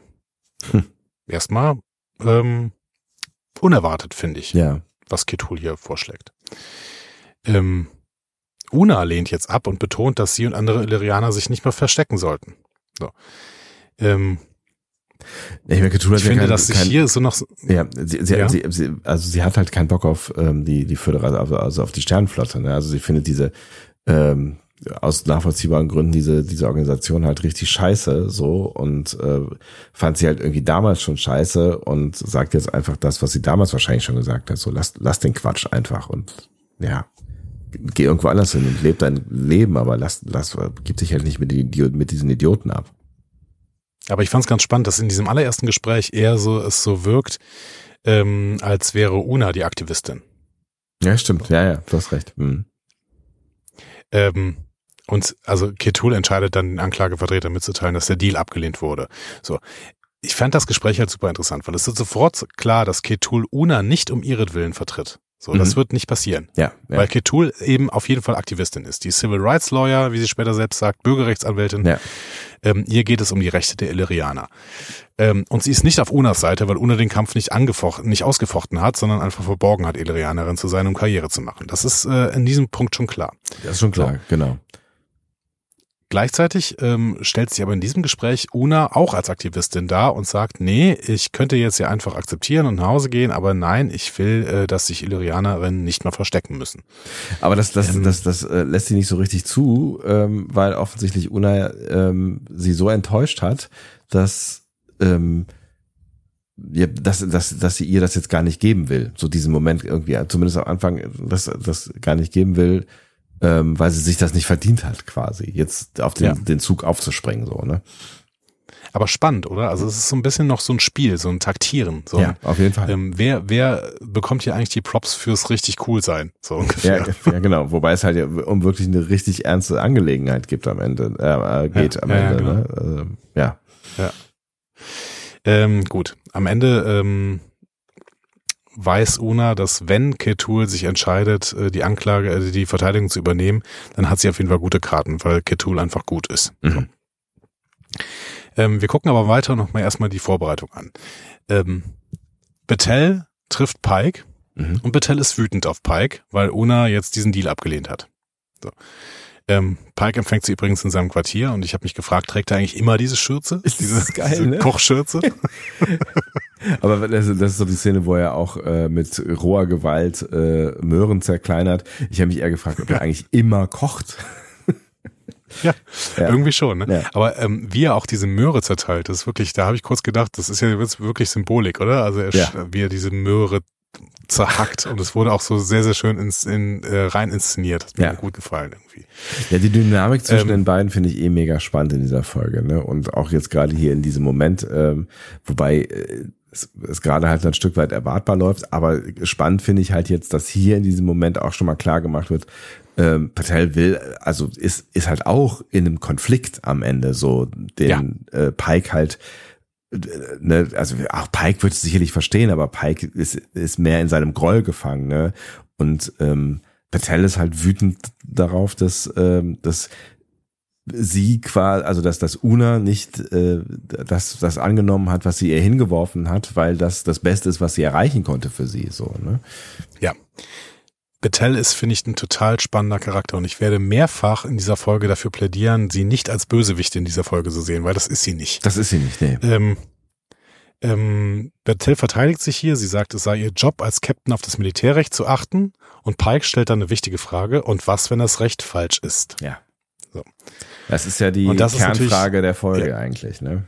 Hm. Erstmal ähm, unerwartet, finde ich. Ja was Ketul hier vorschlägt. Ähm, Una lehnt jetzt ab und betont, dass sie und andere Illyrianer sich nicht mehr verstecken sollten. So. Ähm, ich, meine, Ketul ich finde, kein, dass sich hier so noch ja, sie, sie, ja. Sie, sie, also sie hat halt keinen Bock auf ähm, die die Föderation, also auf die Sternenflotte. Ne? Also sie findet diese ähm, aus nachvollziehbaren Gründen diese diese Organisation halt richtig scheiße so und äh, fand sie halt irgendwie damals schon scheiße und sagt jetzt einfach das, was sie damals wahrscheinlich schon gesagt hat. So lass lass den Quatsch einfach und ja geh irgendwo anders hin und leb dein Leben, aber lass lass gib dich halt nicht mit, die, mit diesen Idioten ab. Aber ich fand es ganz spannend, dass in diesem allerersten Gespräch eher so es so wirkt, ähm, als wäre Una die Aktivistin. Ja, stimmt. Ja, ja, du hast recht. Hm. Ähm, und also Ketul entscheidet dann den Anklagevertreter mitzuteilen, dass der Deal abgelehnt wurde. So. Ich fand das Gespräch halt super interessant, weil es ist sofort klar, dass Ketul Una nicht um ihretwillen vertritt. So, mhm. das wird nicht passieren. Ja, ja. Weil Ketul eben auf jeden Fall Aktivistin ist. Die Civil Rights Lawyer, wie sie später selbst sagt, Bürgerrechtsanwältin. Ja. Ähm, ihr geht es um die Rechte der Illyrianer. Ähm, und sie ist nicht auf Unas Seite, weil Una den Kampf nicht angefochten, nicht ausgefochten hat, sondern einfach verborgen hat, Illyrianerin zu sein, um Karriere zu machen. Das ist äh, in diesem Punkt schon klar. Das ist schon klar, so. genau. Gleichzeitig ähm, stellt sich aber in diesem Gespräch Una auch als Aktivistin dar und sagt, nee, ich könnte jetzt ja einfach akzeptieren und nach Hause gehen, aber nein, ich will, äh, dass sich Illyrianerinnen nicht mehr verstecken müssen. Aber das, das, ähm, das, das, das äh, lässt sie nicht so richtig zu, ähm, weil offensichtlich Una ähm, sie so enttäuscht hat, dass ähm, ja, dass, dass, dass sie ihr das jetzt gar nicht geben will. So diesen Moment irgendwie, zumindest am Anfang, dass das gar nicht geben will, ähm, weil sie sich das nicht verdient hat, quasi, jetzt auf den, Ja. den Zug aufzuspringen, so, ne? Aber spannend, oder? Also es ist so ein bisschen noch so ein Spiel, so ein Taktieren. So. Ja, auf jeden Fall. Ähm, wer, wer bekommt hier eigentlich die Props fürs richtig cool sein? So ungefähr. Ja, ja, genau. Wobei es halt ja um wirklich eine richtig ernste Angelegenheit gibt am Ende, äh, äh, geht Ja, am ja, ja, Ende. genau. ne? also, ja. Ähm, gut, am Ende ähm, weiß Una, dass wenn Ketul sich entscheidet, äh, die Anklage, also die Verteidigung zu übernehmen, dann hat sie auf jeden Fall gute Karten, weil Ketul einfach gut ist. Mhm. Ähm, wir gucken aber weiter noch mal erstmal die Vorbereitung an. Ähm, Betel trifft Pike Mhm. und Betel ist wütend auf Pike, weil Una jetzt diesen Deal abgelehnt hat. So. Ähm, Pike empfängt sie übrigens in seinem Quartier und ich habe mich gefragt, trägt er eigentlich immer diese Schürze? Ist diese, das geil, diese ne? Kochschürze? Aber das, das ist so die Szene, wo er auch äh, mit roher Gewalt äh, Möhren zerkleinert. Ich habe mich eher gefragt, ob er eigentlich immer kocht. Ja, Ja. irgendwie schon. Ne? Ja. Aber ähm, wie er auch diese Möhre zerteilt, das ist wirklich, da habe ich kurz gedacht, das ist ja jetzt wirklich Symbolik, oder? Also er, Ja. wie er diese Möhre zerhackt und es wurde auch so sehr, sehr schön ins, in, äh, rein inszeniert. Hat mir Ja. gut gefallen irgendwie. Ja, die Dynamik zwischen Ähm, den beiden finde ich eh mega spannend in dieser Folge, ne? Und auch jetzt gerade hier in diesem Moment, ähm, wobei äh, es, es gerade halt ein Stück weit erwartbar läuft, aber spannend finde ich halt jetzt, dass hier in diesem Moment auch schon mal klar gemacht wird, ähm, Patel will, also ist, ist halt auch in einem Konflikt am Ende so, den äh, Pike halt ne, also auch Pike wird es sicherlich verstehen, aber Pike ist, ist mehr in seinem Groll gefangen, ne? Und ähm, Patel ist halt wütend darauf, dass, ähm, dass sie quasi, also dass das Una nicht äh, das, das angenommen hat, was sie ihr hingeworfen hat, weil das das Beste ist, was sie erreichen konnte für sie. So, ne? Ja. Betel ist, finde ich, ein total spannender Charakter und ich werde mehrfach in dieser Folge dafür plädieren, sie nicht als Bösewicht in dieser Folge zu sehen, weil das ist sie nicht. Das ist sie nicht, nee. Ähm, ähm, Bertel verteidigt sich hier. Sie sagt, es sei ihr Job, als Captain auf das Militärrecht zu achten. Und Pike stellt dann eine wichtige Frage. Und was, wenn das Recht falsch ist? Ja. So. Das ist ja die Kernfrage der Folge Ja. eigentlich, ne?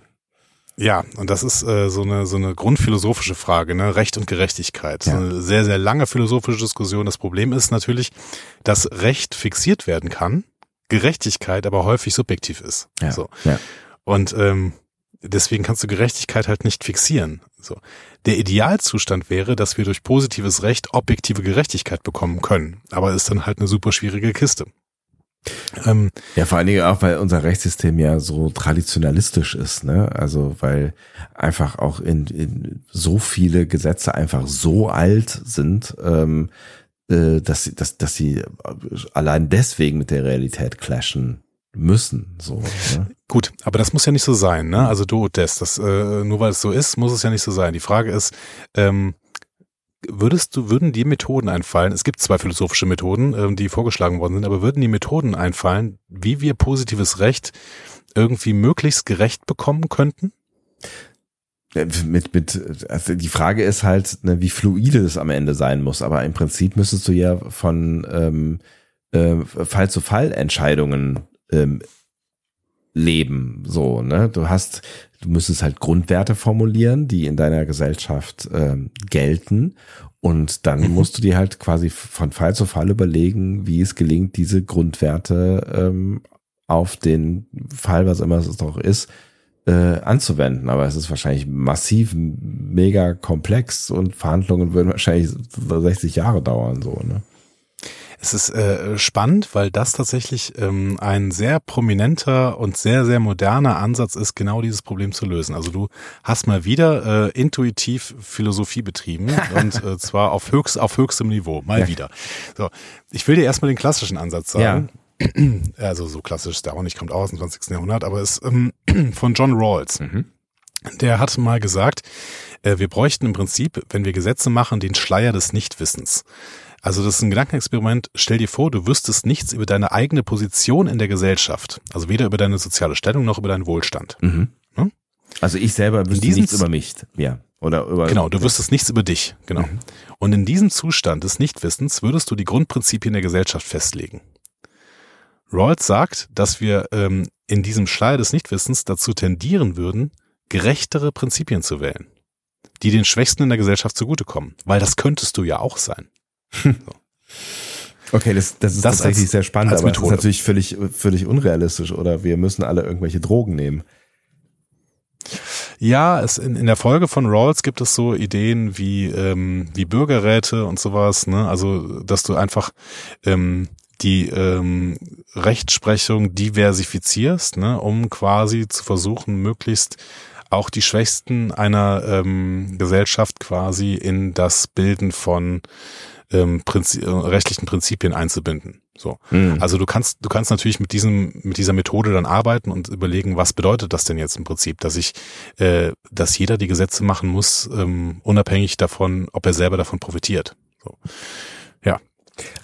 Ja, und das ist äh, so eine so eine grundphilosophische Frage, ne? Recht und Gerechtigkeit. Ja. Eine sehr sehr lange philosophische Diskussion. Das Problem ist natürlich, dass Recht fixiert werden kann, Gerechtigkeit aber häufig subjektiv ist. Ja. So. ja. Und ähm, deswegen kannst du Gerechtigkeit halt nicht fixieren. So. Der Idealzustand wäre, dass wir durch positives Recht objektive Gerechtigkeit bekommen können. Aber ist dann halt eine super schwierige Kiste. Ähm, Ja, vor allen Dingen auch, weil unser Rechtssystem ja so traditionalistisch ist, ne? Also weil einfach auch in, in so viele Gesetze einfach so alt sind, ähm, äh, dass sie, dass, dass sie allein deswegen mit der Realität clashen müssen. So, ne? gut, aber das muss ja nicht so sein, ne? Also du und das, das äh, nur weil es so ist, muss es ja nicht so sein. Die Frage ist, ähm, würdest du, würden die Methoden einfallen? Es gibt zwei philosophische Methoden, ähm, die vorgeschlagen worden sind, aber würden die Methoden einfallen, wie wir positives Recht irgendwie möglichst gerecht bekommen könnten? Mit, mit, also die Frage ist halt, ne, wie fluide es am Ende sein muss. Aber im Prinzip müsstest du ja von ähm, äh, Fall zu Fall Entscheidungen ähm, leben. So, ne? Du hast, du müsstest halt Grundwerte formulieren, die in deiner Gesellschaft ähm, gelten. Und dann Mhm. musst du dir halt quasi von Fall zu Fall überlegen, wie es gelingt, diese Grundwerte ähm, auf den Fall, was immer es doch ist, äh, anzuwenden. Aber es ist wahrscheinlich massiv, mega komplex und Verhandlungen würden wahrscheinlich 60 Jahre dauern, so, ne? Es ist äh, spannend, weil das tatsächlich ähm, ein sehr prominenter und sehr, sehr moderner Ansatz ist, genau dieses Problem zu lösen. Also du hast mal wieder äh, intuitiv Philosophie betrieben und äh, zwar auf, höchst, auf höchstem Niveau, mal Ja. wieder. So, ich will dir erstmal den klassischen Ansatz sagen. Also so klassisch ist der auch nicht, kommt aus dem 20. Jahrhundert, aber ist ähm, von John Rawls. Der hat mal gesagt, äh, wir bräuchten im Prinzip, wenn wir Gesetze machen, den Schleier des Nichtwissens. Also das ist ein Gedankenexperiment. Stell dir vor, du wüsstest nichts über deine eigene Position in der Gesellschaft. Also weder über deine soziale Stellung noch über deinen Wohlstand. Mhm. Hm? Also ich selber wüsste nichts über mich, ja. Oder über Genau, du wüsstest nichts über dich. Genau. Und in diesem Zustand des Nichtwissens würdest du die Grundprinzipien der Gesellschaft festlegen. Rawls sagt, dass wir ähm, in diesem Schleier des Nichtwissens dazu tendieren würden, gerechtere Prinzipien zu wählen, die den Schwächsten in der Gesellschaft zugutekommen. Weil das könntest du ja auch sein. Okay, das, das ist Das tatsächlich als- sehr spannend, aber das ist Methode. natürlich völlig, völlig unrealistisch oder wir müssen alle irgendwelche Drogen nehmen. Ja, es in, in der Folge von Rawls gibt es so Ideen wie ähm, wie Bürgerräte und sowas, ne? Also dass du einfach ähm, die ähm, Rechtsprechung diversifizierst, ne, um quasi zu versuchen, möglichst auch die Schwächsten einer ähm, Gesellschaft quasi in das Bilden von ähm, Prinzi äh, rechtlichen Prinzipien einzubinden. So. Mhm. Also du kannst, du kannst natürlich mit diesem, mit dieser Methode dann arbeiten und überlegen, was bedeutet das denn jetzt im Prinzip, dass ich, äh, dass jeder die Gesetze machen muss, ähm, unabhängig davon, ob er selber davon profitiert. So. Ja.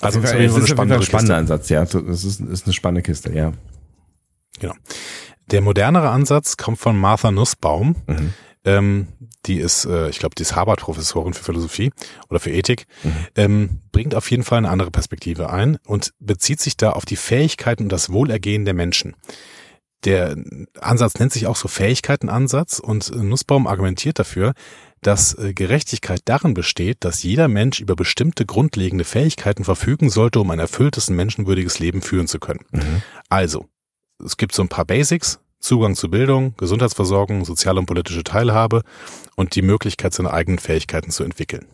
Also Also es es ist eine ein spannende spannender. Ansatz, ja. Es ist, ist eine spannende Kiste, ja. Genau. Der modernere Ansatz kommt von Martha Nussbaum. Mhm. Ähm, die ist, äh, ich glaube, die ist Harvard-Professorin für Philosophie oder für Ethik, ähm, bringt auf jeden Fall eine andere Perspektive ein und bezieht sich da auf die Fähigkeiten und das Wohlergehen der Menschen. Der Ansatz nennt sich auch so Fähigkeitenansatz und Nussbaum argumentiert dafür, dass äh, Gerechtigkeit darin besteht, dass jeder Mensch über bestimmte grundlegende Fähigkeiten verfügen sollte, um ein erfülltes und menschenwürdiges Leben führen zu können. Also, es gibt so ein paar Basics, Zugang zu Bildung, Gesundheitsversorgung, soziale und politische Teilhabe und die Möglichkeit, seine eigenen Fähigkeiten zu entwickeln.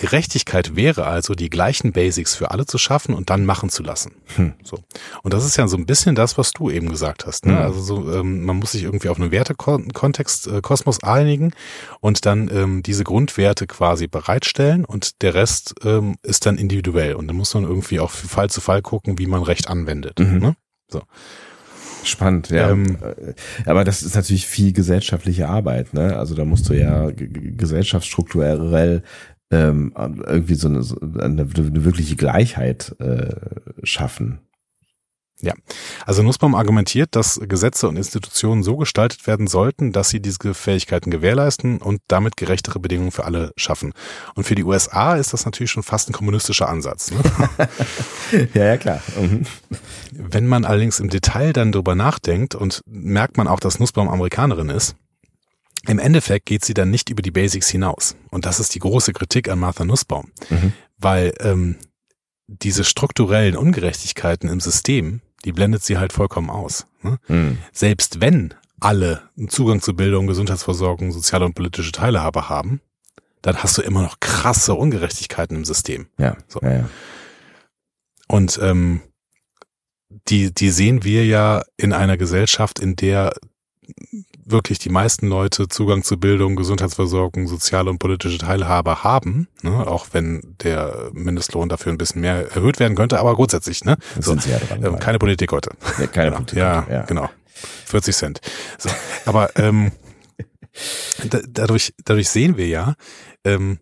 Gerechtigkeit wäre also, die gleichen Basics für alle zu schaffen und dann machen zu lassen. Hm. So. Und das ist ja so ein bisschen das, was du eben gesagt hast. Ne? Mhm. Also so, ähm, man muss sich irgendwie auf einen Wertekontext, äh, Kosmos einigen und dann ähm, diese Grundwerte quasi bereitstellen und der Rest ähm, ist dann individuell. Und dann muss man irgendwie auch Fall zu Fall gucken, wie man Recht anwendet. Mhm. Ne? Spannend, ja. Ähm, Äh, Aber das ist natürlich viel gesellschaftliche Arbeit, ne? Also da musst du ja gesellschaftsstrukturell ähm, irgendwie so eine, eine, eine wirkliche Gleichheit äh, schaffen. Also Nussbaum argumentiert, dass Gesetze und Institutionen so gestaltet werden sollten, dass sie diese Fähigkeiten gewährleisten und damit gerechtere Bedingungen für alle schaffen. Und für die USA ist das natürlich schon fast ein kommunistischer Ansatz. Ne? Ja, ja, klar. Mhm. Wenn man allerdings im Detail dann drüber nachdenkt und merkt man auch, dass Nussbaum Amerikanerin ist, im Endeffekt geht sie dann nicht über die Basics hinaus. Und das ist die große Kritik an Martha Nussbaum. Mhm. Weil ähm, diese strukturellen Ungerechtigkeiten im System, die blendet sie halt vollkommen aus. Ne? Mhm. Selbst wenn alle einen Zugang zu Bildung, Gesundheitsversorgung, soziale und politische Teilhabe haben, dann hast du immer noch krasse Ungerechtigkeiten im System. Ja, So. ja, ja. Und ähm, die, die sehen wir ja in einer Gesellschaft, in der wirklich die meisten Leute Zugang zu Bildung, Gesundheitsversorgung, soziale und politische Teilhabe haben, ne? auch wenn der Mindestlohn dafür ein bisschen mehr erhöht werden könnte, aber grundsätzlich, ne? Das So, sind sie ja dran. ähm, keine Politik heute. ja, keine genau. Politik. Ja, ja. genau. 40 Cent. So, aber ähm, da, dadurch, dadurch sehen wir ja, ähm,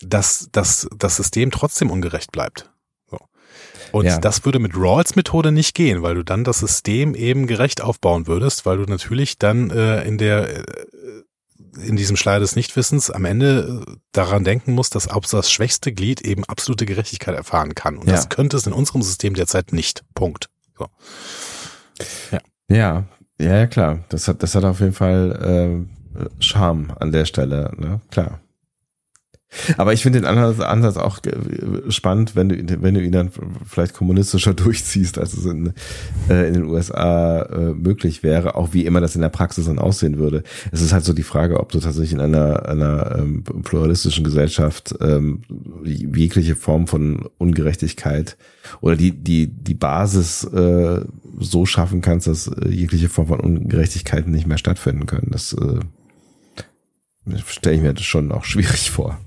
dass, dass das System trotzdem ungerecht bleibt. Und Ja. das würde mit Rawls Methode nicht gehen, weil du dann das System eben gerecht aufbauen würdest, weil du natürlich dann äh, in der äh, in diesem Schleier des Nichtwissens am Ende äh, daran denken musst, dass auch das schwächste Glied eben absolute Gerechtigkeit erfahren kann. Und Ja. das könnte es in unserem System derzeit nicht. Punkt. So. Ja, ja, ja, klar. Das hat, das hat auf jeden Fall äh, Charme an der Stelle, ne? Klar. Aber ich finde den Ansatz, auch spannend, wenn du, wenn du ihn dann vielleicht kommunistischer durchziehst, als es in, äh, in den USA äh, möglich wäre, auch wie immer das in der Praxis dann aussehen würde. Es ist halt so die Frage, ob du tatsächlich in einer, einer ähm, pluralistischen Gesellschaft ähm, jegliche Form von Ungerechtigkeit oder die, die, die Basis äh, so schaffen kannst, dass äh, jegliche Form von Ungerechtigkeiten nicht mehr stattfinden können. Das äh, stelle ich mir das schon auch schwierig vor.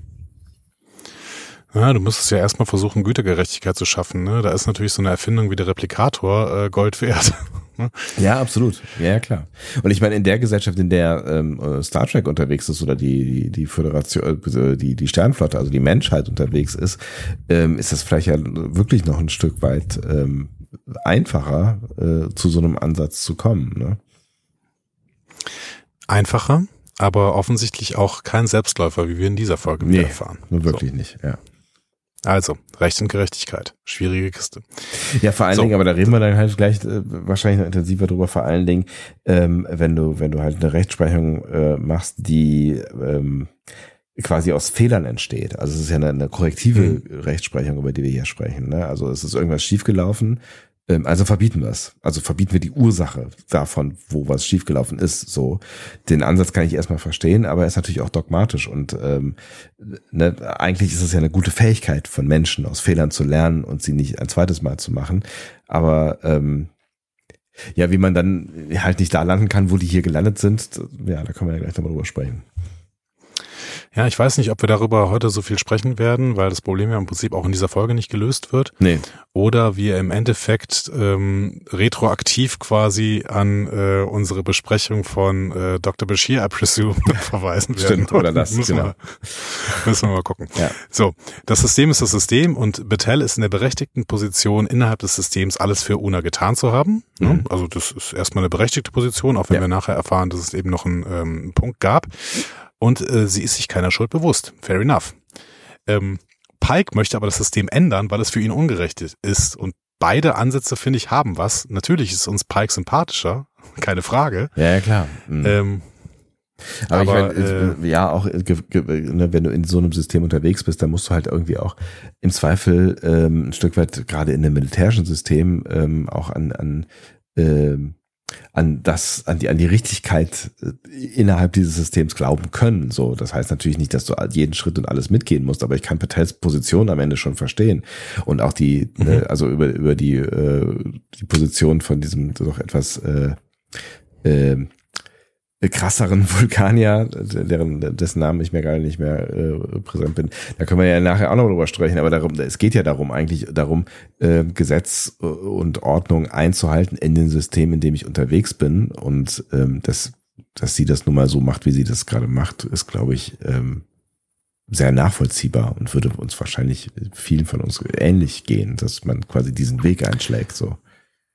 Ja, du müsstest ja erstmal versuchen, Gütergerechtigkeit zu schaffen. Ne? Da ist natürlich so eine Erfindung wie der Replikator äh, Gold wert. Ne? Ja, absolut. Ja, klar. Und ich meine, in der Gesellschaft, in der ähm, äh, Star Trek unterwegs ist oder die, die, die Föderation, äh, die, die Sternflotte, also die Menschheit unterwegs ist, ähm, ist das vielleicht ja wirklich noch ein Stück weit ähm, einfacher, äh, zu so einem Ansatz zu kommen. Ne? Einfacher, aber offensichtlich auch kein Selbstläufer, wie wir in dieser Folge wieder Nee, erfahren. Nur wirklich nicht, ja. So. Also, Recht und Gerechtigkeit. Schwierige Kiste. Ja, vor allen So. Dingen, aber da reden wir dann halt gleich äh, wahrscheinlich noch intensiver drüber, vor allen Dingen, ähm, wenn du, wenn du halt eine Rechtsprechung äh, machst, die ähm, quasi aus Fehlern entsteht. Also es ist ja eine, eine korrektive mhm. Rechtsprechung, über die wir hier sprechen. Ne? Also es ist irgendwas schiefgelaufen, also verbieten wir es. Also verbieten wir die Ursache davon, wo was schiefgelaufen ist. So, den Ansatz kann ich erstmal verstehen, aber er ist natürlich auch dogmatisch und ähm, ne, eigentlich ist es ja eine gute Fähigkeit von Menschen, aus Fehlern zu lernen und sie nicht ein zweites Mal zu machen. Aber ähm, ja, wie man dann halt nicht da landen kann, wo die hier gelandet sind, ja, da können wir ja gleich nochmal drüber sprechen. Ja, ich weiß nicht, ob wir darüber heute so viel sprechen werden, weil das Problem ja im Prinzip auch in dieser Folge nicht gelöst wird. Nee. Oder wir im Endeffekt ähm, retroaktiv quasi an äh, unsere Besprechung von äh, Dr. Bashir, I presume, verweisen werden. Stimmt, oder das, müssen genau. Wir, müssen wir mal gucken. Ja. So, das System ist das System und Betel ist in der berechtigten Position, innerhalb des Systems alles für UNA getan zu haben. Mhm. Also das ist erstmal eine berechtigte Position, auch wenn Ja. wir nachher erfahren, dass es eben noch einen ähm, Punkt gab und äh, sie ist sich keiner Schuld bewusst. Fair enough. Ähm, Pike möchte aber das System ändern, weil es für ihn ungerecht ist. Und beide Ansätze, finde ich, haben was. Natürlich ist uns Pike sympathischer, keine Frage. Ja, ja klar. Mhm. Ähm, Aber, Aber, ich meine, äh, ja, auch äh, ne, wenn du in so einem System unterwegs bist, dann musst du halt irgendwie auch im Zweifel ähm, ein Stück weit gerade in einem militärischen System ähm, auch an an ähm, an das an die an die Richtigkeit äh, innerhalb dieses Systems glauben können. So, das heißt natürlich nicht, dass du jeden Schritt und alles mitgehen musst, aber ich kann Patels Position am Ende schon verstehen und auch die Mhm. äh, also über über die äh, die Position von diesem doch etwas äh, äh, krasseren Vulkanier, deren dessen Namen ich mir gar nicht mehr äh, präsent bin. Da können wir ja nachher auch noch drüber sprechen, aber darum, es geht ja darum, eigentlich darum, äh, Gesetz äh, und Ordnung einzuhalten in dem System, in dem ich unterwegs bin. Und ähm, das, dass sie das nun mal so macht, wie sie das gerade macht, ist, glaube ich, ähm, sehr nachvollziehbar und würde uns wahrscheinlich vielen von uns ähnlich gehen, dass man quasi diesen Weg einschlägt. So.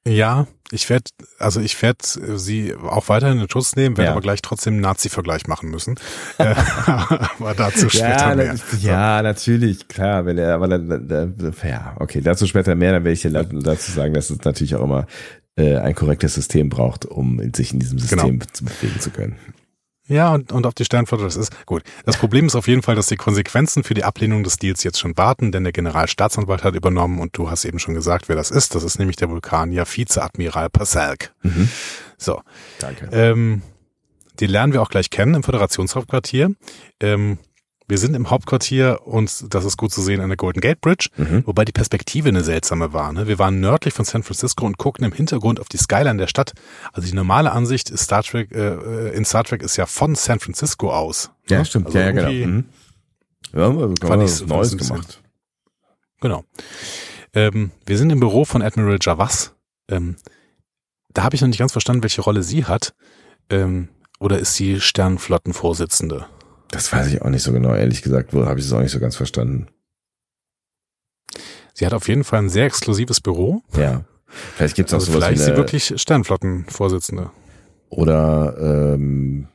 Ja, ich werde, also ich werde sie auch weiterhin in Schutz nehmen, werde Ja. aber gleich trotzdem einen Nazi-Vergleich machen müssen. Äh, aber dazu später Ja, mehr. ja, natürlich, klar, wenn er, aber dann, dann, ja, okay, dazu später mehr, dann werde ich dir la- dazu sagen, dass es natürlich auch immer äh, ein korrektes System braucht, um sich in diesem System zu bewegen zu können. Ja, und, und auf die Sternflotte, das ist gut. Das Problem ist auf jeden Fall, dass die Konsequenzen für die Ablehnung des Deals jetzt schon warten, denn der Generalstaatsanwalt hat übernommen und du hast eben schon gesagt, wer das ist. Das ist nämlich der Vulkanier Vizeadmiral Pasalk. Mhm. So, Danke. ähm, den lernen wir auch gleich kennen im Föderationshauptquartier. Ähm, wir sind im Hauptquartier und das ist gut zu sehen an der Golden Gate Bridge, Mhm. wobei die Perspektive eine seltsame war. Ne? Wir waren nördlich von San Francisco und guckten im Hintergrund auf die Skyline der Stadt. Also die normale Ansicht ist Star Trek, äh, in Star Trek ist ja von San Francisco aus. Ja, ne? stimmt, Also ja, ja, genau. Mhm. Ja, wir Fand ich- Neues gemacht. Genau. Ähm, wir sind im Büro von Admiral Javas. Ähm, da habe ich noch nicht ganz verstanden, welche Rolle sie hat. Ähm, oder ist sie Sternflottenvorsitzende? Das weiß ich auch nicht so genau, ehrlich gesagt, wo habe ich es auch nicht so ganz verstanden. Sie hat auf jeden Fall ein sehr exklusives Büro. Ja. Vielleicht gibt's auch Also sowas vielleicht wie ist sie eine, wirklich Sternflottenvorsitzende. oder ähm,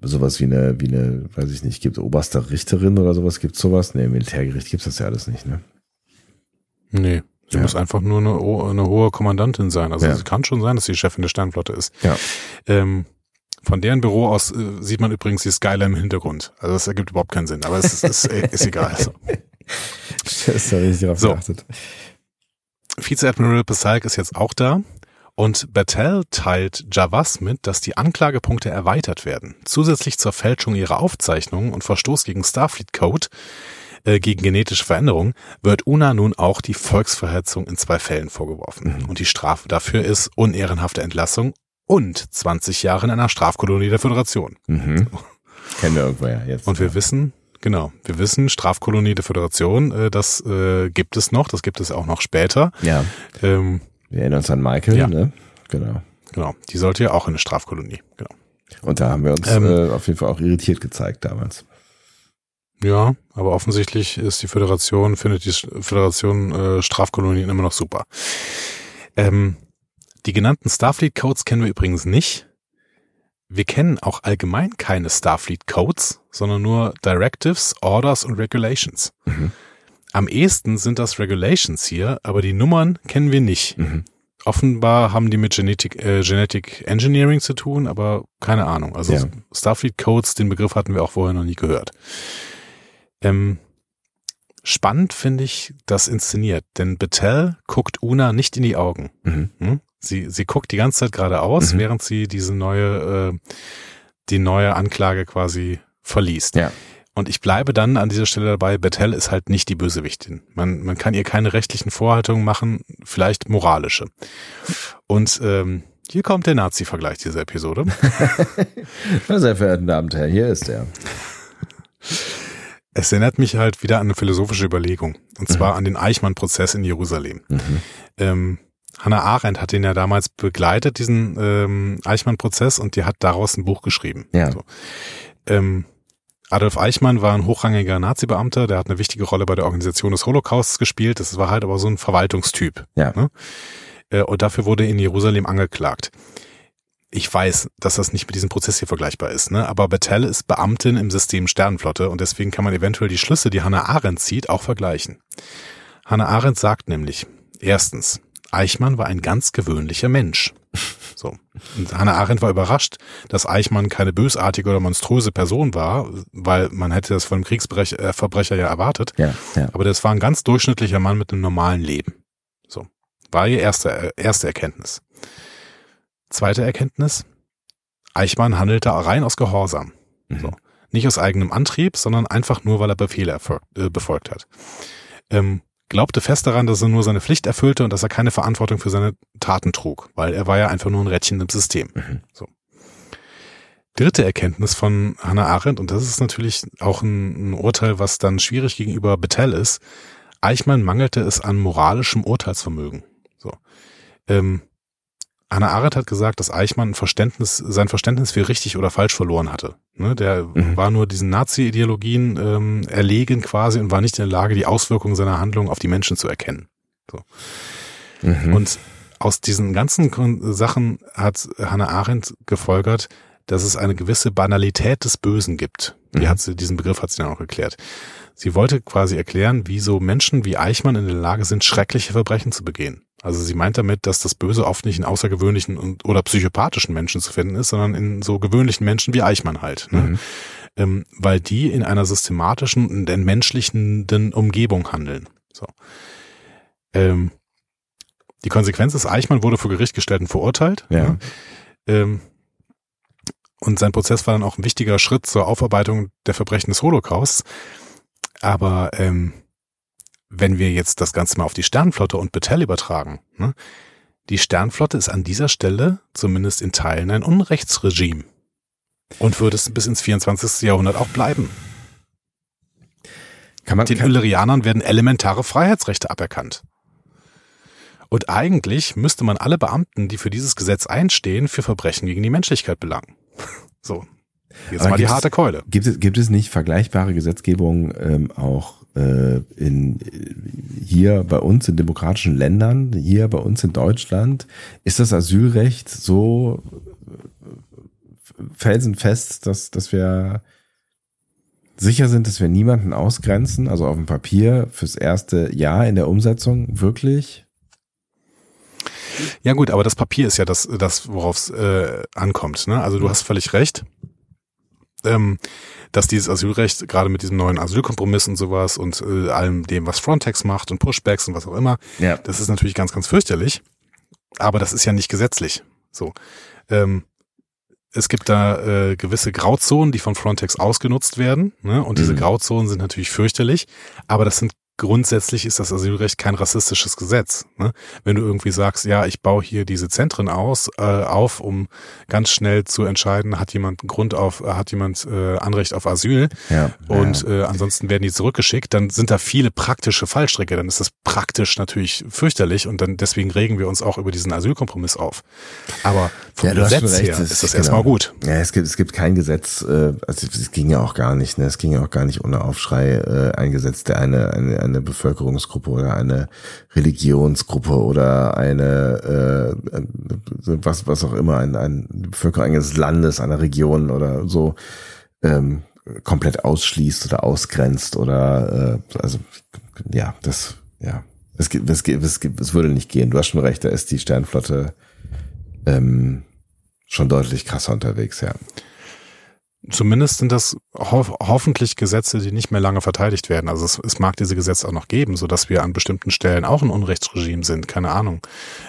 sowas wie eine, wie eine, weiß ich nicht, gibt oberste Richterin oder sowas, gibt's sowas? Nee, im Militärgericht gibt's das ja alles nicht, ne? Nee, sie Ja. muss einfach nur eine, eine hohe Kommandantin sein. Also Ja. es kann schon sein, dass sie Chefin der Sternflotte ist. Ja. Ähm, von deren Büro aus äh, sieht man übrigens die Skyline im Hintergrund. Also das ergibt überhaupt keinen Sinn, aber es ist, ist, ist egal. Also. ist da richtig drauf So. geachtet. Vizeadmiral Pasalk ist jetzt auch da und Battelle teilt Javas mit, dass die Anklagepunkte erweitert werden. Zusätzlich zur Fälschung ihrer Aufzeichnungen und Verstoß gegen Starfleet Code äh, gegen genetische Veränderung wird UNA nun auch die Volksverhetzung in zwei Fällen vorgeworfen. Mhm. Und die Strafe dafür ist unehrenhafte Entlassung und 20 Jahre in einer Strafkolonie der Föderation. Mhm. Kennen wir irgendwo ja jetzt. Und wir wissen, genau, wir wissen, Strafkolonie der Föderation, äh, das äh, gibt es noch, das gibt es auch noch später. ja, Ähm, wir erinnern uns an Michael, Ja. ne? Genau. Genau, die sollte ja auch in eine Strafkolonie. Genau. Und da haben wir uns Ähm. äh, auf jeden Fall auch irritiert gezeigt damals. Ja, aber offensichtlich ist die Föderation, findet die Föderation äh, Strafkolonien immer noch super. Ähm, die genannten Starfleet Codes kennen wir übrigens nicht. Wir kennen auch allgemein keine Starfleet Codes, sondern nur Directives, Orders und Regulations. Mhm. Am ehesten sind das Regulations hier, aber die Nummern kennen wir nicht. Mhm. Offenbar haben die mit Genetic, äh, Genetic Engineering zu tun, aber keine Ahnung. Also Ja. Starfleet Codes, den Begriff hatten wir auch vorher noch nie gehört. Ähm, spannend finde ich das inszeniert, denn Betel guckt Una nicht in die Augen. Mhm. Hm? Sie, sie guckt die ganze Zeit geradeaus, Mhm. während sie diese neue, äh, die neue Anklage quasi verliest. Ja. Und ich bleibe dann an dieser Stelle dabei, Bethel ist halt nicht die Bösewichtin. Man, man kann ihr keine rechtlichen Vorhaltungen machen, vielleicht moralische. Und ähm, hier kommt der Nazi-Vergleich dieser Episode. Meine sehr verehrten Damen und Herren, hier ist er. Es erinnert mich halt wieder an eine philosophische Überlegung. Und zwar an den Eichmann-Prozess in Jerusalem. Mhm. Ähm, Hannah Arendt hat den ja damals begleitet, diesen ähm, Eichmann-Prozess, und die hat daraus ein Buch geschrieben. Ja. So. Ähm, Adolf Eichmann war ein hochrangiger Nazi-Beamter, der hat eine wichtige Rolle bei der Organisation des Holocausts gespielt. Das war halt aber so ein Verwaltungstyp. Ja. Ne? Äh, und dafür wurde in Jerusalem angeklagt. Ich weiß, dass das nicht mit diesem Prozess hier vergleichbar ist, ne? aber Bethel ist Beamtin im System Sternenflotte und deswegen kann man eventuell die Schlüsse, die Hannah Arendt zieht, auch vergleichen. Hannah Arendt sagt nämlich, erstens, Eichmann war ein ganz gewöhnlicher Mensch. So. Und Hannah Arendt war überrascht, dass Eichmann keine bösartige oder monströse Person war, weil man hätte das von einem Kriegsverbrecher äh, ja erwartet. Ja, ja. Aber das war ein ganz durchschnittlicher Mann mit einem normalen Leben. So. War ihr erste, äh, erste Erkenntnis. Zweite Erkenntnis. Eichmann handelte rein aus Gehorsam. Mhm. So. Nicht aus eigenem Antrieb, sondern einfach nur, weil er Befehle erfolgt, äh, befolgt hat. Ähm, glaubte fest daran, dass er nur seine Pflicht erfüllte und dass er keine Verantwortung für seine Taten trug, weil er war ja einfach nur ein Rädchen im System. Mhm. So. Dritte Erkenntnis von Hannah Arendt, und das ist natürlich auch ein, ein Urteil, was dann schwierig gegenüber Bethel ist. Eichmann mangelte es an moralischem Urteilsvermögen. So. Ähm, Hannah Arendt hat gesagt, dass Eichmann ein Verständnis, sein Verständnis für richtig oder falsch verloren hatte. Ne, der Mhm. war nur diesen Nazi-Ideologien ähm, erlegen quasi und war nicht in der Lage, die Auswirkungen seiner Handlung auf die Menschen zu erkennen. Mhm. Und aus diesen ganzen Sachen hat Hannah Arendt gefolgert, dass es eine gewisse Banalität des Bösen gibt. Die Mhm. hat sie, diesen Begriff hat sie dann auch erklärt. Sie wollte quasi erklären, wie so Menschen wie Eichmann in der Lage sind, schreckliche Verbrechen zu begehen. Also sie meint damit, dass das Böse oft nicht in außergewöhnlichen und, oder psychopathischen Menschen zu finden ist, sondern in so gewöhnlichen Menschen wie Eichmann halt. Ne? Mhm. ähm, weil die in einer systematischen und entmenschlichenden Umgebung handeln. So. Ähm, die Konsequenz ist, Eichmann wurde vor Gericht gestellt und verurteilt. Ja. ne? Ähm, und sein Prozess war dann auch ein wichtiger Schritt zur Aufarbeitung der Verbrechen des Holocausts. Aber ähm, wenn wir jetzt das Ganze mal auf die Sternflotte und Bethel übertragen, ne? die Sternflotte ist an dieser Stelle zumindest in Teilen ein Unrechtsregime. Und wird es bis ins 24. Jahrhundert auch bleiben. Kann man, Den kann, Illyrianern werden elementare Freiheitsrechte aberkannt. Und eigentlich müsste man alle Beamten, die für dieses Gesetz einstehen, für Verbrechen gegen die Menschlichkeit belangen. So. Jetzt Aber mal die harte Keule. gibt, es, gibt es nicht vergleichbare Gesetzgebung ähm, auch in äh, hier bei uns in demokratischen Ländern, hier bei uns in Deutschland? Ist das Asylrecht so äh, felsenfest, dass, dass wir sicher sind, dass wir niemanden ausgrenzen, also auf dem Papier fürs erste Jahr in der Umsetzung wirklich? Ja gut, aber das Papier ist ja das, das worauf es äh, ankommt. Ne? Also du hast völlig recht, ähm, dass dieses Asylrecht gerade mit diesem neuen Asylkompromiss und sowas und äh, allem dem, was Frontex macht und Pushbacks und was auch immer, Ja. das ist natürlich ganz, ganz fürchterlich. Aber das ist ja nicht gesetzlich. So. Ähm, es gibt da äh, gewisse Grauzonen, die von Frontex ausgenutzt werden. Ne? Und diese Mhm. Grauzonen sind natürlich fürchterlich. Aber das sind grundsätzlich ist das Asylrecht kein rassistisches Gesetz. Ne? Wenn du irgendwie sagst, ja, ich baue hier diese Zentren aus, äh, auf, um ganz schnell zu entscheiden, hat jemand Grund auf, äh, hat jemand äh, Anrecht auf Asyl Ja. und ja. äh, ansonsten werden die zurückgeschickt, dann sind da viele praktische Fallstricke, dann ist das praktisch natürlich fürchterlich und dann deswegen regen wir uns auch über diesen Asylkompromiss auf. Aber vom Ja, Gesetz her ist das genau. erstmal gut. Ja, es gibt, es gibt kein Gesetz, äh, also es ging ja auch gar nicht, ne? Es ging ja auch gar nicht ohne Aufschrei äh, ein Gesetz, der eine, eine, eine Bevölkerungsgruppe oder eine Religionsgruppe oder eine äh, was, was auch immer, ein, ein Bevölkerung eines Landes, einer Region oder so ähm, komplett ausschließt oder ausgrenzt oder äh, also ja, das, ja. Es gibt, es gibt, es würde nicht gehen. Du hast schon recht, da ist die Sternflotte ähm, schon deutlich krasser unterwegs, ja. Zumindest sind das ho hoffentlich Gesetze, die nicht mehr lange verteidigt werden. Also es, es mag diese Gesetze auch noch geben, so dass wir an bestimmten Stellen auch ein Unrechtsregime sind. Keine Ahnung.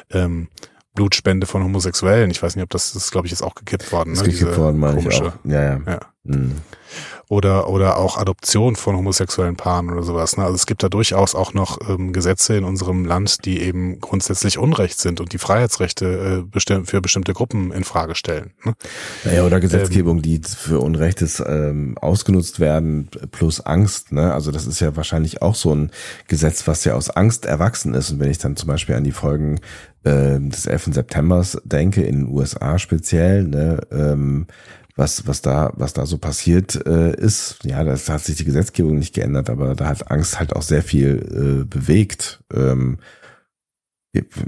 Ähm, Blutspende von Homosexuellen. Ich weiß nicht, ob das, das ist, glaube ich, jetzt auch gekippt worden. Ne? ist gekippt worden, meine ich auch. Ja, ja. Ja. Mhm. Oder oder auch Adoption von homosexuellen Paaren oder sowas. Ne? Also es gibt da durchaus auch noch ähm, Gesetze in unserem Land, die eben grundsätzlich Unrecht sind und die Freiheitsrechte äh, bestimm für bestimmte Gruppen in Frage stellen. Ne? Naja, oder Gesetzgebung, die für Unrechtes ähm, ausgenutzt werden, plus Angst. Ne? Also das ist ja wahrscheinlich auch so ein Gesetz, was ja aus Angst erwachsen ist. Und wenn ich dann zum Beispiel an die Folgen äh, des 11. Septembers denke, in den USA speziell, ne, ähm, was, was da, was da so passiert äh, ist, ja, das hat sich die Gesetzgebung nicht geändert, aber da hat Angst halt auch sehr viel äh, bewegt. Ähm,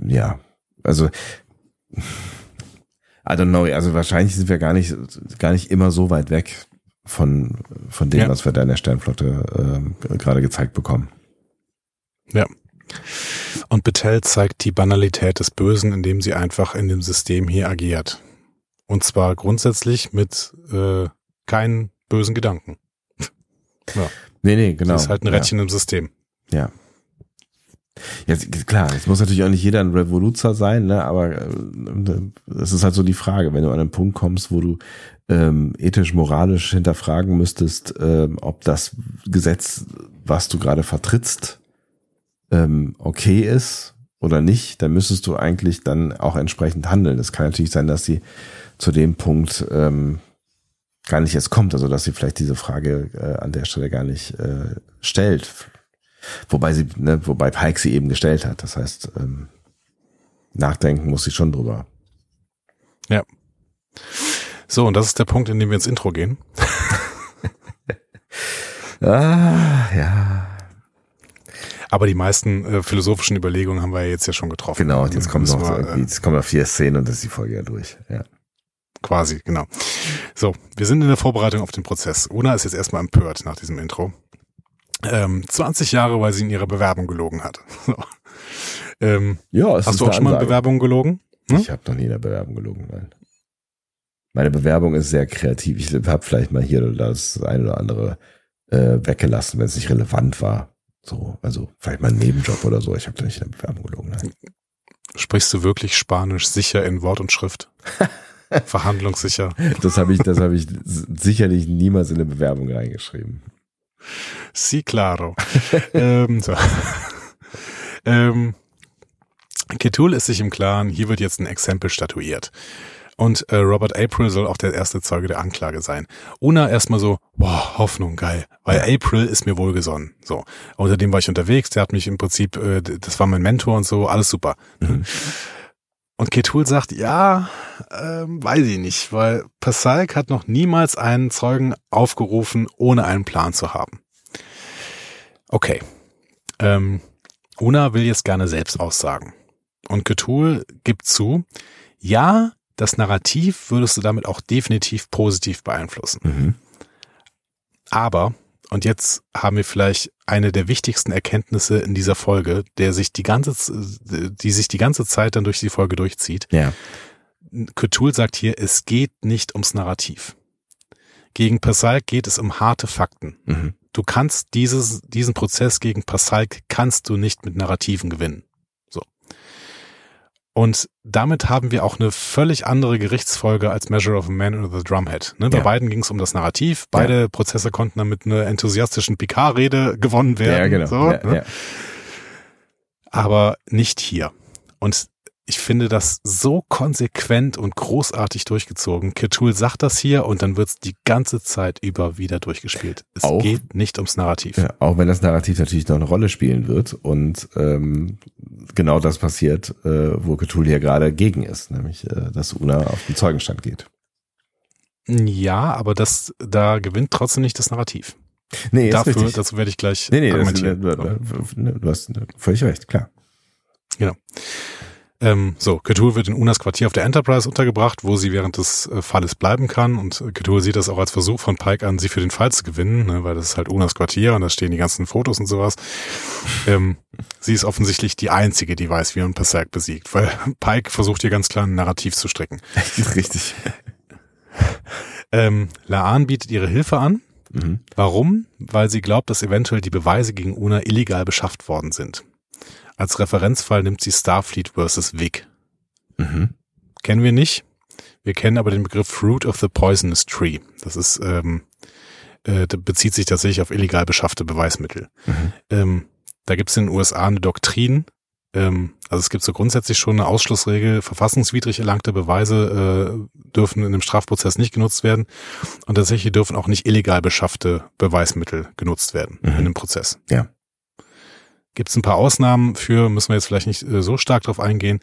ja, also I don't know, also wahrscheinlich sind wir gar nicht, gar nicht immer so weit weg von, von dem, Ja. was wir da in der Sternflotte ähm, gerade gezeigt bekommen. Ja. Und Betel zeigt die Banalität des Bösen, indem sie einfach in dem System hier agiert. Und zwar grundsätzlich mit äh, keinen bösen Gedanken. Nee, nee, genau. Sie ist halt ein Rädchen im System. Ja. ja. Klar, jetzt muss natürlich auch nicht jeder ein Revoluzer sein, ne, aber äh, das ist halt so die Frage, wenn du an einen Punkt kommst, wo du ähm, ethisch, moralisch hinterfragen müsstest, ähm, ob das Gesetz, was du gerade vertrittst, ähm, okay ist oder nicht, dann müsstest du eigentlich dann auch entsprechend handeln. Es kann natürlich sein, dass sie zu dem Punkt ähm, gar nicht erst kommt, also dass sie vielleicht diese Frage äh, an der Stelle gar nicht äh, stellt. Wobei sie, ne, wobei Pike sie eben gestellt hat. Das heißt, ähm, nachdenken muss sie schon drüber. Ja. So, und das ist der Punkt, in dem wir ins Intro gehen. Ah, ja. Aber die meisten äh, philosophischen Überlegungen haben wir ja jetzt ja schon getroffen. Genau, und jetzt kommen noch wir, irgendwie, jetzt kommen noch vier Szenen und das ist die Folge ja durch. Ja. Quasi, genau. So, wir sind in der Vorbereitung auf den Prozess. Una ist jetzt erstmal empört nach diesem Intro. Ähm, 20 Jahre, weil sie in ihrer Bewerbung gelogen hat. So. Ähm, Ja, es hast ist du auch schon mal in. Bewerbung gelogen? Hm? Ich habe noch nie in der Bewerbung gelogen, nein. Meine Bewerbung ist sehr kreativ. Ich habe vielleicht mal hier oder da das eine oder andere äh, weggelassen, wenn es nicht relevant war. So, also vielleicht mal ein Nebenjob oder so. Ich habe da nicht in der Bewerbung gelogen, nein. Sprichst du wirklich Spanisch sicher in Wort und Schrift? Verhandlungssicher. Das habe ich, das habe ich sicherlich niemals in eine Bewerbung reingeschrieben. Sí, claro. ähm, so. ähm, Ketul ist sich im Klaren, hier wird jetzt ein Exempel statuiert. Und äh, Robert April soll auch der erste Zeuge der Anklage sein. Una erstmal so, boah, Hoffnung, geil. Weil April ist mir wohlgesonnen. So. Unter dem war ich unterwegs, der hat mich im Prinzip, äh, das war mein Mentor und so, alles super. Und Ketul sagt, ja, ähm, weiß ich nicht, weil Passalk hat noch niemals einen Zeugen aufgerufen, ohne einen Plan zu haben. Okay. Ähm, Una will jetzt gerne selbst aussagen. Und Ketul gibt zu, ja, das Narrativ würdest du damit auch definitiv positiv beeinflussen. Mhm. Aber, und jetzt haben wir vielleicht eine der wichtigsten Erkenntnisse in dieser Folge, der sich die ganze, die sich die ganze Zeit dann durch die Folge durchzieht. Ja. Ketul sagt hier, es geht nicht ums Narrativ. Gegen Passalk geht es um harte Fakten. Mhm. Du kannst dieses, diesen Prozess gegen Passalk kannst du nicht mit Narrativen gewinnen. Und damit haben wir auch eine völlig andere Gerichtsfolge als Measure of a Man or the Drumhead. Ne? Bei Ja. beiden ging es um das Narrativ. Beide Prozesse konnten dann mit einer enthusiastischen Picard-Rede gewonnen werden. Ja, genau. So, ja, ne? ja. aber nicht hier. Und ich finde das so konsequent und großartig durchgezogen. Ketul sagt das hier und dann wird's die ganze Zeit über wieder durchgespielt. Es Auch- geht nicht ums Narrativ. Ja, auch wenn das Narrativ natürlich noch eine Rolle spielen wird und ähm, genau das passiert, äh, wo Cthulhu hier gerade gegen ist, nämlich äh, dass Una auf den Zeugenstand geht. Ja, aber das, da gewinnt trotzdem nicht das Narrativ. Nee, ist Dafür, richtig. dazu werde ich gleich nee, nee, argumentieren. du, du, du hast völlig recht, klar. Ähm, so, Cthulhu wird in Unas Quartier auf der Enterprise untergebracht, wo sie während des äh, Falles bleiben kann. Und äh, Cthulhu sieht das auch als Versuch von Pike an, sie für den Fall zu gewinnen, ne, weil das ist halt Unas Quartier und da stehen die ganzen Fotos und sowas. Ähm, sie ist offensichtlich die Einzige, die weiß, wie man Passac besiegt, weil Pike versucht hier ganz klar ein Narrativ zu stricken. richtig. Ähm, Laan bietet ihre Hilfe an. Mhm. Warum? Weil sie glaubt, dass eventuell die Beweise gegen Una illegal beschafft worden sind. Als Referenzfall nimmt sie Starfleet vs. Vic. Mhm. Kennen wir nicht. Wir kennen aber den Begriff Fruit of the Poisonous Tree. Das ist, ähm, äh, bezieht sich tatsächlich auf illegal beschaffte Beweismittel. Mhm. Ähm, da gibt es in den USA eine Doktrin. Ähm, also es gibt so grundsätzlich schon eine Ausschlussregel. Verfassungswidrig erlangte Beweise äh, dürfen in einem Strafprozess nicht genutzt werden. Und tatsächlich dürfen auch nicht illegal beschaffte Beweismittel genutzt werden Mhm. in einem Prozess. Ja. Gibt es ein paar Ausnahmen für, müssen wir jetzt vielleicht nicht äh, so stark drauf eingehen.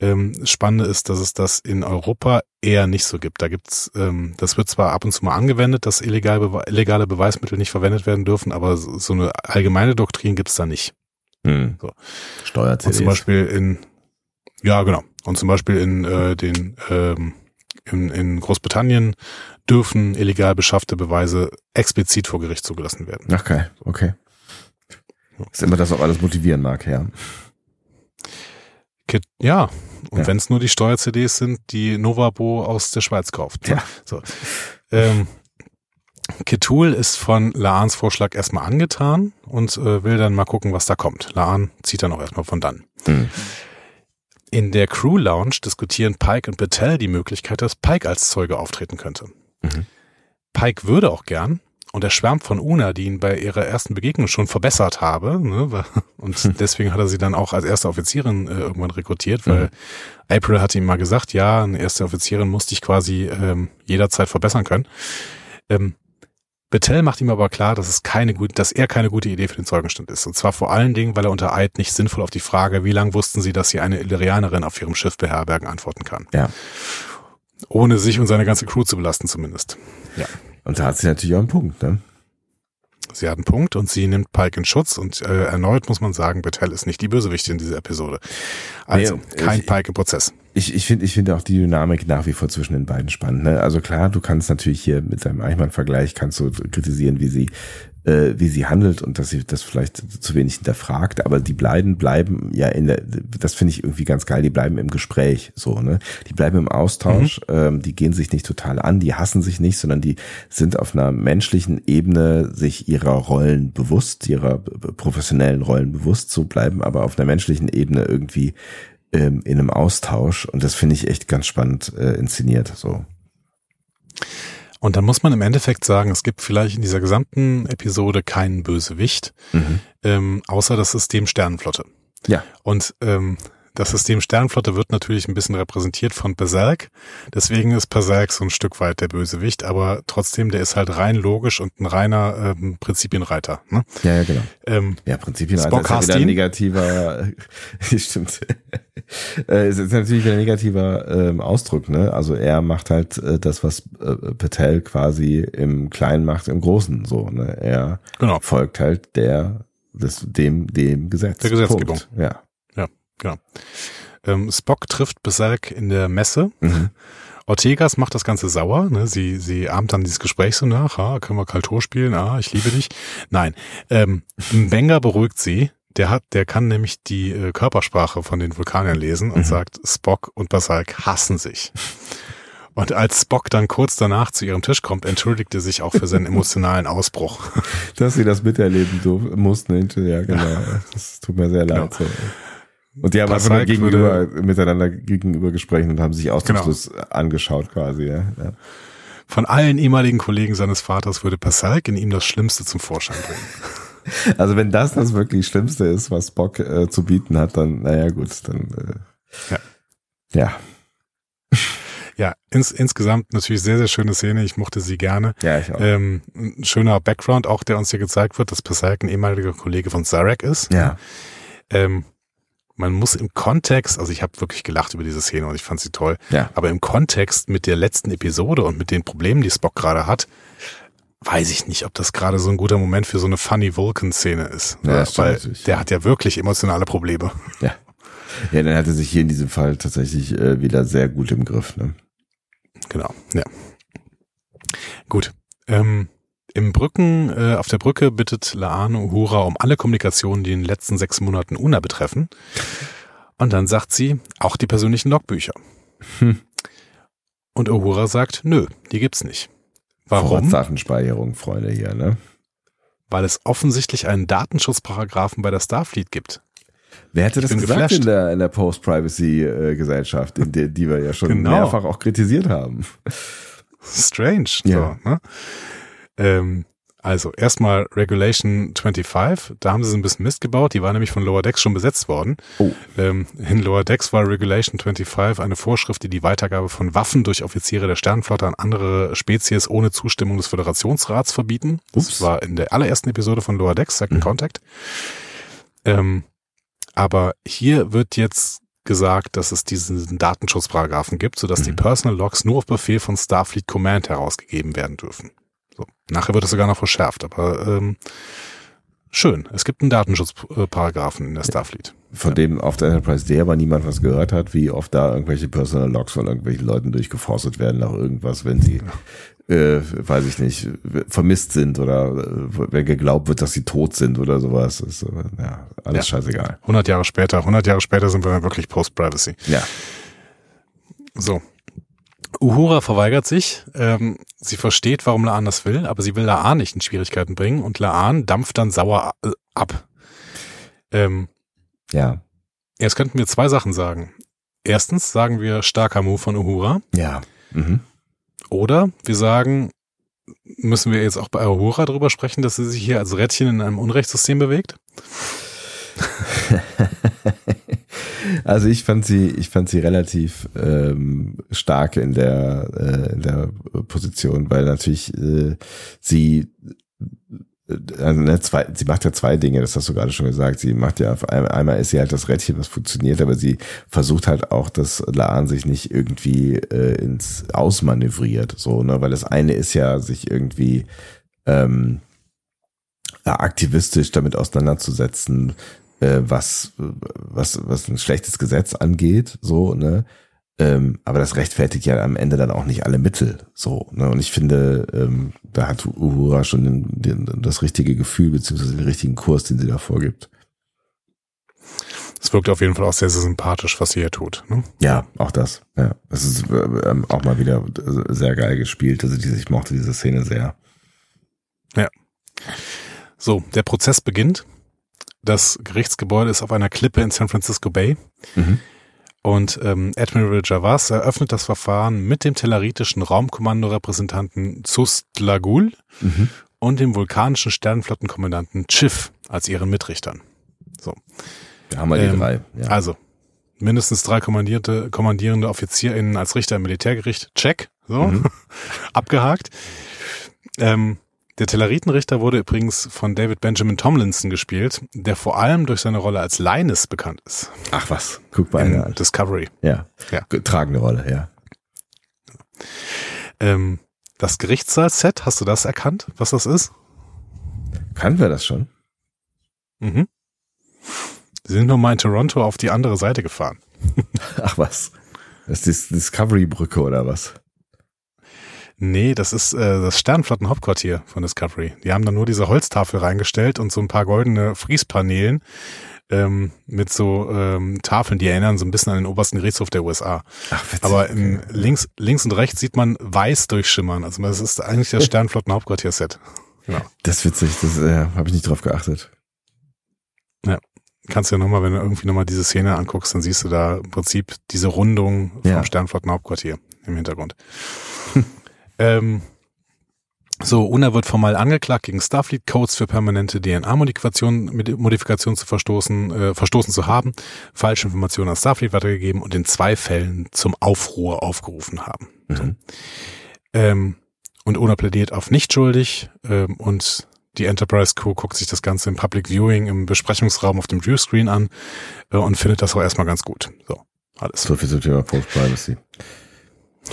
Ähm, Spannende ist, dass es das in Europa eher nicht so gibt. Da gibt's, ähm, das wird zwar ab und zu mal angewendet, dass illegal bewe illegale Beweismittel nicht verwendet werden dürfen, aber so so eine allgemeine Doktrin gibt's da nicht. Mhm. So. Steuer-CDs. Und zum Beispiel in, ja genau, und zum Beispiel in äh, den ähm, in, in Großbritannien dürfen illegal beschaffte Beweise explizit vor Gericht zugelassen werden. Ach geil, okay. Ist immer das, ob alles motivieren mag, ja. Ja, und Ja. wenn es nur die Steuer-CDs sind, die Novabo aus der Schweiz kauft. Ja. So. Ähm, Ketul ist von Laans Vorschlag erstmal angetan und äh, will dann mal gucken, was da kommt. Laan zieht dann auch erstmal von dann. Mhm. In der Crew Lounge diskutieren Pike und Patel die Möglichkeit, dass Pike als Zeuge auftreten könnte. Mhm. Pike würde auch gern und er schwärmt von Una, die ihn bei ihrer ersten Begegnung schon verbessert habe. Ne? Und deswegen hat er sie dann auch als erste Offizierin äh, irgendwann rekrutiert, weil Mhm. April hat ihm mal gesagt, ja, eine erste Offizierin musste ich quasi ähm, jederzeit verbessern können. Ähm, Bettel macht ihm aber klar, dass es keine gut, dass er keine gute Idee für den Zeugenstand ist. Und zwar vor allen Dingen, weil er unter Eid nicht sinnvoll auf die Frage, wie lange wussten sie, dass sie eine Illyrianerin auf ihrem Schiff beherbergen, antworten kann. Ja. Ohne sich und seine ganze Crew zu belasten zumindest. Und da hat sie natürlich auch einen Punkt, ne? Sie hat einen Punkt und sie nimmt Pike in Schutz und äh, erneut muss man sagen, Bettel ist nicht die Bösewichtin in dieser Episode. Also Nee, kein ich- Pike im Prozess. Ich, ich finde ich finde auch die Dynamik nach wie vor zwischen den beiden spannend. Ne? Also klar, du kannst natürlich hier mit deinem Eichmann-Vergleich kannst du kritisieren, wie sie äh, wie sie handelt und dass sie das vielleicht zu wenig hinterfragt, aber die bleiben bleiben ja in der, das finde ich irgendwie ganz geil, die bleiben im Gespräch so, ne? Die bleiben im Austausch, ähm, die gehen sich nicht total an, die hassen sich nicht, sondern die sind auf einer menschlichen Ebene sich ihrer Rollen bewusst, ihrer professionellen Rollen bewusst, so bleiben aber auf einer menschlichen Ebene irgendwie ähm, in einem Austausch und das finde ich echt ganz spannend äh, inszeniert, so. Und dann muss man im Endeffekt sagen, es gibt vielleicht in dieser gesamten Episode keinen Bösewicht, Mhm. ähm, außer das System Sternenflotte. Ja. Und ähm, das System Sternenflotte wird natürlich ein bisschen repräsentiert von Berserk. Deswegen ist Berserk so ein Stück weit der Bösewicht, aber trotzdem, der ist halt rein logisch und ein reiner ähm, Prinzipienreiter. Ne? Ja, ja, genau. Ähm, Ja, Prinzipien Spock ist ja wieder ein negativer, stimmt. Äh, es ist natürlich wieder ein negativer ähm, Ausdruck, ne? Also er macht halt äh, das, was äh, Patel quasi im Kleinen macht, im Großen, so, ne? Er genau. folgt halt der, des, dem, dem Gesetz. Der Gesetzgebung. Punkt. Ja. Genau. Ähm, Spock trifft Berserk in der Messe. Mhm. Ortegas macht das Ganze sauer. Ne? Sie, sie ahmt dann dieses Gespräch so nach. Ah, können wir Kaltor spielen? Ah, ich liebe dich. Nein. Ähm, Benga beruhigt sie. Der hat, der kann nämlich die äh, Körpersprache von den Vulkaniern lesen und Mhm. sagt, Spock und Berserk hassen sich. Und als Spock dann kurz danach zu ihrem Tisch kommt, entschuldigt er sich auch für seinen emotionalen Ausbruch. Dass sie das miterleben durf- mussten hinterher, genau. Das tut mir sehr leid. So. Und die haben einfach nur gegenüber, miteinander gegenüber gesprochen und haben sich ausdruckslos Genau. angeschaut quasi, ja. ja. Von allen ehemaligen Kollegen seines Vaters würde Pasek in ihm das Schlimmste zum Vorschein bringen. Also wenn das das wirklich Schlimmste ist, was Bock äh, zu bieten hat, dann, naja gut, dann äh, Ja. ja. Ja, ins, insgesamt natürlich sehr, sehr schöne Szene. Ich mochte sie gerne. Ja, ich auch. Ähm, ein schöner Background auch, der uns hier gezeigt wird, dass Pasek ein ehemaliger Kollege von Zarek ist. ja. Ähm, man muss im Kontext, also ich habe wirklich gelacht über diese Szene und ich fand sie toll, Ja. aber im Kontext mit der letzten Episode und mit den Problemen, die Spock gerade hat, weiß ich nicht, ob das gerade so ein guter Moment für so eine funny Vulcan-Szene ist. Ja, Weil natürlich. der hat ja wirklich emotionale Probleme. Ja. Ja, dann hat er sich hier in diesem Fall tatsächlich äh, wieder sehr gut im Griff. Ne? Genau, ja. Gut. Ähm, Im Brücken, äh, auf der Brücke bittet Laan Uhura um alle Kommunikationen, die in den letzten sechs Monaten Una betreffen. Und dann sagt sie, auch die persönlichen Logbücher. Hm. Und Uhura sagt, nö, die gibt's nicht. Warum? Vorratsdatenspeicherung, Freunde hier, ne? Weil es offensichtlich einen Datenschutzparagraphen bei der Starfleet gibt. Wer hätte das gesagt geflasht. in der, in der Post-Privacy-Gesellschaft, in der, die wir ja schon Genau. mehrfach auch kritisiert haben? Strange. Ja. So, ne? Ähm, also erstmal Regulation 25, da haben sie so ein bisschen Mist gebaut, die war nämlich von Lower Decks schon besetzt worden. Oh. Ähm, in Lower Decks war Regulation 25 eine Vorschrift, die die Weitergabe von Waffen durch Offiziere der Sternenflotte an andere Spezies ohne Zustimmung des Föderationsrats verbieten. Das Ups. war in der allerersten Episode von Lower Decks, Second Mhm. Contact. Ähm, aber hier wird jetzt gesagt, dass es diesen Datenschutzparagraphen gibt, sodass die Mhm. Personal Logs nur auf Befehl von Starfleet Command herausgegeben werden dürfen. So. Nachher wird es sogar noch verschärft, aber ähm, schön. Es gibt einen Datenschutzparagraphen in der Starfleet. Von dem auf der Enterprise D aber niemand was gehört hat, wie oft da irgendwelche Personal Logs von irgendwelchen Leuten durchgeforstet werden nach irgendwas, wenn sie, äh, weiß ich nicht, vermisst sind oder äh, wenn geglaubt wird, dass sie tot sind oder sowas. Ist, äh, ja, alles Ja. scheißegal. 100 Jahre später, 100 Jahre später sind wir dann wirklich Post-Privacy. Ja. So. Uhura verweigert sich. Ähm, sie versteht, warum Laan das will, aber sie will Laan nicht in Schwierigkeiten bringen und Laan dampft dann sauer äh, ab. Ähm, Ja. jetzt könnten wir zwei Sachen sagen. Erstens sagen wir starker Move von Uhura. Ja. Mhm. Oder wir sagen, müssen wir jetzt auch bei Uhura drüber sprechen, dass sie sich hier als Rädchen in einem Unrechtssystem bewegt? Also ich fand sie, ich fand sie relativ ähm, stark in der äh, in der Position, weil natürlich äh, sie äh, also ne, zwei, sie macht ja zwei Dinge, das hast du gerade schon gesagt. Sie macht ja auf einmal, einmal ist sie halt das Rädchen, was funktioniert, aber sie versucht halt auch, dass Laan sich nicht irgendwie äh, ins Ausmanövriert, so, ne, weil das eine ist ja, sich irgendwie ähm, aktivistisch damit auseinanderzusetzen, äh, was, was, was ein schlechtes Gesetz angeht, so, ne? Ähm, aber das rechtfertigt ja am Ende dann auch nicht alle Mittel, so, ne? Und ich finde, ähm, da hat Uhura schon den, den, das richtige Gefühl, beziehungsweise den richtigen Kurs, den sie da vorgibt. Es wirkt auf jeden Fall auch sehr, sehr sympathisch, was sie hier tut. Ne? Ja, auch das. Ja, das ist ähm, auch mal wieder sehr geil gespielt. Also diese, ich mochte diese Szene sehr. So, der Prozess beginnt. Das Gerichtsgebäude ist auf einer Klippe in San Francisco Bay. Mhm. Und ähm, Admiral Javas eröffnet das Verfahren mit dem telleritischen Raumkommandorepräsentanten Zustlagul Mhm. und dem vulkanischen Sternenflottenkommandanten Chiff als ihren Mitrichtern. Da haben wir die Ähm, drei. Ja. Also, mindestens drei kommandierte, kommandierende OffizierInnen als Richter im Militärgericht. Check. So. Mhm. Abgehakt. Ähm, der Telleritenrichter wurde übrigens von David Benjamin Tomlinson gespielt, der vor allem durch seine Rolle als Linus bekannt ist. Ach was, guck mal In. Discovery. Ja. Ja. Tragende Rolle, ja. Ähm, das Gerichtssaal-Set, hast du das erkannt, was das ist? Kannten wir das schon? Mhm. Sie sind nur mal in Toronto auf die andere Seite gefahren. Ach was. Das ist die Discovery-Brücke oder was? Nee, das ist äh, das Sternflottenhauptquartier von Discovery. Die haben da nur diese Holztafel reingestellt und so ein paar goldene Friespaneelen ähm, mit so ähm, Tafeln, die erinnern so ein bisschen an den obersten Gerichtshof der USA. Ach, witzig. Aber im, links, links und rechts sieht man weiß durchschimmern. Also das ist eigentlich das Sternflottenhauptquartier-Set. Genau. Das ist witzig, das äh, habe ich nicht drauf geachtet. Kannst du ja nochmal, wenn du irgendwie nochmal diese Szene anguckst, dann siehst du da im Prinzip diese Rundung vom Ja. Sternflottenhauptquartier im Hintergrund. Ähm, so, UNA wird formal angeklagt, gegen Starfleet-Codes für permanente DNA-Modifikation zu verstoßen, äh, verstoßen zu haben, falsche Informationen an Starfleet weitergegeben und in zwei Fällen zum Aufruhr aufgerufen haben. Mhm. Ähm, und UNA plädiert auf nicht schuldig ähm, und die Enterprise Crew guckt sich das Ganze im Public Viewing im Besprechungsraum auf dem Viewscreen an äh, und findet das auch erstmal ganz gut. So, alles. So viel zum Thema Post-Privacy.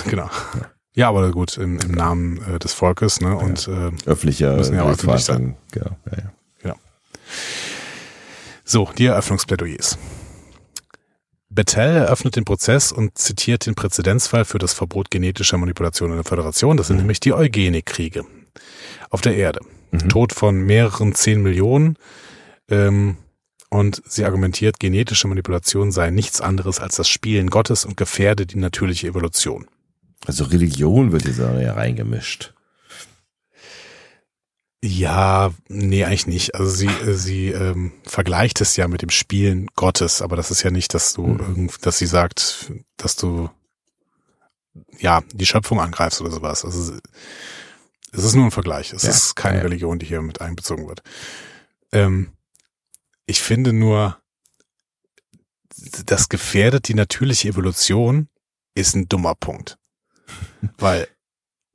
Genau. Ja, aber gut, im, im Namen äh, des Volkes, ne? Und äh, Öffentlicher Müssen ja auch öffentlich Gerichtsverhandlung. Genau, ja, ja. so, die Eröffnungsplädoyers. Bettel eröffnet den Prozess und zitiert den Präzedenzfall für das Verbot genetischer Manipulation in der Föderation. Das sind nämlich die Eugenikkriege auf der Erde. Mhm. Tod von mehreren zehn Millionen. Ähm, und sie argumentiert, genetische Manipulation sei nichts anderes als das Spielen Gottes und gefährde die natürliche Evolution. Also Religion wird hier so ja reingemischt. Ja, nee, eigentlich nicht. Also sie, äh, sie ähm, vergleicht es ja mit dem Spielen Gottes, aber das ist ja nicht, dass du Mhm. irgend, dass sie sagt, dass du ja die Schöpfung angreifst oder sowas. Also es ist nur ein Vergleich. Es Ja, ist keine ja. Religion, die hier mit einbezogen wird. Ähm, ich finde nur, das gefährdet die natürliche Evolution, ist ein dummer Punkt. Weil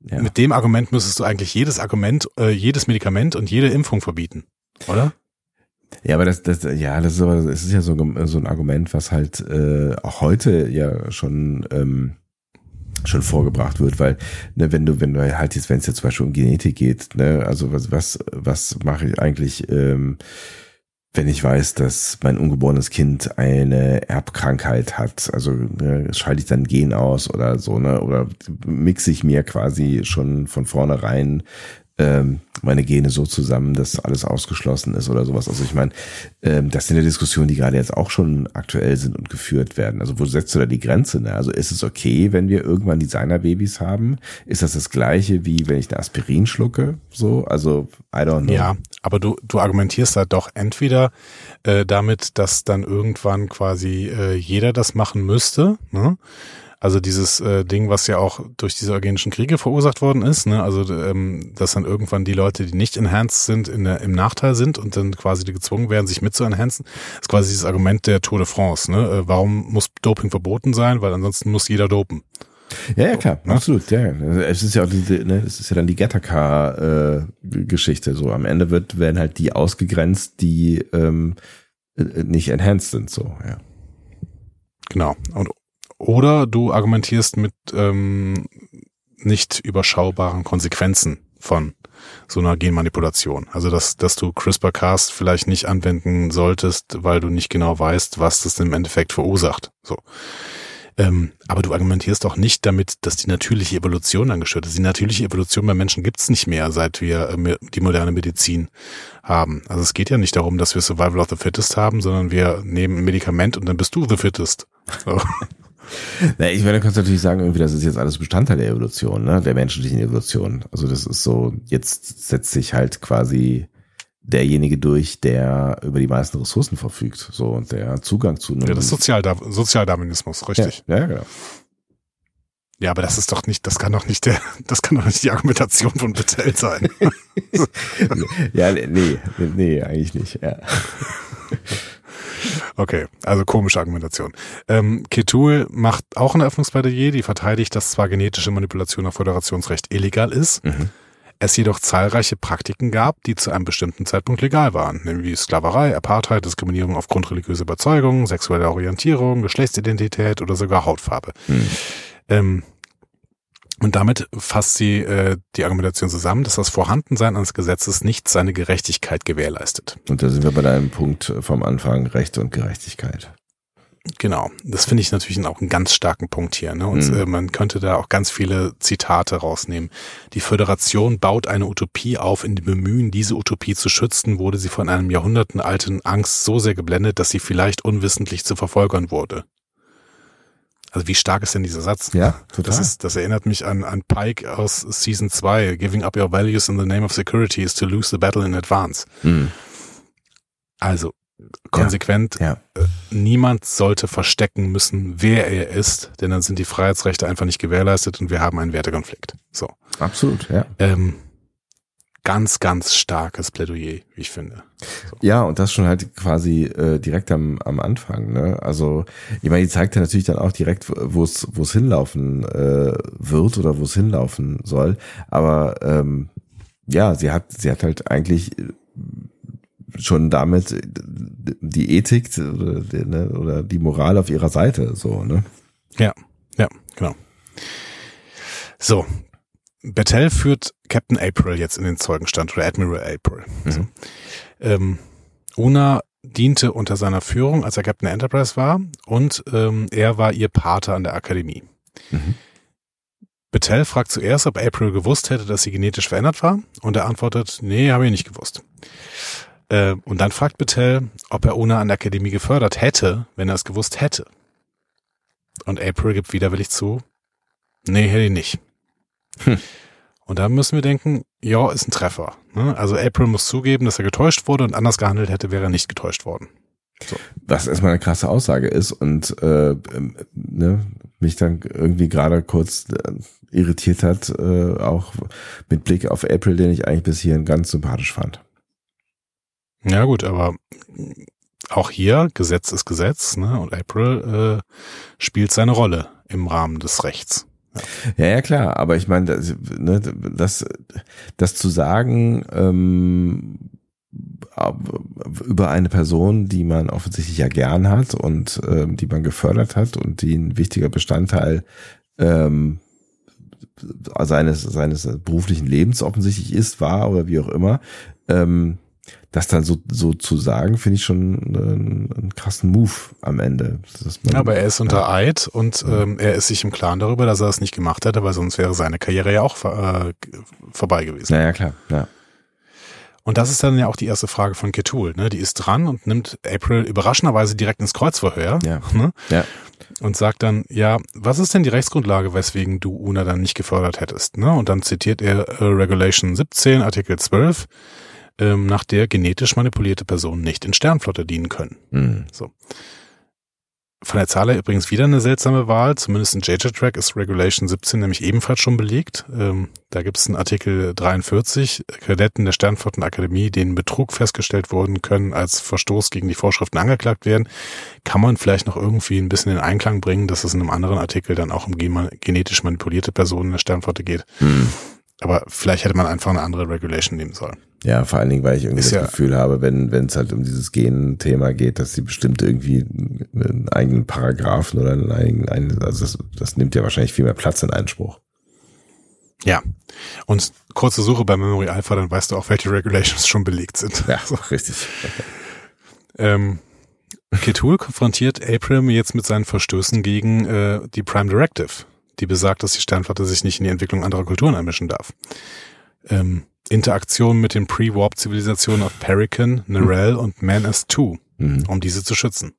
Ja. mit dem Argument müsstest du eigentlich jedes Argument, äh, jedes Medikament und jede Impfung verbieten, oder? Ja, aber das, das, ja, das ist aber, es ist ja so, ein- so ein Argument, was halt äh, auch heute ja schon ähm, schon vorgebracht wird, weil ne, wenn du, wenn du halt jetzt, wenn es jetzt zum Beispiel um Genetik geht, ne, also was, was, was mache ich eigentlich, ähm, wenn ich weiß, dass mein ungeborenes Kind eine Erbkrankheit hat, also ne, schalte ich dann Gen aus oder so, ne, oder mixe ich mir quasi schon von vornherein ähm, meine Gene so zusammen, dass alles ausgeschlossen ist oder sowas. Also ich meine, ähm, das sind ja Diskussionen, die gerade jetzt auch schon aktuell sind und geführt werden. Also wo setzt du da die Grenze? Ne? Also ist es okay, wenn wir irgendwann Designerbabys haben? Ist das das gleiche wie wenn ich eine Aspirin schlucke? So, also I don't know. Ja, aber du, du argumentierst da doch entweder äh, damit, dass dann irgendwann quasi äh, jeder das machen müsste, ne? Also dieses äh, Ding, was ja auch durch diese eugenischen Kriege verursacht worden ist, ne? Also ähm, dass dann irgendwann die Leute, die nicht enhanced sind, in der, im Nachteil sind und dann quasi gezwungen werden, sich mit zu enhancen, ist quasi dieses Argument der Tour de France, ne? Äh, warum muss Doping verboten sein? Weil ansonsten muss jeder dopen. Ja, ja, klar, ne? absolut. Ja, es ist ja auch diese, ne, es ist ja dann die Gattaca-Geschichte. so am Ende wird werden halt die ausgegrenzt, die ähm, äh, nicht enhanced sind. So, ja. Genau. Und, oder du argumentierst mit ähm, nicht überschaubaren Konsequenzen von so einer Genmanipulation. Also dass, dass du CRISPR-Cas vielleicht nicht anwenden solltest, weil du nicht genau weißt, was das im Endeffekt verursacht. So. Ähm, aber du argumentierst auch nicht damit, dass die natürliche Evolution angestört ist. Die natürliche Evolution bei Menschen gibt's nicht mehr, seit wir äh, die moderne Medizin haben. Also es geht ja nicht darum, dass wir Survival of the Fittest haben, sondern wir nehmen ein Medikament und dann bist du the Fittest. So. Na, ich meine, du kannst natürlich sagen, irgendwie, das ist jetzt alles Bestandteil der Evolution, ne, der menschlichen Evolution. Also das ist so, jetzt setzt sich halt quasi derjenige durch, der über die meisten Ressourcen verfügt, so und der Zugang zu einem. Ja, das ist Sozialda Sozialdarwinismus, richtig. Ja, ja, genau. Ja, aber das ist doch nicht, das kann doch nicht der, das kann doch nicht die Argumentation von Patel sein. ja, nee, nee, nee, eigentlich nicht. Ja. Okay, also komische Argumentation. Ähm, Ketul macht auch ein Eröffnungsplädoyer, die verteidigt, dass zwar genetische Manipulation nach Föderationsrecht illegal ist, Mhm. es jedoch zahlreiche Praktiken gab, die zu einem bestimmten Zeitpunkt legal waren, nämlich Sklaverei, Apartheid, Diskriminierung aufgrund religiöser Überzeugung, sexueller Orientierung, Geschlechtsidentität oder sogar Hautfarbe. Hm. Ähm, und damit fasst sie äh, die Argumentation zusammen, dass das Vorhandensein eines Gesetzes nicht seine Gerechtigkeit gewährleistet. Und da sind wir bei deinem Punkt vom Anfang, Recht und Gerechtigkeit. Genau, das finde ich natürlich auch einen ganz starken Punkt hier. Ne? Und Mhm. äh, man könnte da auch ganz viele Zitate rausnehmen. Die Föderation baut eine Utopie auf. In dem Bemühen, diese Utopie zu schützen, wurde sie von einem jahrhundertenalten Angst so sehr geblendet, dass sie vielleicht unwissentlich zu Verfolgern wurde. Also wie stark ist denn dieser Satz? Ja, total. Das, ist, das erinnert mich an, an Pike aus Season 2. Giving up your values in the name of security is to lose the battle in advance. Hm. Also konsequent, Ja. äh, niemand sollte verstecken müssen, wer er ist, denn dann sind die Freiheitsrechte einfach nicht gewährleistet und wir haben einen Wertekonflikt. So. Absolut, ja. Ähm, ganz, ganz starkes Plädoyer, wie ich finde. Ja, und das schon halt quasi äh, direkt am, am Anfang. Ne? Also, ich meine, die zeigt ja natürlich dann auch direkt, wo es wo es hinlaufen äh, wird oder wo es hinlaufen soll. Aber ähm, ja, sie hat sie hat halt eigentlich äh, schon damit äh, die Ethik oder, die- ne, oder die Moral auf ihrer Seite. So, ne? Ja, ja, genau. So. Battelle führt Captain April jetzt in den Zeugenstand oder Admiral April. So. Ähm, Una diente unter seiner Führung, als er Captain Enterprise war, und ähm, er war ihr Pater an der Akademie. Mhm. Battelle fragt zuerst, ob April gewusst hätte, dass sie genetisch verändert war, und er antwortet, nee, habe ich nicht gewusst. Äh, und dann fragt Battelle, ob er Una an der Akademie gefördert hätte, wenn er es gewusst hätte. Und April gibt widerwillig zu, nee, hätte ich nicht. Hm. Und da müssen wir denken, ja, ist ein Treffer. Ne? Also April muss zugeben, dass er getäuscht wurde und anders gehandelt hätte, wäre er nicht getäuscht worden. So. Was erstmal eine krasse Aussage ist und äh, ne, mich dann irgendwie gerade kurz äh, irritiert hat, äh, auch mit Blick auf April, den ich eigentlich bis hierhin ganz sympathisch fand. Ja gut, aber auch hier, Gesetz ist Gesetz, ne? Und April äh, spielt seine Rolle im Rahmen des Rechts. Ja, ja, klar, aber ich meine, das, ne, das, das zu sagen, ähm, über eine Person, die man offensichtlich ja gern hat und ähm, die man gefördert hat und die ein wichtiger Bestandteil ähm, seines, seines beruflichen Lebens offensichtlich ist, war oder wie auch immer, ähm, das dann so, so zu sagen, finde ich schon einen, einen, krassen Move am Ende. Man, aber er ist unter ja. Eid und ähm, er ist sich im Klaren darüber, dass er es nicht gemacht hätte, weil sonst wäre seine Karriere ja auch äh, vorbei gewesen. Naja, klar, ja. Und das ist dann ja auch die erste Frage von Ketul. Ne? Die ist dran und nimmt April überraschenderweise direkt ins Kreuzverhör. Ja. Ne? ja. Und sagt dann, ja, was ist denn die Rechtsgrundlage, weswegen du Una dann nicht gefördert hättest? Ne? Und dann zitiert er äh, Regulation 17, Artikel 12, ähm, nach der genetisch manipulierte Personen nicht in Sternflotte dienen können. Mhm. So. Von der Zahl her übrigens wieder eine seltsame Wahl. Zumindest in JJ-Track ist Regulation 17 nämlich ebenfalls schon belegt. Ähm, da gibt es einen Artikel 43. Kadetten der Sternflottenakademie, denen Betrug festgestellt wurden, können als Verstoß gegen die Vorschriften angeklagt werden. Kann man vielleicht noch irgendwie ein bisschen in Einklang bringen, dass es in einem anderen Artikel dann auch um genetisch manipulierte Personen in der Sternflotte geht. Mhm. Aber vielleicht hätte man einfach eine andere Regulation nehmen sollen. Ja, vor allen Dingen, weil ich irgendwie ist das ja, Gefühl habe, wenn wenn es halt um dieses Gen-Thema geht, dass sie bestimmt irgendwie einen eigenen Paragraphen oder einen eigenen, also das, das nimmt ja wahrscheinlich viel mehr Platz in Einspruch. Ja. Und kurze Suche bei Memory Alpha, dann weißt du auch, welche Regulations schon belegt sind. Ja, so. richtig. ähm, Ketul konfrontiert April jetzt mit seinen Verstößen gegen äh, die Prime Directive, die besagt, dass die Sternflotte sich nicht in die Entwicklung anderer Kulturen einmischen darf. Ähm, Interaktion mit den Pre-Warp-Zivilisationen auf Perican, Narelle und Man as 2, mhm. um diese zu schützen.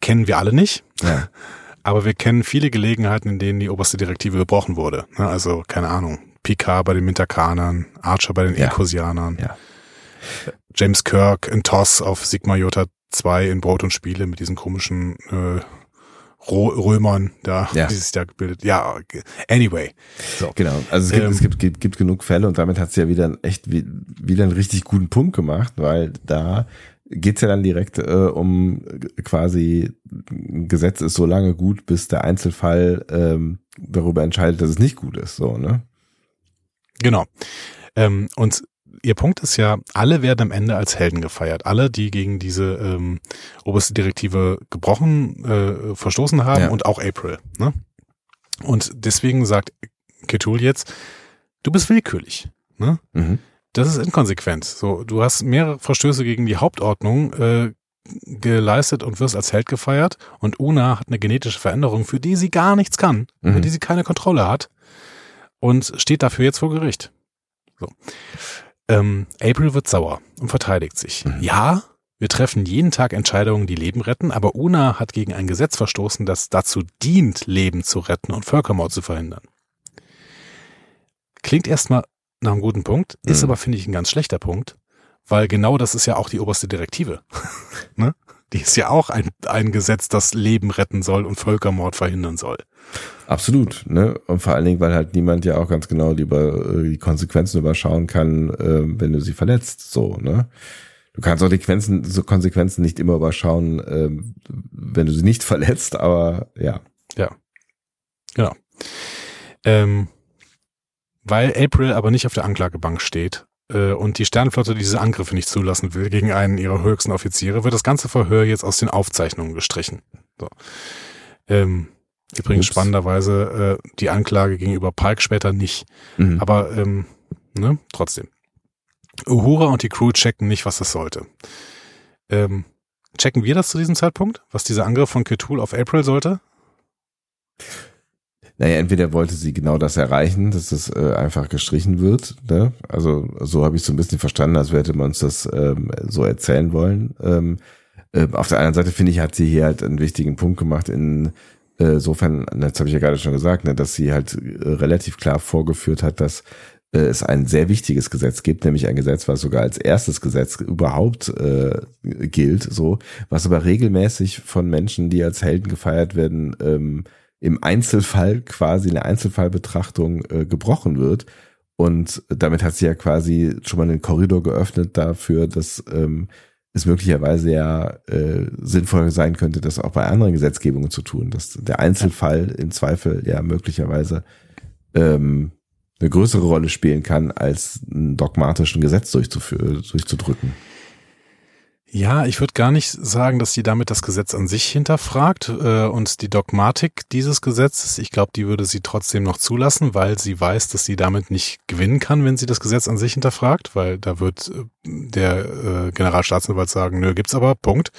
Kennen wir alle nicht, ja. aber wir kennen viele Gelegenheiten, in denen die oberste Direktive gebrochen wurde. Ne, also, keine Ahnung, Picard bei den Mintakanern, Archer bei den ja. Ecosianern, ja. James Kirk in TOS auf Sigma Jota 2 in Brot und Spiele mit diesen komischen äh, Römern da, ja. die sich da gebildet. Ja, anyway. So. Genau. Also es gibt, ähm, es gibt, gibt, gibt genug Fälle und damit hat sie ja wieder echt wieder einen richtig guten Punkt gemacht, weil da geht's ja dann direkt äh, um quasi Gesetz ist so lange gut, bis der Einzelfall ähm, darüber entscheidet, dass es nicht gut ist. So, ne? Genau. Ähm, und ihr Punkt ist ja, alle werden am Ende als Helden gefeiert. Alle, die gegen diese ähm, oberste Direktive gebrochen, äh, verstoßen haben ja. und auch April. Ne? Und deswegen sagt Ketul jetzt, du bist willkürlich. Ne? Mhm. Das ist inkonsequent. So, du hast mehrere Verstöße gegen die Hauptordnung äh, geleistet und wirst als Held gefeiert. Und Una hat eine genetische Veränderung, für die sie gar nichts kann, mhm. für die sie keine Kontrolle hat und steht dafür jetzt vor Gericht. So. Ähm, April wird sauer und verteidigt sich. Mhm. Ja, wir treffen jeden Tag Entscheidungen, die Leben retten, aber Una hat gegen ein Gesetz verstoßen, das dazu dient, Leben zu retten und Völkermord zu verhindern. Klingt erstmal nach einem guten Punkt, ist mhm. aber, finde ich, ein ganz schlechter Punkt, weil genau das ist ja auch die oberste Direktive. ne? Die ist ja auch ein, ein Gesetz, das Leben retten soll und Völkermord verhindern soll. Absolut, ne? Und vor allen Dingen, weil halt niemand ja auch ganz genau die, über, die Konsequenzen überschauen kann, äh, wenn du sie verletzt, so, ne? Du kannst auch die Konsequenzen, so Konsequenzen nicht immer überschauen, äh, wenn du sie nicht verletzt, aber ja. Ja. Genau. Ähm, weil April aber nicht auf der Anklagebank steht äh, und die Sternenflotte diese Angriffe nicht zulassen will gegen einen ihrer höchsten Offiziere, wird das ganze Verhör jetzt aus den Aufzeichnungen gestrichen. So. Ähm, Übrigens Ups. spannenderweise äh, die Anklage gegenüber Pike später nicht. Mhm. Aber ähm, ne, trotzdem. Uhura und die Crew checken nicht, was das sollte. Ähm, checken wir das zu diesem Zeitpunkt, was dieser Angriff von Ketul auf April sollte? Naja, entweder wollte sie genau das erreichen, dass das äh, einfach gestrichen wird. Ne? Also so habe ich so ein bisschen verstanden, als hätte man uns das ähm, so erzählen wollen. Ähm, äh, auf der anderen Seite finde ich, hat sie hier halt einen wichtigen Punkt gemacht in äh, insofern, das habe ich ja gerade schon gesagt, ne, dass sie halt äh, relativ klar vorgeführt hat, dass äh, es ein sehr wichtiges Gesetz gibt, nämlich ein Gesetz, was sogar als erstes Gesetz überhaupt äh, gilt, so, was aber regelmäßig von Menschen, die als Helden gefeiert werden, ähm, im Einzelfall quasi in der Einzelfallbetrachtung äh, gebrochen wird. Und damit hat sie ja quasi schon mal einen Korridor geöffnet dafür, dass ähm, es möglicherweise ja äh, sinnvoll sein könnte, das auch bei anderen Gesetzgebungen zu tun, dass der Einzelfall im Zweifel ja möglicherweise ähm, eine größere Rolle spielen kann, als einen dogmatischen Gesetz durchzudrücken. Ja, ich würde gar nicht sagen, dass sie damit das Gesetz an sich hinterfragt äh, und die Dogmatik dieses Gesetzes. Ich glaube, die würde sie trotzdem noch zulassen, weil sie weiß, dass sie damit nicht gewinnen kann, wenn sie das Gesetz an sich hinterfragt, weil da wird äh, der äh, Generalstaatsanwalt sagen, nö, gibt's aber, Punkt.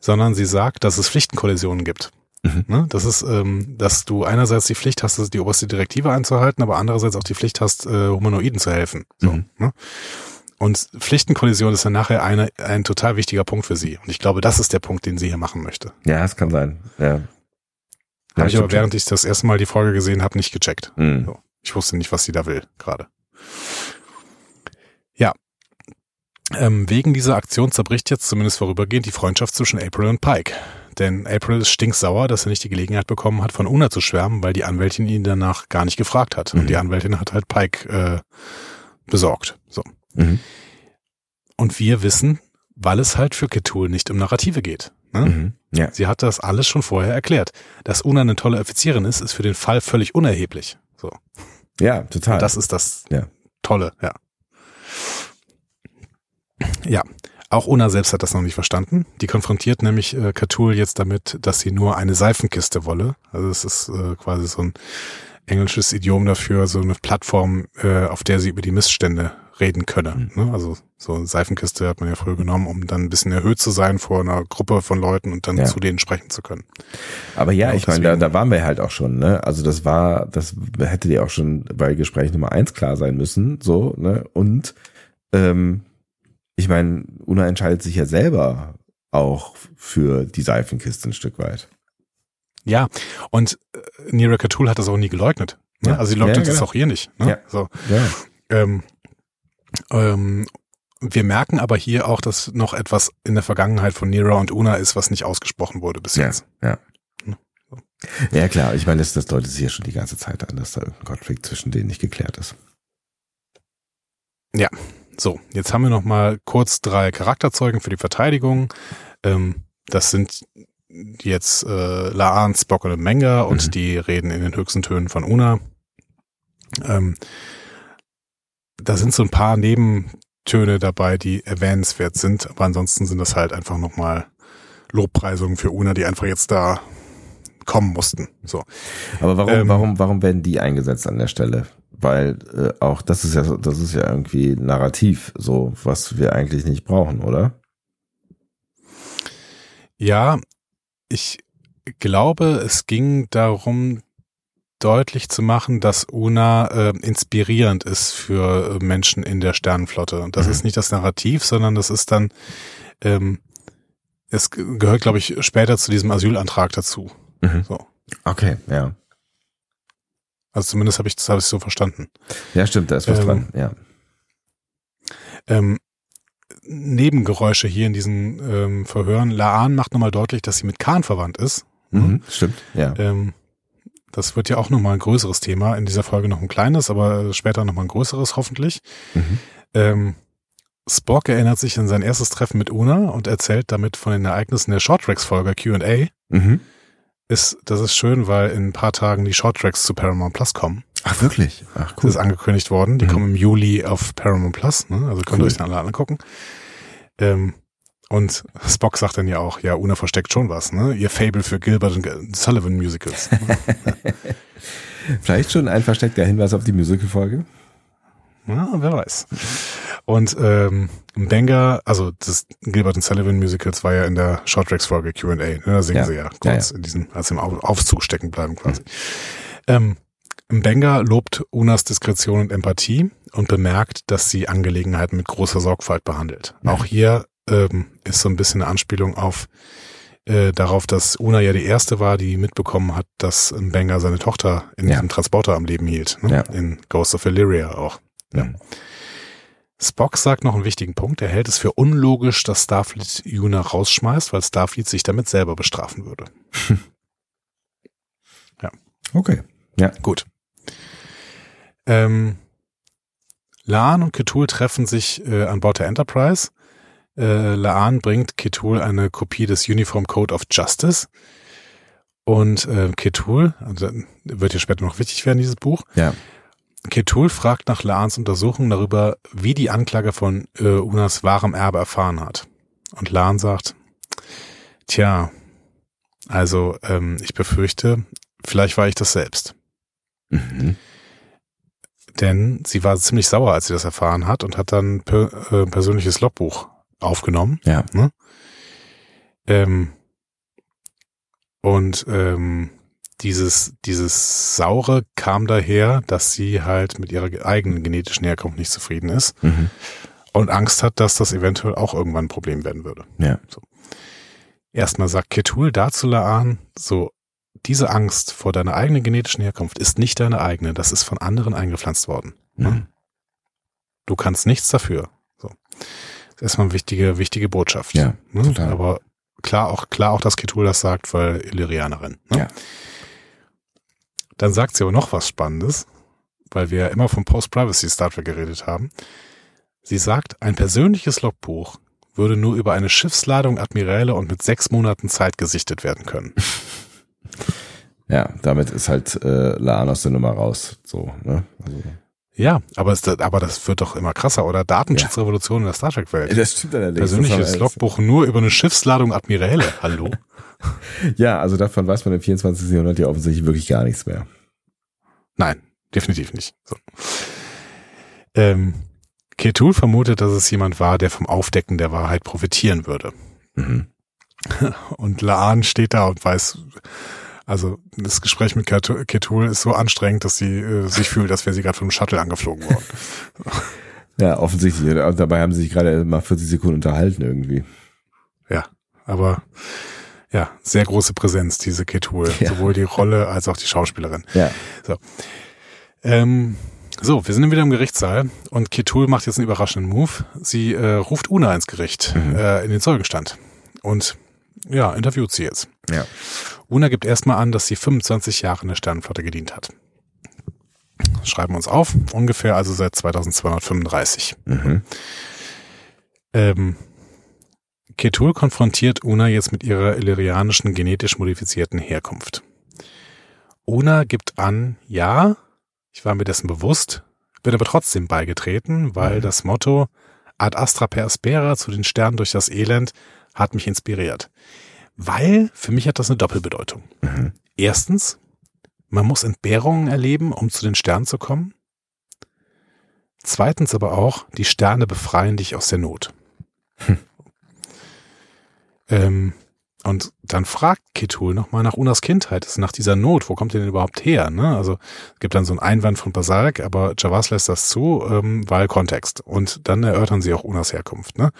Sondern sie sagt, dass es Pflichtenkollisionen gibt. Mhm. Ne? Das ist, ähm, dass du einerseits die Pflicht hast, die oberste Direktive einzuhalten, aber andererseits auch die Pflicht hast, äh, Humanoiden zu helfen. So, mhm. ne? Und Pflichtenkollision ist dann nachher eine, ein total wichtiger Punkt für sie. Und ich glaube, das ist der Punkt, den sie hier machen möchte. Ja, es kann sein. Ja. Habe ich aber, während ich das erste Mal die Folge gesehen habe, nicht gecheckt. Mhm. So. Ich wusste nicht, was sie da will, gerade. Ja. Ähm, wegen dieser Aktion zerbricht jetzt zumindest vorübergehend die Freundschaft zwischen April und Pike. Denn April ist stinksauer, dass er nicht die Gelegenheit bekommen hat, von Una zu schwärmen, weil die Anwältin ihn danach gar nicht gefragt hat. Mhm. Und die Anwältin hat halt Pike äh, besorgt. So. Mhm. Und wir wissen, weil es halt für Ketul nicht um Narrative geht. Ne? Mhm. Ja. Sie hat das alles schon vorher erklärt. Dass Una eine tolle Offizierin ist, ist für den Fall völlig unerheblich. So. Ja, total. Und das ist das ja. Tolle, ja. Ja, auch Una selbst hat das noch nicht verstanden. Die konfrontiert nämlich äh, Katul jetzt damit, dass sie nur eine Seifenkiste wolle. Also es ist äh, quasi so ein englisches Idiom dafür, so eine Plattform, äh, auf der sie über die Missstände reden könne. Mhm. Ne? Also so eine Seifenkiste hat man ja früher genommen, um dann ein bisschen erhöht zu sein vor einer Gruppe von Leuten und dann ja. zu denen sprechen zu können. Aber ja, ich meine, da, da waren wir halt auch schon, ne? Also das war, das hätte dir auch schon bei Gespräch Nummer eins klar sein müssen, so, ne? Und ähm, ich meine, Una entscheidet sich ja selber auch für die Seifenkiste ein Stück weit. Ja, und äh, Nira Katul hat das auch nie geleugnet. Ne? Ja. Also sie leugnet ja, genau. das auch hier nicht. Ne? Ja. So. Ja. Ähm, ähm, wir merken aber hier auch, dass noch etwas in der Vergangenheit von Nira und Una ist, was nicht ausgesprochen wurde bis jetzt. Ja. So. Ja, klar. Ich meine, das, das deutet sich ja schon die ganze Zeit an, dass da irgendein Konflikt zwischen denen nicht geklärt ist. Ja. So, jetzt haben wir noch mal kurz drei Charakterzeugen für die Verteidigung. Ähm, das sind jetzt äh, Laan, Spock und Menga und mhm. die reden in den höchsten Tönen von Una. Ähm, da sind so ein paar Nebentöne dabei, die erwähnenswert sind, aber ansonsten sind das halt einfach nochmal Lobpreisungen für Una, die einfach jetzt da kommen mussten. So. Aber warum, ähm, warum, warum werden die eingesetzt an der Stelle? Weil äh, auch das ist ja, das ist ja irgendwie narrativ, so was wir eigentlich nicht brauchen, oder? Ja, ich glaube, es ging darum, deutlich zu machen, dass Una äh, inspirierend ist für äh, Menschen in der Sternenflotte. Und das mhm. ist nicht das Narrativ, sondern das ist dann, ähm, es gehört, glaube ich, später zu diesem Asylantrag dazu. Mhm. So. Okay, ja. Also zumindest habe ich das hab ich so verstanden. Ja, stimmt, da ist was ähm, dran, ja. Ähm, Nebengeräusche hier in diesen ähm, Verhören. Laan macht nochmal deutlich, dass sie mit Khan verwandt ist. Mhm, stimmt, ja. Ähm, das wird ja auch nochmal ein größeres Thema. In dieser Folge noch ein kleines, aber später nochmal ein größeres, hoffentlich. Mhm. Ähm, Spock erinnert sich an sein erstes Treffen mit Una und erzählt damit von den Ereignissen der Shorttracks-Folge Q&A. Mhm. Ist, das ist schön, weil in ein paar Tagen die Shorttracks zu Paramount Plus kommen. Ach, wirklich? Ach, cool. Das ist angekündigt worden. Die mhm. kommen im Juli auf Paramount Plus, ne? Also könnt ihr euch dann alle angucken. Ähm, und Spock sagt dann ja auch, ja, Una versteckt schon was, ne? Ihr Fable für Gilbert und Sullivan Musicals. Vielleicht schon ein versteckter Hinweis auf die Musical-Folge? Ja, wer weiß. Und ähm, Banger, also das Gilbert und Sullivan Musicals war ja in der Short Tracks Folge Q&A. Ne? Da singen ja. sie ja kurz ja, ja. in diesem, als im Aufzug stecken bleiben quasi. Mhm. Ähm, Banger lobt Unas Diskretion und Empathie und bemerkt, dass sie Angelegenheiten mit großer Sorgfalt behandelt. Auch hier ähm, ist so ein bisschen eine Anspielung auf äh, darauf, dass Una ja die erste war, die mitbekommen hat, dass Banger seine Tochter in Ja. diesem Transporter am Leben hielt. Ne? Ja. In Ghost of Illyria auch. Ja. Spock sagt noch einen wichtigen Punkt. Er hält es für unlogisch, dass Starfleet Una rausschmeißt, weil Starfleet sich damit selber bestrafen würde. Okay. Ja. Gut. Ähm, Laan und Ketul treffen sich äh, an Bord der Enterprise. Äh, Laan bringt Ketul eine Kopie des Uniform Code of Justice. Und äh, Ketul, also wird ja später noch wichtig werden, dieses Buch. Ja. Ketul fragt nach Laans Untersuchung darüber, wie die Anklage von äh, Unas wahrem Erbe erfahren hat. Und Laan sagt, tja, also ähm, ich befürchte, vielleicht war ich das selbst. Mhm. Denn sie war ziemlich sauer, als sie das erfahren hat und hat dann per, äh, persönliches Logbuch aufgenommen. Ja. Ähm, und ähm, dieses, dieses Saure kam daher, dass sie halt mit ihrer eigenen genetischen Herkunft nicht zufrieden ist Mhm. und Angst hat, dass das eventuell auch irgendwann ein Problem werden würde. Ja. Erstmal sagt Ketul dazu Laan, so, diese Angst vor deiner eigenen genetischen Herkunft ist nicht deine eigene, das ist von anderen eingepflanzt worden. Mhm. Du kannst nichts dafür. So. Ist erstmal eine wichtige, wichtige Botschaft. Ja, ne? total. Aber klar auch, klar auch, dass Ketul das sagt, weil Illyrianerin. Ne? Ja. Dann sagt sie aber noch was Spannendes, weil wir ja immer vom Post-Privacy Star Trek geredet haben. Sie sagt, ein persönliches Logbuch würde nur über eine Schiffsladung Admiräle und mit sechs Monaten Zeit gesichtet werden können. Ja, damit ist halt äh, Laan aus der Nummer raus. So, ne? Also, Ja, aber, es, aber das wird doch immer krasser, oder? Datenschutzrevolution in der Star Trek-Welt. das stimmt allerdings. Persönliches Logbuch nur über eine Schiffsladung Admiräle. Hallo? Ja, also davon weiß man im 24. Jahrhundert ja offensichtlich wirklich gar nichts mehr. Nein, definitiv nicht. So. Ähm, Ketul vermutet, dass es jemand war, der vom Aufdecken der Wahrheit profitieren würde. Mhm. Und Laan steht da und weiß, also das Gespräch mit Ketu- Ketul ist so anstrengend, dass sie äh, sich fühlt, als wäre sie gerade vom Shuttle angeflogen worden. Ja, offensichtlich. Dabei haben sie sich gerade mal 40 Sekunden unterhalten irgendwie. Ja, aber ja, sehr große Präsenz, diese Ketul. Ja. Sowohl die Rolle als auch die Schauspielerin. Ja. Ähm, so, wir sind wieder im Gerichtssaal und Ketul macht jetzt einen überraschenden Move. Sie äh, ruft Una ins Gericht, Mhm. äh, in den Zeugenstand. Und ja, interviewt sie jetzt. Ja. Una gibt erstmal an, dass sie 25 Jahre in der Sternenflotte gedient hat. Schreiben wir uns auf, ungefähr also seit 2235. Mhm. Ähm, Ketul konfrontiert Una jetzt mit ihrer illyrianischen genetisch modifizierten Herkunft. Una gibt an, ja, ich war mir dessen bewusst, bin aber trotzdem beigetreten, weil Mhm. das Motto Ad astra per aspera zu den Sternen durch das Elend hat mich inspiriert. Weil für mich hat das eine Doppelbedeutung. Mhm. Erstens, man muss Entbehrungen erleben, um zu den Sternen zu kommen. Zweitens aber auch, die Sterne befreien dich aus der Not. ähm, und dann fragt Ketul nochmal nach Unas Kindheit, also nach dieser Not, wo kommt die denn überhaupt her? Ne? Also es gibt dann so einen Einwand von Basalk, aber Javas lässt das zu, ähm, weil Kontext. Und dann erörtern sie auch Unas Herkunft. Ne?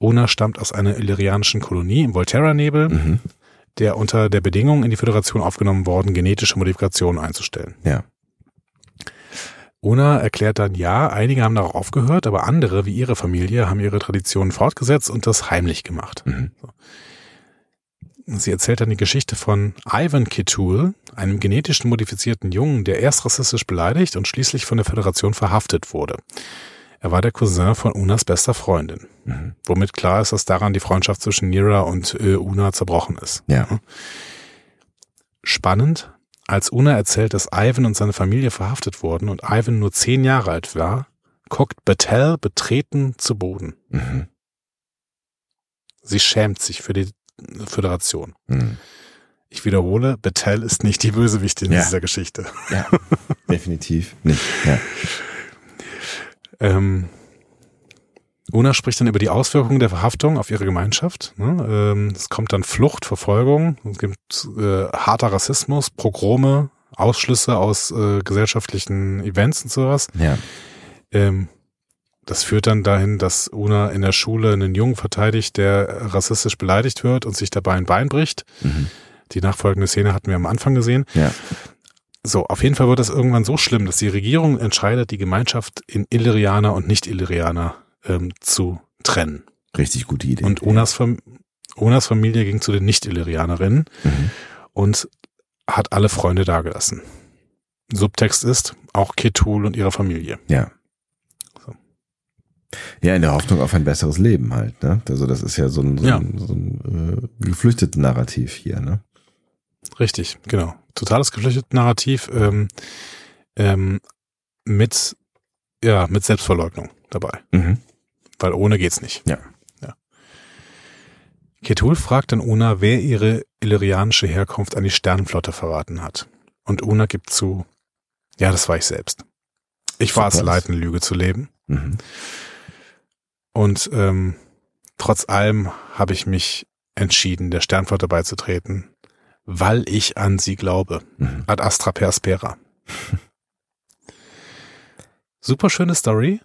Una stammt aus einer illyrianischen Kolonie im Volterra-Nebel, Mhm. der unter der Bedingung in die Föderation aufgenommen worden, genetische Modifikationen einzustellen. Ja. Una erklärt dann, ja, einige haben darauf aufgehört, aber andere, wie ihre Familie, haben ihre Traditionen fortgesetzt und das heimlich gemacht. Mhm. Sie erzählt dann die Geschichte von Ivan Ketul, einem genetisch modifizierten Jungen, der erst rassistisch beleidigt und schließlich von der Föderation verhaftet wurde. Er war der Cousin von Unas bester Freundin, Mhm. womit klar ist, dass daran die Freundschaft zwischen Nira und äh, Una zerbrochen ist. Ja. Spannend, als Una erzählt, dass Ivan und seine Familie verhaftet wurden und Ivan nur zehn Jahre alt war, guckt Battelle betreten zu Boden. Mhm. Sie schämt sich für die Föderation. Mhm. Ich wiederhole, Battelle ist nicht die Bösewichtin Ja. dieser Geschichte. Ja. Definitiv nicht. Ja. Ähm, Una spricht dann über die Auswirkungen der Verhaftung auf ihre Gemeinschaft. Ne? Ähm, es kommt dann Flucht, Verfolgung, es gibt äh, harter Rassismus, Pogrome, Ausschlüsse aus äh, gesellschaftlichen Events und sowas. Ja. Ähm, das führt dann dahin, dass Una in der Schule einen Jungen verteidigt, der rassistisch beleidigt wird und sich dabei ein Bein bricht. Mhm. Die nachfolgende Szene hatten wir am Anfang gesehen. Ja. So, auf jeden Fall wird das irgendwann so schlimm, dass die Regierung entscheidet, die Gemeinschaft in Illyrianer und Nicht-Illyrianer ähm, zu trennen. Richtig gute Idee. Und Unas, Fam Unas Familie ging zu den Nicht-Illyrianerinnen Mhm. und hat alle Freunde dagelassen. Subtext ist auch Ketul und ihre Familie. Ja. So. Ja, in der Hoffnung auf ein besseres Leben halt, ne? Also das ist ja so ein, so Ja. ein, so ein äh, geflüchteten Narrativ hier, ne? Richtig, genau. Totales geflüchtetes Narrativ ähm, ähm, mit ja mit Selbstverleugnung dabei, Mhm. weil ohne geht's nicht. Ja. ja. Ketul fragt dann Una, wer ihre illyrianische Herkunft an die Sternenflotte verraten hat. Und Una gibt zu, ja, das war ich selbst. Ich war es leid, eine Lüge zu leben. Mhm. Und ähm, trotz allem habe ich mich entschieden, der Sternflotte beizutreten, weil ich an sie glaube. Mhm. Ad astra per spera. Super schöne Story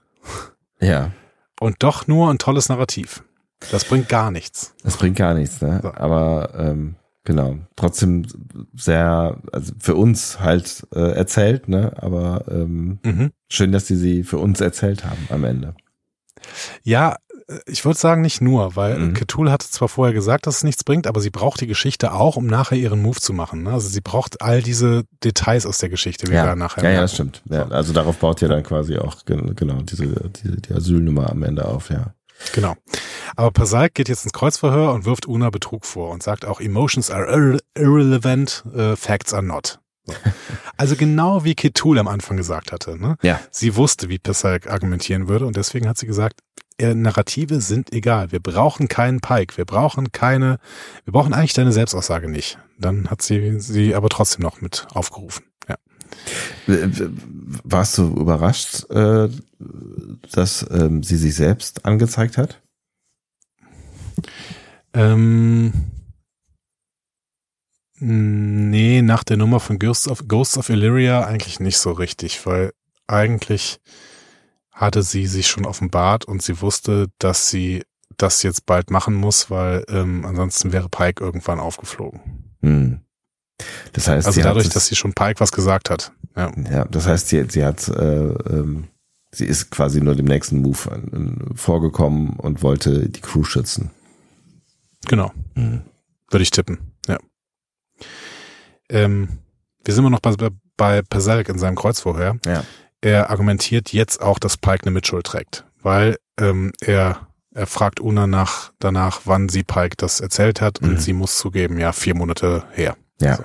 Ja, und doch nur ein tolles Narrativ. Das bringt gar nichts. das bringt gar nichts, ne? So. Aber ähm, genau, trotzdem sehr, also für uns halt äh, erzählt, ne? Aber ähm, Mhm. schön, dass die sie für uns erzählt haben am Ende. Ja, ich würde sagen nicht nur, weil Mhm. Ketul hatte zwar vorher gesagt, dass es nichts bringt, aber sie braucht die Geschichte auch, um nachher ihren Move zu machen. ne? Also sie braucht all diese Details aus der Geschichte, wie wir Ja, da nachher ja, ja, das stimmt. Ja, also darauf baut ja dann quasi auch gen- genau diese, diese die Asylnummer am Ende auf, ja. Genau. Aber Pasalk geht jetzt ins Kreuzverhör und wirft Una Betrug vor und sagt auch, Emotions are irre irrelevant, äh, facts are not. So. Also genau wie Ketul am Anfang gesagt hatte. Ne? Ja. Sie wusste, wie Pasalk argumentieren würde und deswegen hat sie gesagt, äh, Narrative sind egal. Wir brauchen keinen Pike. Wir brauchen keine, wir brauchen eigentlich deine Selbstaussage nicht. Dann hat sie sie aber trotzdem noch mit aufgerufen. Ja. Warst du überrascht, äh, dass ähm, sie sich selbst angezeigt hat? Ähm, nee, nach der Nummer von Ghosts of, Ghosts of Illyria eigentlich nicht so richtig, weil eigentlich hatte sie sich schon offenbart und sie wusste, dass sie das jetzt bald machen muss, weil ähm, ansonsten wäre Pike irgendwann aufgeflogen. Hm. Das heißt, Also sie dadurch, hat dass sie schon Pike was gesagt hat. Ja, ja, das heißt, sie, sie hat, äh, ähm, sie ist quasi nur dem nächsten Move äh, vorgekommen und wollte die Crew schützen. genau. Mhm. Würde ich tippen. Ähm, wir sind immer noch bei, bei Perselk in seinem Kreuzvorhör. Ja. Er argumentiert jetzt auch, dass Pike eine Mitschuld trägt, weil ähm, er, er fragt Una nach, danach, wann sie Pike das erzählt hat und Mhm. sie muss zugeben, ja, vier Monate her. Ja. So.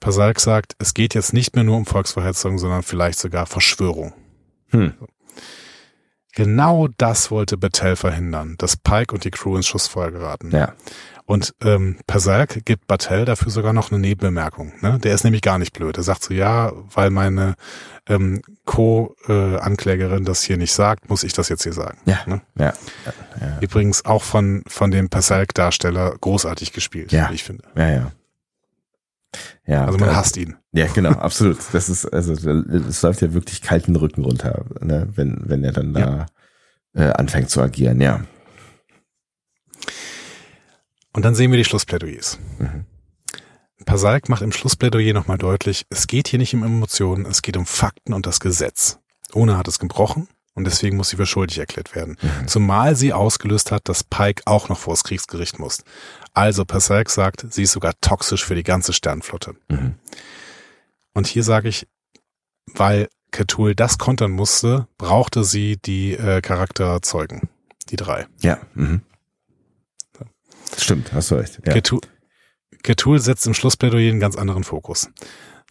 Pasalk sagt, es geht jetzt nicht mehr nur um Volksverhetzung, sondern vielleicht sogar Verschwörung. Hm. Genau das wollte Battelle verhindern, dass Pike und die Crew ins Schussfeuer geraten. Ja. Und ähm, Persalk gibt Battelle dafür sogar noch eine Nebenbemerkung. Ne? Der ist nämlich gar nicht blöd. Er sagt so, ja, weil meine ähm, Co-Anklägerin das hier nicht sagt, muss ich das jetzt hier sagen. Ja. Ne? Ja. Ja. Übrigens auch von, von dem Persalk-Darsteller großartig gespielt, Ja. wie ich finde. Ja, ja. Ja, Also man da- hasst ihn. Ja, genau, absolut. Das ist, also es läuft ja wirklich kalten Rücken runter, ne, wenn, wenn er dann da äh, anfängt zu agieren, ja. Und dann sehen wir die Schlussplädoyers. Mhm. Pasalk macht im Schlussplädoyer nochmal deutlich, es geht hier nicht um Emotionen, es geht um Fakten und das Gesetz. Ona hat es gebrochen und deswegen muss sie für schuldig erklärt werden. Mhm. Zumal sie ausgelöst hat, dass Pike auch noch vors Kriegsgericht muss. Also Pasalk sagt, sie ist sogar toxisch für die ganze Sternflotte. Mhm. Und hier sage ich, weil Ketul das kontern musste, brauchte sie die äh, Charakterzeugen. Die drei. Ja. Mhm. Stimmt, hast du recht. Ja. Ketul, Ketul setzt im Schlussplädoyer einen ganz anderen Fokus.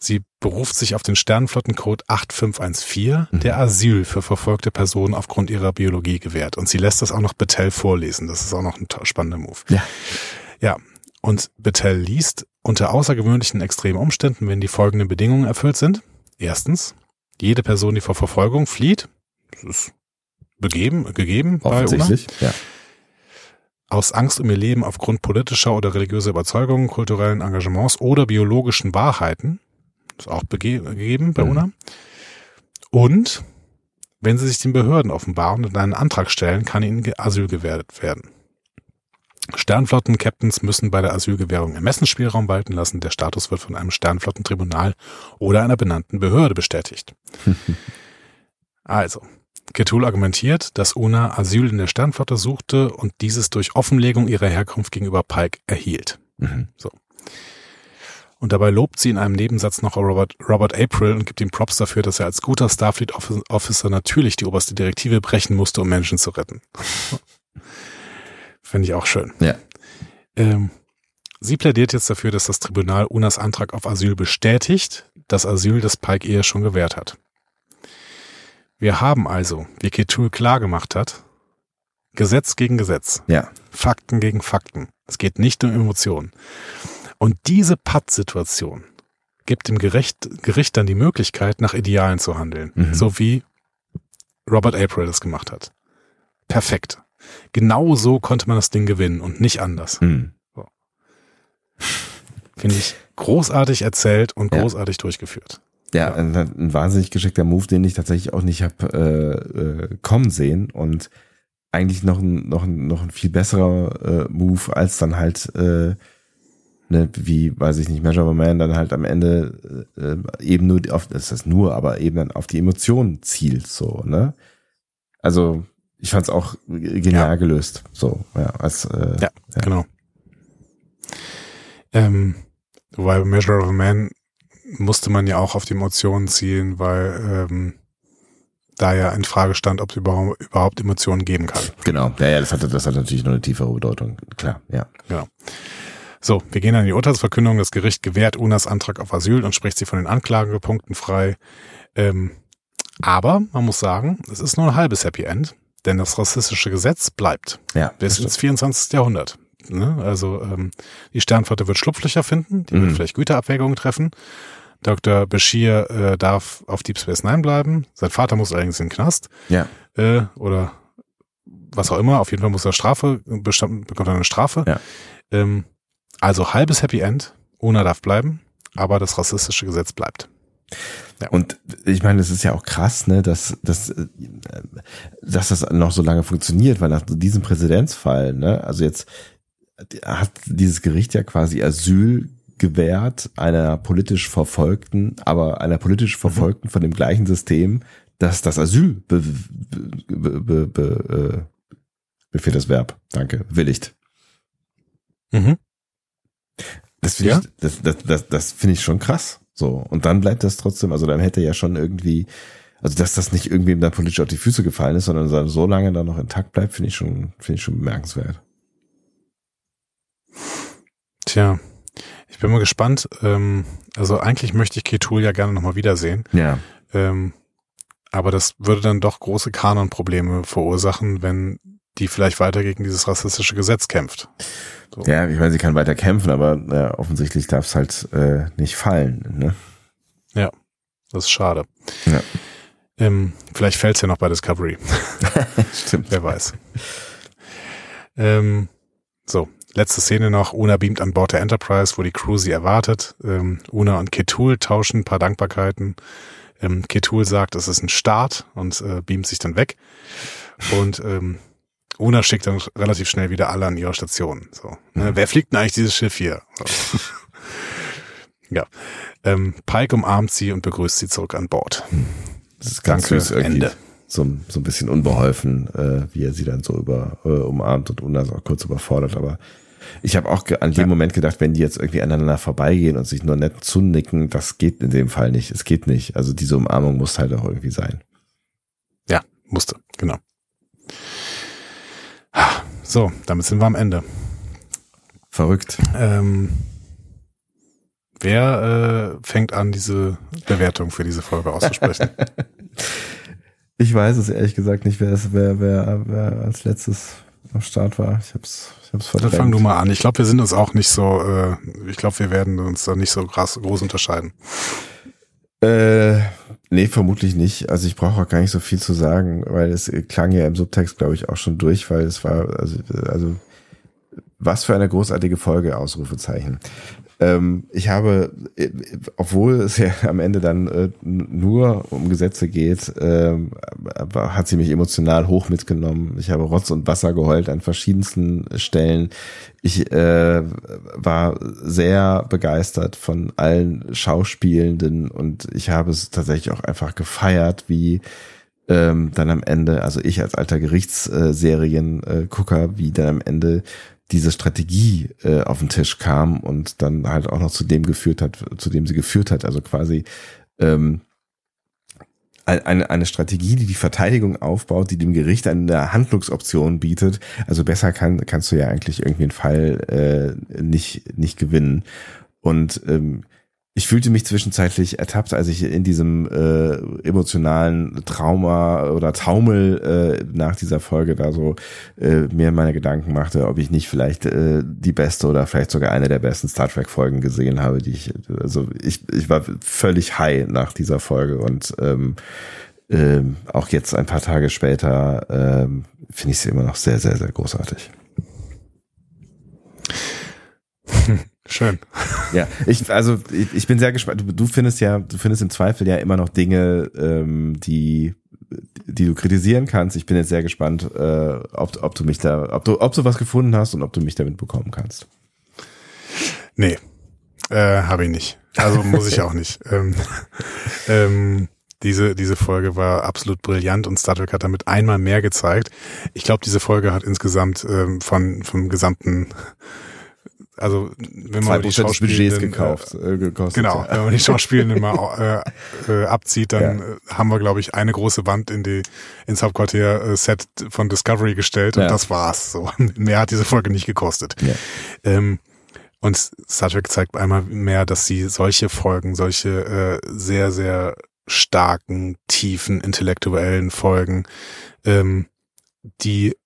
Sie beruft sich auf den Sternenflottencode 8514, Mhm. der Asyl für verfolgte Personen aufgrund ihrer Biologie gewährt. Und sie lässt das auch noch Betel vorlesen. Das ist auch noch ein spannender Move. Ja. Ja. Und Betel liest, unter außergewöhnlichen extremen Umständen, wenn die folgenden Bedingungen erfüllt sind. Erstens, jede Person, die vor Verfolgung flieht, das ist begeben, gegeben bei Una. Ja. Aus Angst um ihr Leben aufgrund politischer oder religiöser Überzeugungen, kulturellen Engagements oder biologischen Wahrheiten, ist auch gegeben bei Mhm. UNA. Und Wenn sie sich den Behörden offenbaren und einen Antrag stellen, kann ihnen Asyl gewährt werden. Sternflotten-Captains müssen bei der Asylgewährung Ermessensspielraum walten lassen. Der Status wird von einem Sternflottentribunal oder einer benannten Behörde bestätigt. also, Ketul argumentiert, dass Una Asyl in der Sternflotte suchte und dieses durch Offenlegung ihrer Herkunft gegenüber Pike erhielt. Mhm. So. Und dabei lobt sie in einem Nebensatz noch Robert, Robert April und gibt ihm Props dafür, dass er als guter Starfleet Officer natürlich die oberste Direktive brechen musste, um Menschen zu retten. Finde ich auch schön. Ja. Ähm, sie plädiert jetzt dafür, dass das Tribunal Unas Antrag auf Asyl bestätigt, das Asyl, das Pike ihr schon gewährt hat. Wir haben also, wie Ketul klar gemacht hat, Gesetz gegen Gesetz. Ja. Fakten gegen Fakten. Es geht nicht um Emotionen. Und diese Patt-Situation gibt dem Gericht, Gericht dann die Möglichkeit, nach Idealen zu handeln. Mhm. So wie Robert April das gemacht hat. Perfekt. Genau so konnte man das Ding gewinnen und nicht anders. Mhm. Finde ich großartig erzählt und Ja. großartig durchgeführt. Ja, ein, ein wahnsinnig geschickter Move, den ich tatsächlich auch nicht habe äh, äh, kommen sehen und eigentlich noch ein, noch ein, noch ein viel besserer äh, Move als dann halt äh, ne, wie, weiß ich nicht, Measure of a Man dann halt am Ende äh, eben nur auf, das nur, aber eben dann auf die Emotionen zielt, so, ne? Also ich fand's auch genial Ja. gelöst, so, ja, als äh, Ja, genau. Ähm, wobei bei Measure of a Man musste man ja auch auf die Emotionen zielen, weil ähm, da ja in Frage stand, ob es überhaupt, überhaupt Emotionen geben kann. genau, ja, ja, das hatte, das hat natürlich noch eine tiefere Bedeutung, klar, ja. Genau. So, wir gehen an die Urteilsverkündung. Das Gericht gewährt Unas Antrag auf Asyl und spricht sie von den Anklagepunkten frei. Ähm, aber man muss sagen, es ist nur ein halbes Happy End, denn das rassistische Gesetz bleibt Ja, bis ins 24. Jahrhundert. Ne? Also ähm, die Sternflotte wird Schlupflöcher finden, die wird Mhm. vielleicht Güterabwägungen treffen. Dr. Bashir äh, darf auf Deep Space Nine bleiben. Sein Vater muss allerdings in den Knast Ja, äh, oder was auch immer. Auf jeden Fall muss er Strafe, bekommt er eine Strafe. Ja. Ähm, also halbes Happy End. Una darf bleiben, aber das rassistische Gesetz bleibt. Und ich meine, es ist ja auch krass, ne, dass, dass, äh, dass das noch so lange funktioniert, weil nach diesem Präzedenzfall, ne, also jetzt hat dieses Gericht ja quasi Asyl gewährt einer politisch Verfolgten, aber einer politisch Verfolgten von dem gleichen System, das das Asyl be, be, be, be, äh, mir fehlt das Verb, danke, willigt. Mhm. Das finde Ja? ich, das, das, das, das finde ich schon krass. So. Und dann bleibt das trotzdem, also dann hätte ja schon irgendwie, also dass das nicht irgendwie dann politisch auf die Füße gefallen ist, sondern so lange dann noch intakt bleibt, finde ich schon, finde ich schon bemerkenswert. Tja, ich bin mal gespannt. Ähm, also eigentlich möchte ich Ketul ja gerne nochmal wiedersehen. Ja. Ähm, aber das würde dann doch große Kanonprobleme verursachen, wenn die vielleicht weiter gegen dieses rassistische Gesetz kämpft. So. Ja, ich meine, sie kann weiter kämpfen, aber äh, offensichtlich darf es halt äh, nicht fallen. Ne? Das ist schade. Ja. Ähm, vielleicht fällt's ja noch bei Discovery. Stimmt. Wer weiß. Ähm, so, letzte Szene noch. Una beamt an Bord der Enterprise, wo die Crew sie erwartet. Ähm, Una und Ketul tauschen ein paar Dankbarkeiten. Ähm, Ketul sagt, es ist ein Start und äh, beamt sich dann weg. Und ähm, Una schickt dann relativ schnell wieder alle an ihre Station. So, ne? Wer fliegt denn eigentlich dieses Schiff hier? So. ja. Ähm, Pike umarmt sie und begrüßt sie zurück an Bord. Das ist ganz Danke, süß irgendwie. Ende. So, so ein bisschen unbeholfen, äh, wie er sie dann so über äh, umarmt und Una ist auch kurz überfordert, aber ich habe auch an dem Ja. Moment gedacht, wenn die jetzt irgendwie aneinander vorbeigehen und sich nur nett zunicken, das geht in dem Fall nicht. Es geht nicht. Also diese Umarmung muss halt auch irgendwie sein. Ja, musste, genau. So, damit sind wir am Ende. Verrückt. Ähm, wer äh, fängt an, diese Bewertung für diese Folge auszusprechen? Ich weiß es ehrlich gesagt nicht, wer, es, wer, wer, wer als letztes am Start war. Ich hab's, ich hab's Dann verdrängt. fang du mal an. Ich glaube, wir sind uns auch nicht so, äh, ich glaube, wir werden uns da nicht so krass, groß unterscheiden. Äh, nee, vermutlich nicht. Also ich brauche auch gar nicht so viel zu sagen, weil es klang ja im Subtext, glaube ich, auch schon durch, weil es war, also, also was für eine großartige Folge, Ausrufezeichen. Ähm, ich habe, äh, obwohl es ja am Ende dann äh, nur um Gesetze geht, äh, hat sie mich emotional hoch mitgenommen. Ich habe Rotz und Wasser geheult an verschiedensten Stellen. Ich äh, war sehr begeistert von allen Schauspielenden und ich habe es tatsächlich auch einfach gefeiert, wie ähm, dann am Ende, also ich als alter Gerichtsseriengucker, äh, wie dann am Ende diese Strategie äh, auf den Tisch kam und dann halt auch noch zu dem geführt hat, zu dem sie geführt hat. Also quasi ähm, eine, eine Strategie, die die Verteidigung aufbaut, die dem Gericht eine Handlungsoption bietet. Also besser kann, kannst du ja eigentlich irgendwie einen Fall äh, nicht, nicht gewinnen. Und ähm, ich fühlte mich zwischenzeitlich ertappt, als ich in diesem äh, emotionalen Trauma oder Taumel äh, nach dieser Folge da so äh, mir meine Gedanken machte, ob ich nicht vielleicht äh, die beste oder vielleicht sogar eine der besten Star Trek Folgen gesehen habe, die ich also ich ich war völlig high nach dieser Folge und ähm, äh, auch jetzt ein paar Tage später äh, finde ich sie immer noch sehr sehr sehr großartig. Schön. Ja, ich, also ich, ich bin sehr gespannt. Du, du findest ja, du findest im Zweifel ja immer noch Dinge, ähm, die, die du kritisieren kannst. Ich bin jetzt sehr gespannt, äh, ob, ob du mich da, ob du, ob du was gefunden hast und ob du mich damit bekommen kannst. Nee, äh, habe ich nicht. Also muss ich auch nicht. Ähm, ähm, diese, diese Folge war absolut brillant und Star Trek hat damit einmal mehr gezeigt. Ich glaube, diese Folge hat insgesamt ähm, von vom gesamten also wenn man die Schauspieler gekauft, äh, gekostet. Genau, wenn man die Schauspielenden mal äh, äh, abzieht, dann ja. Äh, haben wir, glaube ich, eine große Wand in die ins Hauptquartier-Set äh, von Discovery gestellt und ja. das war's. So mehr hat diese Folge nicht gekostet. Ja. Ähm, und Star Trek zeigt einmal mehr, dass sie solche Folgen, solche äh, sehr sehr starken, tiefen, intellektuellen Folgen, ähm, die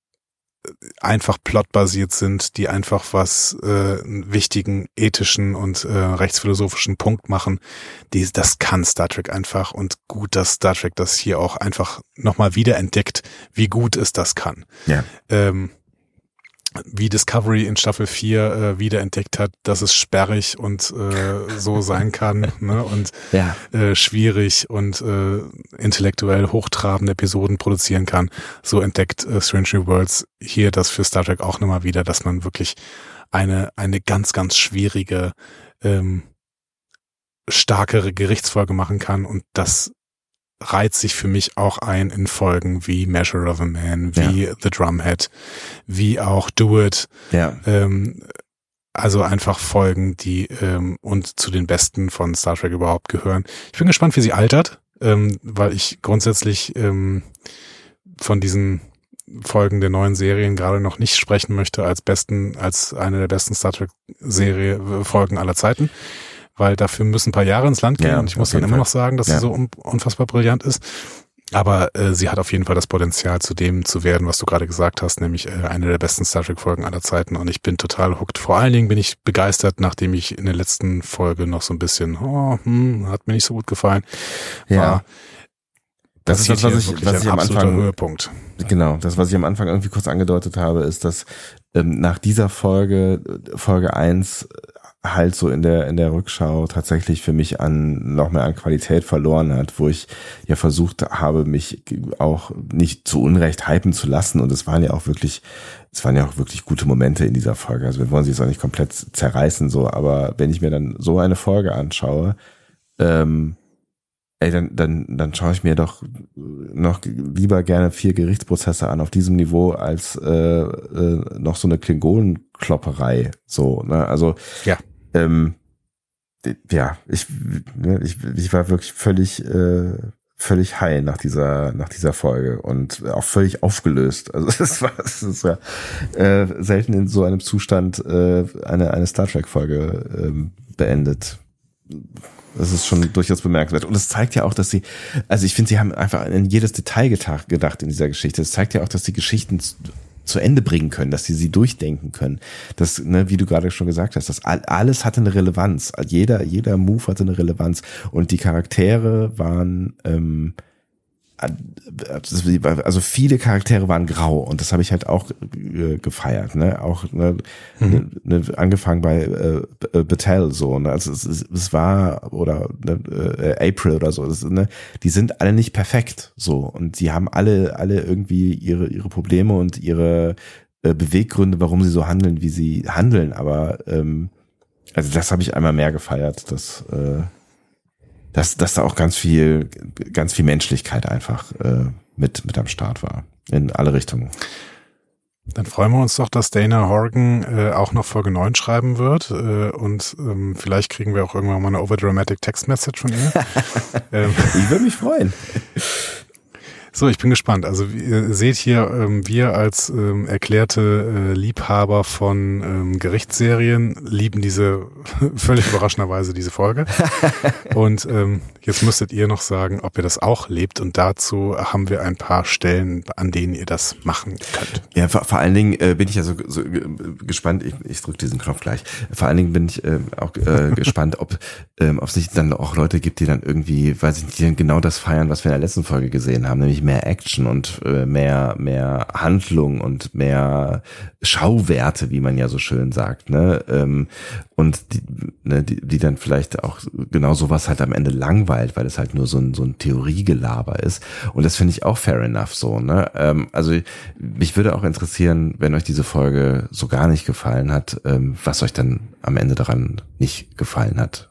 einfach plotbasiert sind, die einfach was äh, einen wichtigen ethischen und äh, rechtsphilosophischen Punkt machen. Die, das kann Star Trek einfach und gut, dass Star Trek das hier auch einfach nochmal wiederentdeckt, wie gut es das kann. Ja. Ähm, wie Discovery in Staffel 4 äh, wiederentdeckt hat, dass es sperrig und äh, so sein kann ne? und ja. äh, schwierig und äh, intellektuell hochtrabende Episoden produzieren kann. So entdeckt äh, Strange New Worlds hier das für Star Trek auch nochmal wieder, dass man wirklich eine, eine ganz, ganz schwierige, ähm, starkere Gerichtsfolge machen kann und das reiht sich für mich auch ein in Folgen wie Measure of a Man, wie ja. The Drumhead, wie auch Do It. Ja. Ähm, also einfach Folgen, die ähm, und zu den besten von Star Trek überhaupt gehören. Ich bin gespannt, wie sie altert, ähm, weil ich grundsätzlich ähm, von diesen Folgen der neuen Serien gerade noch nicht sprechen möchte als besten, als eine der besten Star Trek Serie Folgen aller Zeiten weil dafür müssen ein paar Jahre ins Land gehen ja, und ich muss dann immer Fall. noch sagen, dass ja. sie so unfassbar brillant ist. Aber äh, sie hat auf jeden Fall das Potenzial, zu dem zu werden, was du gerade gesagt hast, nämlich äh, eine der besten Star Trek-Folgen aller Zeiten. Und ich bin total hooked. Vor allen Dingen bin ich begeistert, nachdem ich in der letzten Folge noch so ein bisschen, oh, hm, hat mir nicht so gut gefallen. War, ja. Das, das ist das, was ich, was ich am Anfang Höhepunkt. Genau, das, was ich am Anfang irgendwie kurz angedeutet habe, ist, dass ähm, nach dieser Folge, Folge eins halt so in der in der Rückschau tatsächlich für mich an noch mehr an Qualität verloren hat, wo ich ja versucht habe, mich auch nicht zu Unrecht hypen zu lassen und es waren ja auch wirklich es waren ja auch wirklich gute Momente in dieser Folge. Also wir wollen sie jetzt auch nicht komplett zerreißen so, aber wenn ich mir dann so eine Folge anschaue, ähm, ey, dann, dann, dann schaue ich mir doch noch lieber gerne vier Gerichtsprozesse an auf diesem Niveau als äh, äh, noch so eine Klingonenklopperei. So, ne? Also ja ähm, ja, ich, ne, ich, ich war wirklich völlig, äh, völlig high nach dieser, nach dieser Folge und auch völlig aufgelöst. Also es war, es war äh, selten in so einem Zustand äh, eine, eine Star Trek Folge ähm, beendet. Das ist schon durchaus bemerkenswert. Und es zeigt ja auch, dass sie, also ich finde, sie haben einfach in jedes Detail gedacht in dieser Geschichte. Es zeigt ja auch, dass die Geschichten zu Ende bringen können, dass sie sie durchdenken können. Das, ne, wie du gerade schon gesagt hast, das alles hatte eine Relevanz. Jeder, jeder Move hatte eine Relevanz und die Charaktere waren ähm, also viele Charaktere waren grau und das habe ich halt auch äh, gefeiert, ne? Auch ne, mhm. ne, angefangen bei äh, Battelle so, ne? Also es, es war oder ne, äh, April oder so, das, ne? Die sind alle nicht perfekt so und die haben alle alle irgendwie ihre ihre Probleme und ihre äh, Beweggründe, warum sie so handeln, wie sie handeln, aber ähm, also das habe ich einmal mehr gefeiert, dass äh, dass, dass da auch ganz viel, ganz viel Menschlichkeit einfach äh, mit, mit am Start war. In alle Richtungen. Dann freuen wir uns doch, dass Dana Horgan äh, auch noch Folge 9 schreiben wird. Äh, und ähm, vielleicht kriegen wir auch irgendwann mal eine overdramatic Text Message von ihr. ähm, ich würde mich freuen. So, ich bin gespannt. Also ihr seht hier, ähm, wir als ähm, erklärte äh, Liebhaber von ähm, Gerichtsserien lieben diese völlig überraschenderweise diese Folge. Und ähm, jetzt müsstet ihr noch sagen, ob ihr das auch lebt. Und dazu haben wir ein paar Stellen, an denen ihr das machen könnt. Ja, vor, vor allen Dingen äh, bin ich ja so, so gespannt. Ich, ich drücke diesen Knopf gleich. Vor allen Dingen bin ich äh, auch äh, gespannt, ob ähm, ob es nicht dann auch Leute gibt, die dann irgendwie, weiß ich nicht, die dann genau das feiern, was wir in der letzten Folge gesehen haben, nämlich mehr Action und äh, mehr, mehr Handlung und mehr Schauwerte, wie man ja so schön sagt, ne? Ähm, und die, ne, die, die dann vielleicht auch genau sowas halt am Ende langweilt, weil es halt nur so ein, so ein Theoriegelaber ist. Und das finde ich auch fair enough so, ne? Ähm, also mich würde auch interessieren, wenn euch diese Folge so gar nicht gefallen hat, ähm, was euch dann am Ende daran nicht gefallen hat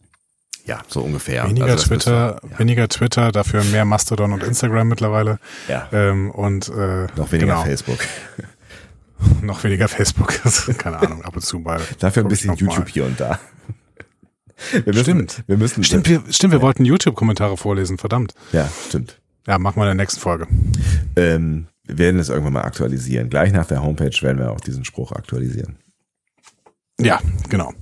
Ja, so ungefähr. Weniger also Twitter, ja. weniger Twitter, dafür mehr Mastodon und Instagram mittlerweile. Ja. Ähm, und äh, noch weniger genau. Facebook. noch weniger Facebook. Keine Ahnung, ab und zu mal. Dafür ein bisschen YouTube hier und da. Wir müssen, stimmt. Wir müssen. Stimmt, wir, stimmt, wir ja. wollten YouTube-Kommentare vorlesen, verdammt. Ja, stimmt. Ja, machen wir in der nächsten Folge. Ähm, wir werden es irgendwann mal aktualisieren. Gleich nach der Homepage werden wir auch diesen Spruch aktualisieren. Ja, genau.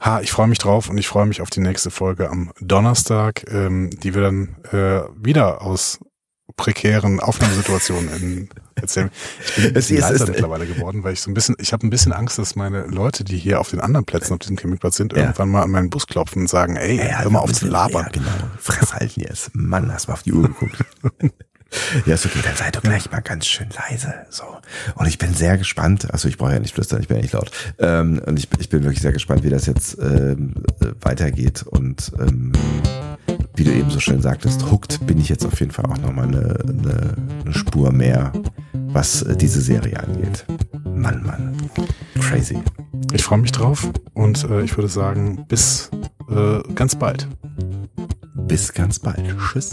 Ha, ich freue mich drauf und ich freue mich auf die nächste Folge am Donnerstag, ähm, die wir dann äh, wieder aus prekären Aufnahmesituationen erzählen. Ich bin ein bisschen es leiser ist, mittlerweile geworden, weil ich so ein bisschen, ich habe ein bisschen Angst, dass meine Leute, die hier auf den anderen Plätzen auf diesem Campingplatz sind, ja. irgendwann mal an meinen Bus klopfen und sagen, ey, ja, hör mal auf zu labern. Ja, genau. Fress halten jetzt. Mann, hast mal auf die Uhr geguckt. Ja, ist okay, dann sei doch gleich mal ganz schön leise. So. Und ich bin sehr gespannt, also ich brauche ja nicht flüstern, ich bin ja nicht laut. Ähm, und ich, ich bin wirklich sehr gespannt, wie das jetzt ähm, äh, weitergeht. Und ähm, wie du eben so schön sagtest, hooked bin ich jetzt auf jeden Fall auch nochmal eine, eine, eine Spur mehr, was äh, diese Serie angeht. Mann, Mann. Crazy. Ich freue mich drauf und äh, ich würde sagen, bis äh, ganz bald. Bis ganz bald. Tschüss.